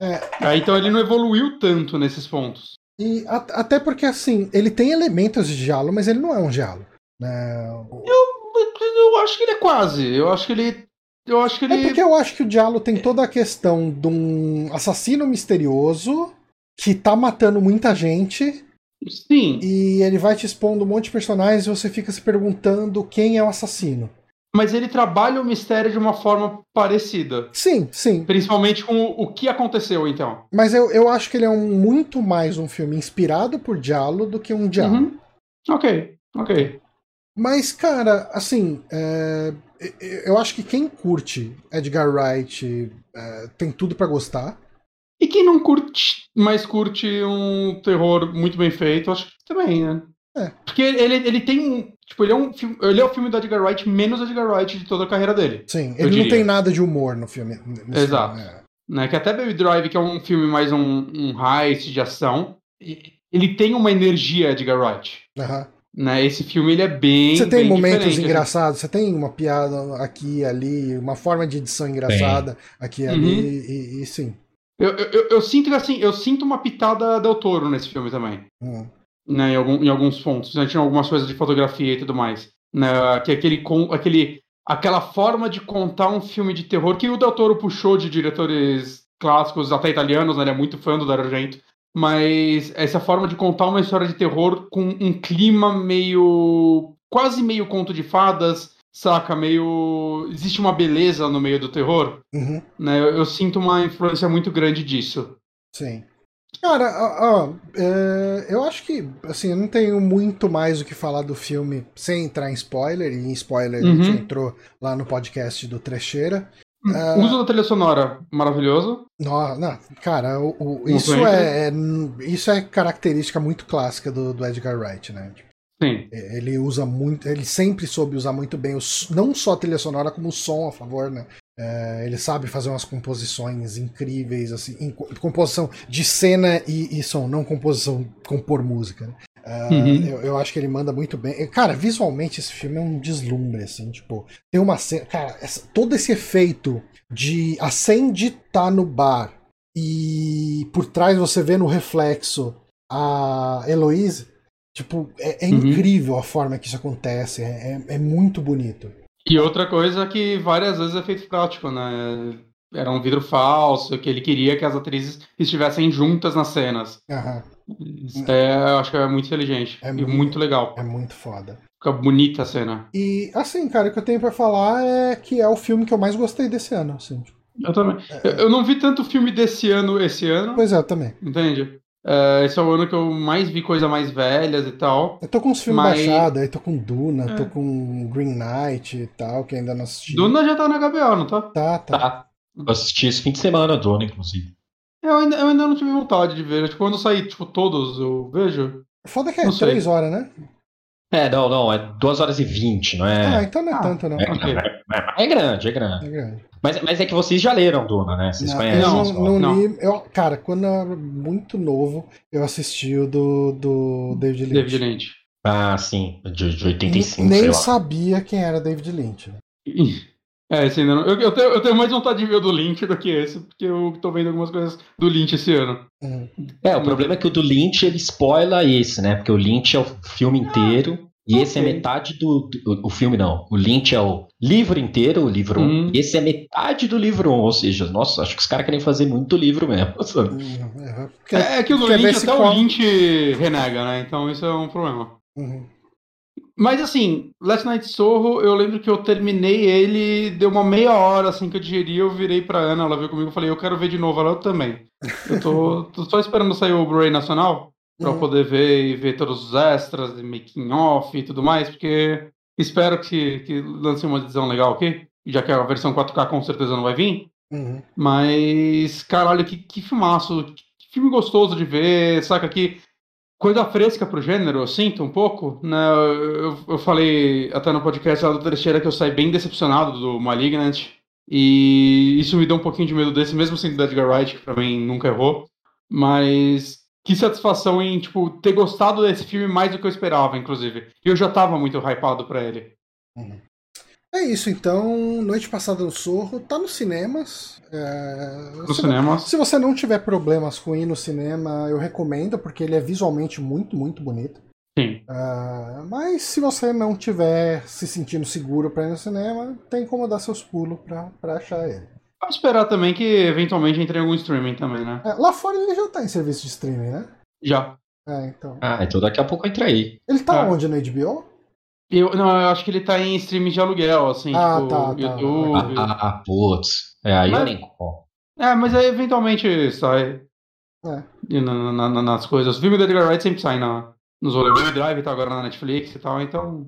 É. é. então ele não evoluiu tanto nesses pontos. E a, até porque, assim, ele tem elementos de diálogo, mas ele não é um diálogo. Né? Eu, eu acho que ele é quase. Eu acho que ele eu acho que ele. É porque eu acho que o Diallo tem toda a questão de um assassino misterioso que tá matando muita gente. Sim. E ele vai te expondo um monte de personagens e você fica se perguntando quem é o assassino. Mas ele trabalha o mistério de uma forma parecida. Sim, sim. Principalmente com o, o que aconteceu, então. Mas eu, eu acho que ele é um, muito mais um filme inspirado por Diallo do que um Diallo. Uhum. Ok, ok. Mas, cara, assim, é, eu acho que quem curte Edgar Wright é, tem tudo para gostar. E quem não curte, mas curte um terror muito bem feito, acho que também, né? É. Porque ele, ele tem um. Tipo, ele é um filme. Ele é o filme do Edgar Wright menos Edgar Wright de toda a carreira dele. Sim, ele não tem nada de humor no filme. Exato. Filme, é. né, que até Baby Drive, que é um filme mais um, um heist de ação, ele tem uma energia Edgar Wright. Aham. Uhum. Né? Esse filme ele é bem. Você tem bem momentos assim. engraçados, você tem uma piada aqui e ali, uma forma de edição engraçada Bem. aqui e ali, uhum. e, e, sim. Eu, eu, eu, sinto que assim, eu sinto uma pitada Del Toro nesse filme também. Uhum. Né, em, algum, em alguns pontos. Né, tinha algumas coisas de fotografia e tudo mais. Né, que aquele, aquele, aquela forma de contar um filme de terror que o Del Toro puxou de diretores clássicos, até italianos, né, ele é muito fã do Dario Argento mas essa forma de contar uma história de terror com um clima meio. quase meio conto de fadas, saca? Meio. Existe uma beleza no meio do terror. Uhum. Né? Eu, eu, sinto uma influência muito grande disso. Sim. Cara, ó, ó, é, eu acho que, assim, eu não tenho muito mais o que falar do filme sem entrar em spoiler, e em spoiler uhum. a gente entrou lá no podcast do Trecheira. Uh, uso da trilha sonora maravilhoso. Não, não cara, o, o, isso, é, é, isso é característica muito clássica do, do Edgar Wright, né? Sim. É, ele usa muito, ele sempre soube usar muito bem, o, não só a trilha sonora, como o som a favor, né? É, ele sabe fazer umas composições incríveis, assim, composição de cena e, e, som, não composição, compor música. Né? Uh, uhum. eu, eu, acho que ele manda muito bem. Cara, visualmente esse filme é um deslumbre, assim, tipo, tem uma cena. Cara, essa, todo esse efeito de a Sandy tá no bar e por trás você vê no reflexo a Heloise. Tipo, é, é Uhum. incrível a forma que isso acontece. É, é, é muito bonito. E outra coisa que várias vezes é feito prático, né? Era um vidro falso, que ele queria que as atrizes estivessem juntas nas cenas. Aham, Isso é, eu acho que é muito inteligente É e muito- muito legal. é muito foda. Fica bonita a cena. E, assim, cara, o que eu tenho pra falar é que é o filme que eu mais gostei desse ano, assim. Eu também. Eu, eu não vi tanto filme desse ano esse ano, Pois é, eu também. entende? É, esse é o ano que eu mais vi coisa mais velhas e tal. Eu tô com os filmes Mas- baixados, aí tô com Duna, É. tô com Green Knight e tal, que ainda não assisti. Duna já tá na HBO, não tá? Tá, tá. Tá. Eu assisti esse fim de semana, Dona, inclusive. Eu ainda, eu ainda não tive vontade de ver. Tipo, quando sair, tipo, todos eu vejo. Foda que é Não sei. três horas, né? É, não, não, é 2 horas e 20, não Ah, é? então não é Ah, tanto, não. É, ok. é- é grande, é grande. É grande. Mas, mas é que vocês já leram Duna, né? Vocês Não, conhecem. eu Não, não, li. Eu, cara, quando eu era muito novo, eu assisti o do, do David Lynch. David Lynch. Ah, sim, de, de 85, Nem sei lá. sabia quem era David Lynch. É, esse ainda não. Eu, eu tenho, eu tenho mais vontade de ver o do Lynch do que esse, porque eu tô vendo algumas coisas do Lynch esse ano. É, o problema é que o do Lynch ele spoila esse, né? Porque o Lynch é o filme inteiro. E esse é metade do, do- O filme não. O Lynch é o livro inteiro, o livro 1. Uhum. E esse é metade do livro 1. Ou seja, nossa, acho que os caras querem fazer muito livro mesmo. sabe? Hum, é, É, é que o do Lynch até qual- o Lynch renega, né? Então isso é um problema. Uhum. Mas assim, Last Night Sorro, eu lembro que eu terminei ele, deu uma meia hora assim que eu digeri, eu virei pra Ana, ela veio comigo e falei, eu quero ver de novo, ela eu também. Eu tô, tô só esperando sair o Blu-ray nacional pra eu Uhum. poder ver e ver todos os extras, making off e tudo mais, porque espero que, que lance uma edição legal aqui, já que a versão 4K com certeza não vai vir. Uhum. Mas, caralho, que, que filmaço, que filme gostoso de ver, saca que coisa fresca pro gênero, eu sinto um pouco, né? Eu, eu falei até no podcast lá do Trecheira que eu saí bem decepcionado do Malignant, e isso me deu um pouquinho de medo desse, mesmo sendo do Edgar Wright, que pra mim nunca errou, mas que satisfação em, tipo, ter gostado desse filme mais do que eu esperava, inclusive. Eu já tava muito hypado pra ele. É isso, então. Noite passada no Sorro, tá nos cinemas. É, Nos se, cinemas. se você não tiver problemas com ir no cinema, eu recomendo, porque ele é visualmente muito, muito bonito. Sim. Ah, mas se você não tiver se sentindo seguro pra ir no cinema, tem como dar seus pulos pra, pra achar ele. Vamos esperar também que eventualmente entre em algum streaming também, né? É, lá fora ele já tá em serviço de streaming, né? Já. É, então. Ah, então daqui a pouco entra aí. Ele tá Ah. onde no HBO? Eu, não, eu acho que ele tá em streaming de aluguel, assim, Ah, tipo, tá, tá. YouTube. Ah, ah, ah, putz. É, aí eu Mas- nem. ó. É, mas aí eventualmente sai É. na- na- na- nas coisas. O filme do Edgar Wright sempre sai na, nos rolês. O Drive tá agora na Netflix e tal, então.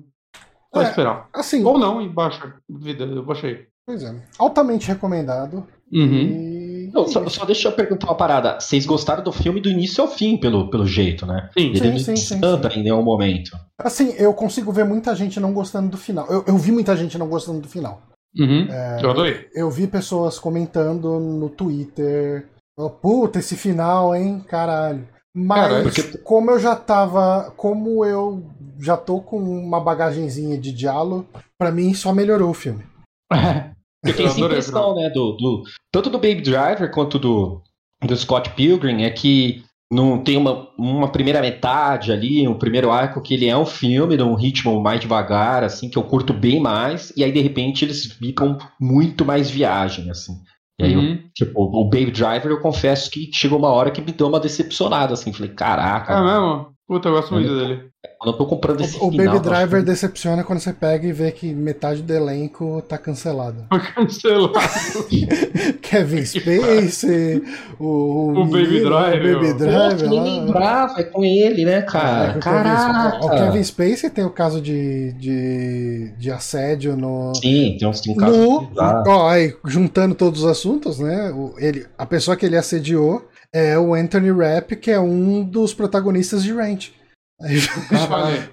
Só É. esperar. Assim, Ou não, e baixa. Vida, eu baixei. pois é. Altamente recomendado. Uhum. E. Não, só, só deixa eu perguntar uma parada. Vocês gostaram do filme do início ao fim, pelo, pelo jeito, né? Sim. Ele Sim, sim, sim, desanda em nenhum momento. Assim, eu consigo ver muita gente não gostando do final. Eu, eu vi muita gente não gostando do final. Uhum. É, Eu adorei. Eu vi pessoas comentando no Twitter. "Oh, Puta, esse final, hein? Caralho. Mas Caralho. Porque- como eu já tava. Como eu já tô com uma bagagenzinha de diálogo, pra mim só melhorou o filme. Eu tenho essa impressão, né? Do, do, tanto do Baby Driver quanto do, do Scott Pilgrim é que não tem uma, uma primeira metade ali, um primeiro arco que ele é um filme num ritmo mais devagar, assim, que eu curto bem mais, e aí de repente eles ficam muito mais viagem, assim. E aí, eu, Uhum. tipo, o Baby Driver, eu confesso que chegou uma hora que me deu uma decepcionada, assim. Falei, caraca, É mesmo? Puta, eu gosto muito dele. eu não tô comprando esse O, o final. Baby Driver que- decepciona quando você pega e vê que metade do elenco tá cancelado. Foi cancelado. Kevin Spacey, o, O Baby menino, Driver, o Baby. Driver nem lá. lembrava, é com ele, né, É, cara? o Kevin- Caraca! o Kevin Spacey tem o caso de, de, de assédio no. Sim, tem uns tem um caso no ó, aí, juntando todos os assuntos, né? o- ele, a pessoa que ele assediou é o Anthony Rapp, que é um dos protagonistas de Rent. Aí,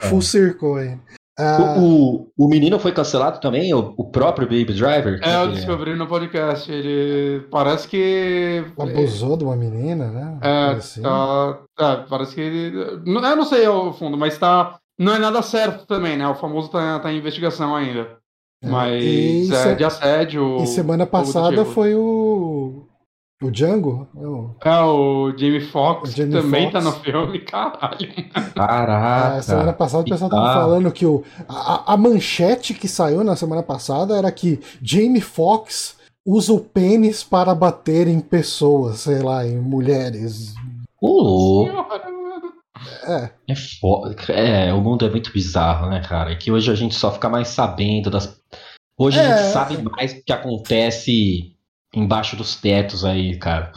full circle aí. Ah, O, o, o menino foi cancelado também, o, o próprio Baby Driver? É, eu descobri no podcast. Ele parece que. abusou de uma menina, né? É, assim. tá, tá, parece que ele. não- Eu não sei ao fundo, mas tá. Não é nada certo também, né? O famoso tá, tá em investigação ainda. É, Mas e é, se- de assédio. E semana passada tipo. foi o. O Django? Eu... É, o Jamie Foxx Jamie também Foxx. tá no filme, caralho. Caraca. Ah, semana passada o pessoal tava bizarro. falando que o, a, a manchete que saiu na semana passada era que Jamie Foxx usa o pênis para bater em pessoas, sei lá, em mulheres. Louco. É, É foda. É, o mundo é muito bizarro, né, cara? É que hoje a gente só fica mais sabendo das. Hoje a É. gente sabe mais o que acontece embaixo dos tetos aí, cara.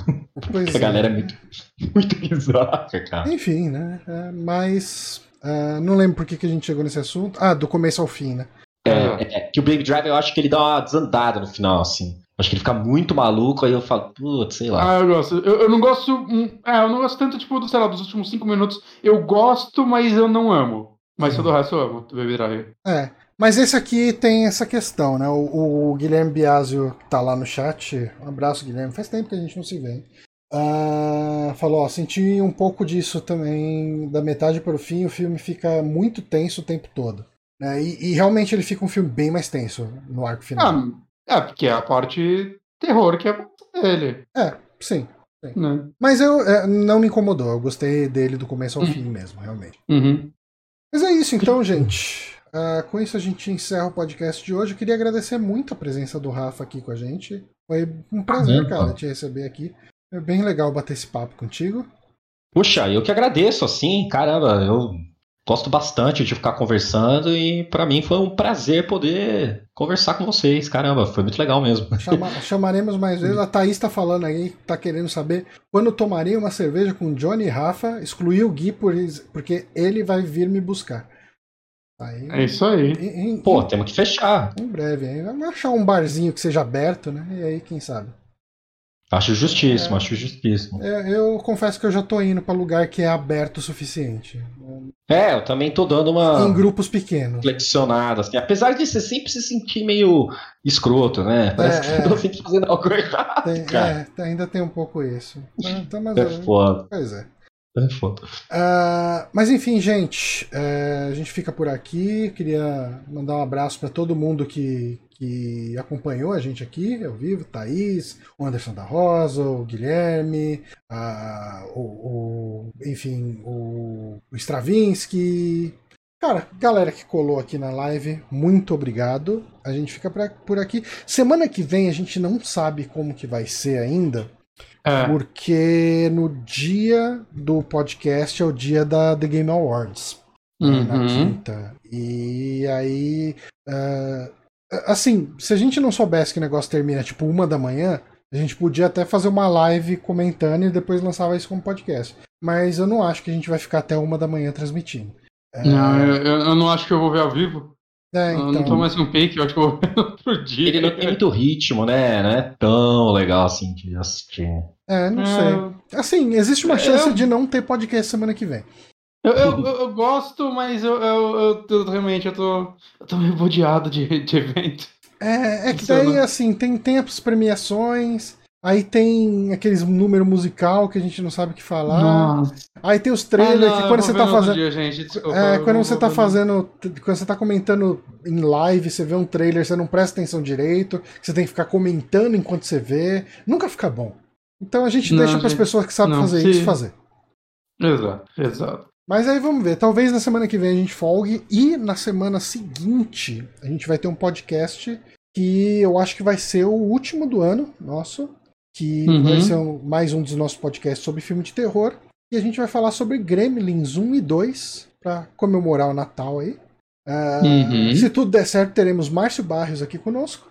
pois A é. galera é muito, muito bizarra, cara. Enfim, né? É, mas. ah, não lembro por que, que a gente chegou nesse assunto. Ah, do começo ao fim, né? É, é, é que o Baby Driver eu acho que ele dá uma desandada no final, assim. Acho que ele fica muito maluco, aí eu falo, putz, sei lá. Ah, eu gosto. Eu, eu não gosto. hum, É, eu não gosto tanto, tipo, do, sei lá, dos últimos cinco minutos. Eu gosto, mas eu não amo. Mas todo o resto eu amo, do Baby Driver. É. Mas esse aqui tem essa questão, né? O, o Guilherme Biasio, que tá lá no chat, um abraço, Guilherme, faz tempo que a gente não se vê. Ah, falou, ó, senti um pouco disso também, da metade para o fim, o filme fica muito tenso o tempo todo. né? E, e realmente ele fica um filme bem mais tenso no arco final. Ah, é, porque é a parte terror que é dele, É, sim. né? Mas eu é, não me incomodou, eu gostei dele do começo ao Uhum. fim mesmo, realmente. Uhum. Mas é isso então, gente. Ah, com isso a gente encerra o podcast de hoje. Eu queria agradecer muito a presença do Rafa aqui com a gente. Foi um prazer, cara, te receber aqui. É bem legal bater esse papo contigo. Puxa, eu que agradeço, assim, caramba, eu gosto bastante de ficar conversando e pra mim foi um prazer poder conversar com vocês, caramba, foi muito legal mesmo. Chama- chamaremos mais vezes. A Thaís tá falando aí, tá querendo saber quando tomarei uma cerveja com Johnny e Rafa, excluir o Gui por porque ele vai vir me buscar. Aí, É isso aí. em, em- Pô, temos que fechar. em breve, aí. Vamos achar um barzinho que seja aberto, né? E aí, quem sabe? Acho justíssimo, É. acho justíssimo. É, eu confesso que eu já tô indo pra lugar que é aberto o suficiente. É, eu também tô dando uma Em grupos pequenos. flexionada, assim, apesar de você sempre se sentir meio escroto, né? Parece É, que é. eu tô sempre fazendo algo errado, Tem- cara. é, ainda tem um pouco isso. Então, mas, É foda, pois é. É foda. Ah, mas enfim, gente, é, a gente fica por aqui. Queria mandar um abraço para todo mundo que, que acompanhou a gente aqui ao vivo: Thaís, o Anderson da Rosa, o Guilherme, ah, o, o- enfim, o, o Stravinsky. Cara, galera que colou aqui na live, muito obrigado. A gente fica pra- por aqui. Semana que vem a gente não sabe como que vai ser ainda. É. Porque no dia do podcast é o dia da The Game Awards. né, Na Uhum. quinta. E aí. ah, assim, se a gente não soubesse que o negócio termina tipo uma da manhã, a gente podia até fazer uma live comentando e depois lançava isso como podcast. Mas eu não acho que a gente vai ficar até uma da manhã transmitindo. É, Não, eu, eu- eu não acho que eu vou ver ao vivo. é, Eu não tô então. mais com pique, eu acho que eu vou ver no outro dia. Ele não tem muito ritmo, né? Não é tão legal assim de assistir. É, não sei. Assim, existe uma chance eu- de não ter podcast semana que vem. Eu, eu, eu- gosto, mas eu, eu, eu tô- realmente eu tô, eu tô meio bodeado de, de evento. É, é que Funciona. daí, assim, tem, tem as premiações, aí tem aqueles número musical que a gente não sabe o que falar. Nossa. Aí tem os trailers Ah, não, que quando você tá fazendo. Dia, gente, desculpa, É, quando vou- você tá vou- fazendo. Quando você tá comentando em live, você vê um trailer, você não presta atenção direito, você tem que ficar comentando enquanto você vê. Nunca fica bom. Então a gente Não, deixa pras gente, pessoas que sabem não, fazer se- isso fazer. Exato, exato. Mas aí vamos ver. Talvez na semana que vem a gente folgue. E na semana seguinte a gente vai ter um podcast que eu acho que vai ser o último do ano nosso. Que Uhum. vai ser um- mais um dos nossos podcasts sobre filme de terror. E a gente vai falar sobre Gremlins 1 e 2 para comemorar o Natal aí. Ah, Uhum. Se tudo der certo, teremos Márcio Barrios aqui conosco.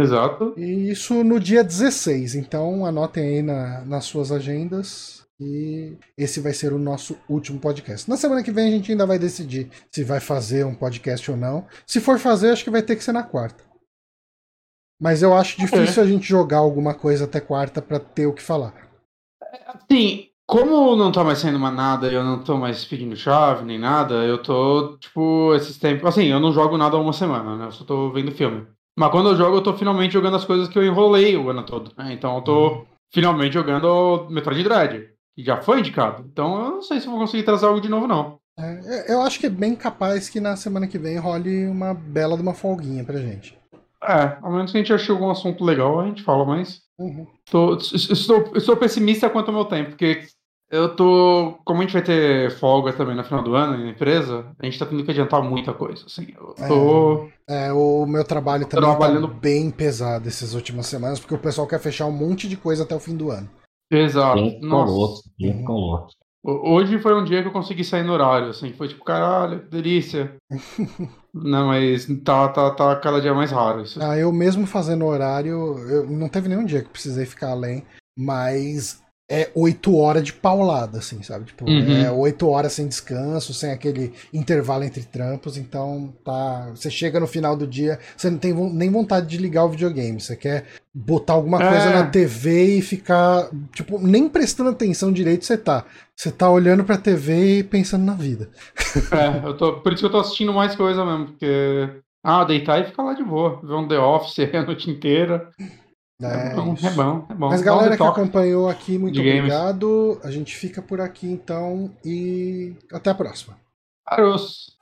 Exato. E isso no dia 16. Então anotem aí na- nas suas agendas. E esse vai ser o nosso último podcast. Na semana que vem a gente ainda vai decidir se vai fazer um podcast ou não. Se for fazer, acho que vai ter que ser na quarta. Mas eu acho difícil a gente jogar alguma coisa até quarta pra ter o que falar. Sim, como não tá mais saindo mais nada, eu não tô mais pedindo chave nem nada, eu tô, tipo, esses tempos. Assim, eu não jogo nada há uma semana, né? Eu só tô vendo filme. Mas quando eu jogo, eu tô finalmente jogando as coisas que eu enrolei o ano todo, né? Então eu tô finalmente jogando Metroid Dread, que já foi indicado. Então eu não sei se eu vou conseguir trazer algo de novo, não. É, eu acho que é bem capaz que na semana que vem role uma bela de uma folguinha pra gente. É, ao menos que a gente achou algum assunto legal, a gente fala, mas Uhum. Tô, estou, estou pessimista quanto ao meu tempo, porque eu tô. Como a gente vai ter folga também no final do ano na empresa, a gente tá tendo que adiantar muita coisa. Assim, eu tô. É, o meu trabalho também trabalhando- tá bem pesado essas últimas semanas, porque o pessoal quer fechar um monte de coisa até o fim do ano. Exato. Quem Nossa. colou, quem colou. Ho- Hoje foi um dia que eu consegui sair no horário, assim, foi tipo, caralho, que delícia. Não, mas tá, tá, tá cada dia mais raro isso. Ah, eu mesmo fazendo horário, eu não teve nenhum dia que precisei ficar além, mas é oito horas de paulada, assim, sabe? Tipo, Uhum. é oito horas sem descanso, sem aquele intervalo entre trampos, então tá. Você chega no final do dia, você não tem nem vontade de ligar o videogame, você quer botar alguma É. coisa na TV e ficar, tipo, nem prestando atenção direito você tá. Você tá olhando pra TV e pensando na vida. É, eu tô, por isso que eu tô assistindo mais coisa mesmo, porque. Ah, deitar e ficar lá de boa. Ver um The Office a noite inteira. É, bom, isso. é bom, é bom. Mas galera que acompanhou aqui, muito de games. obrigado. A gente fica por aqui então e até a próxima. Aros.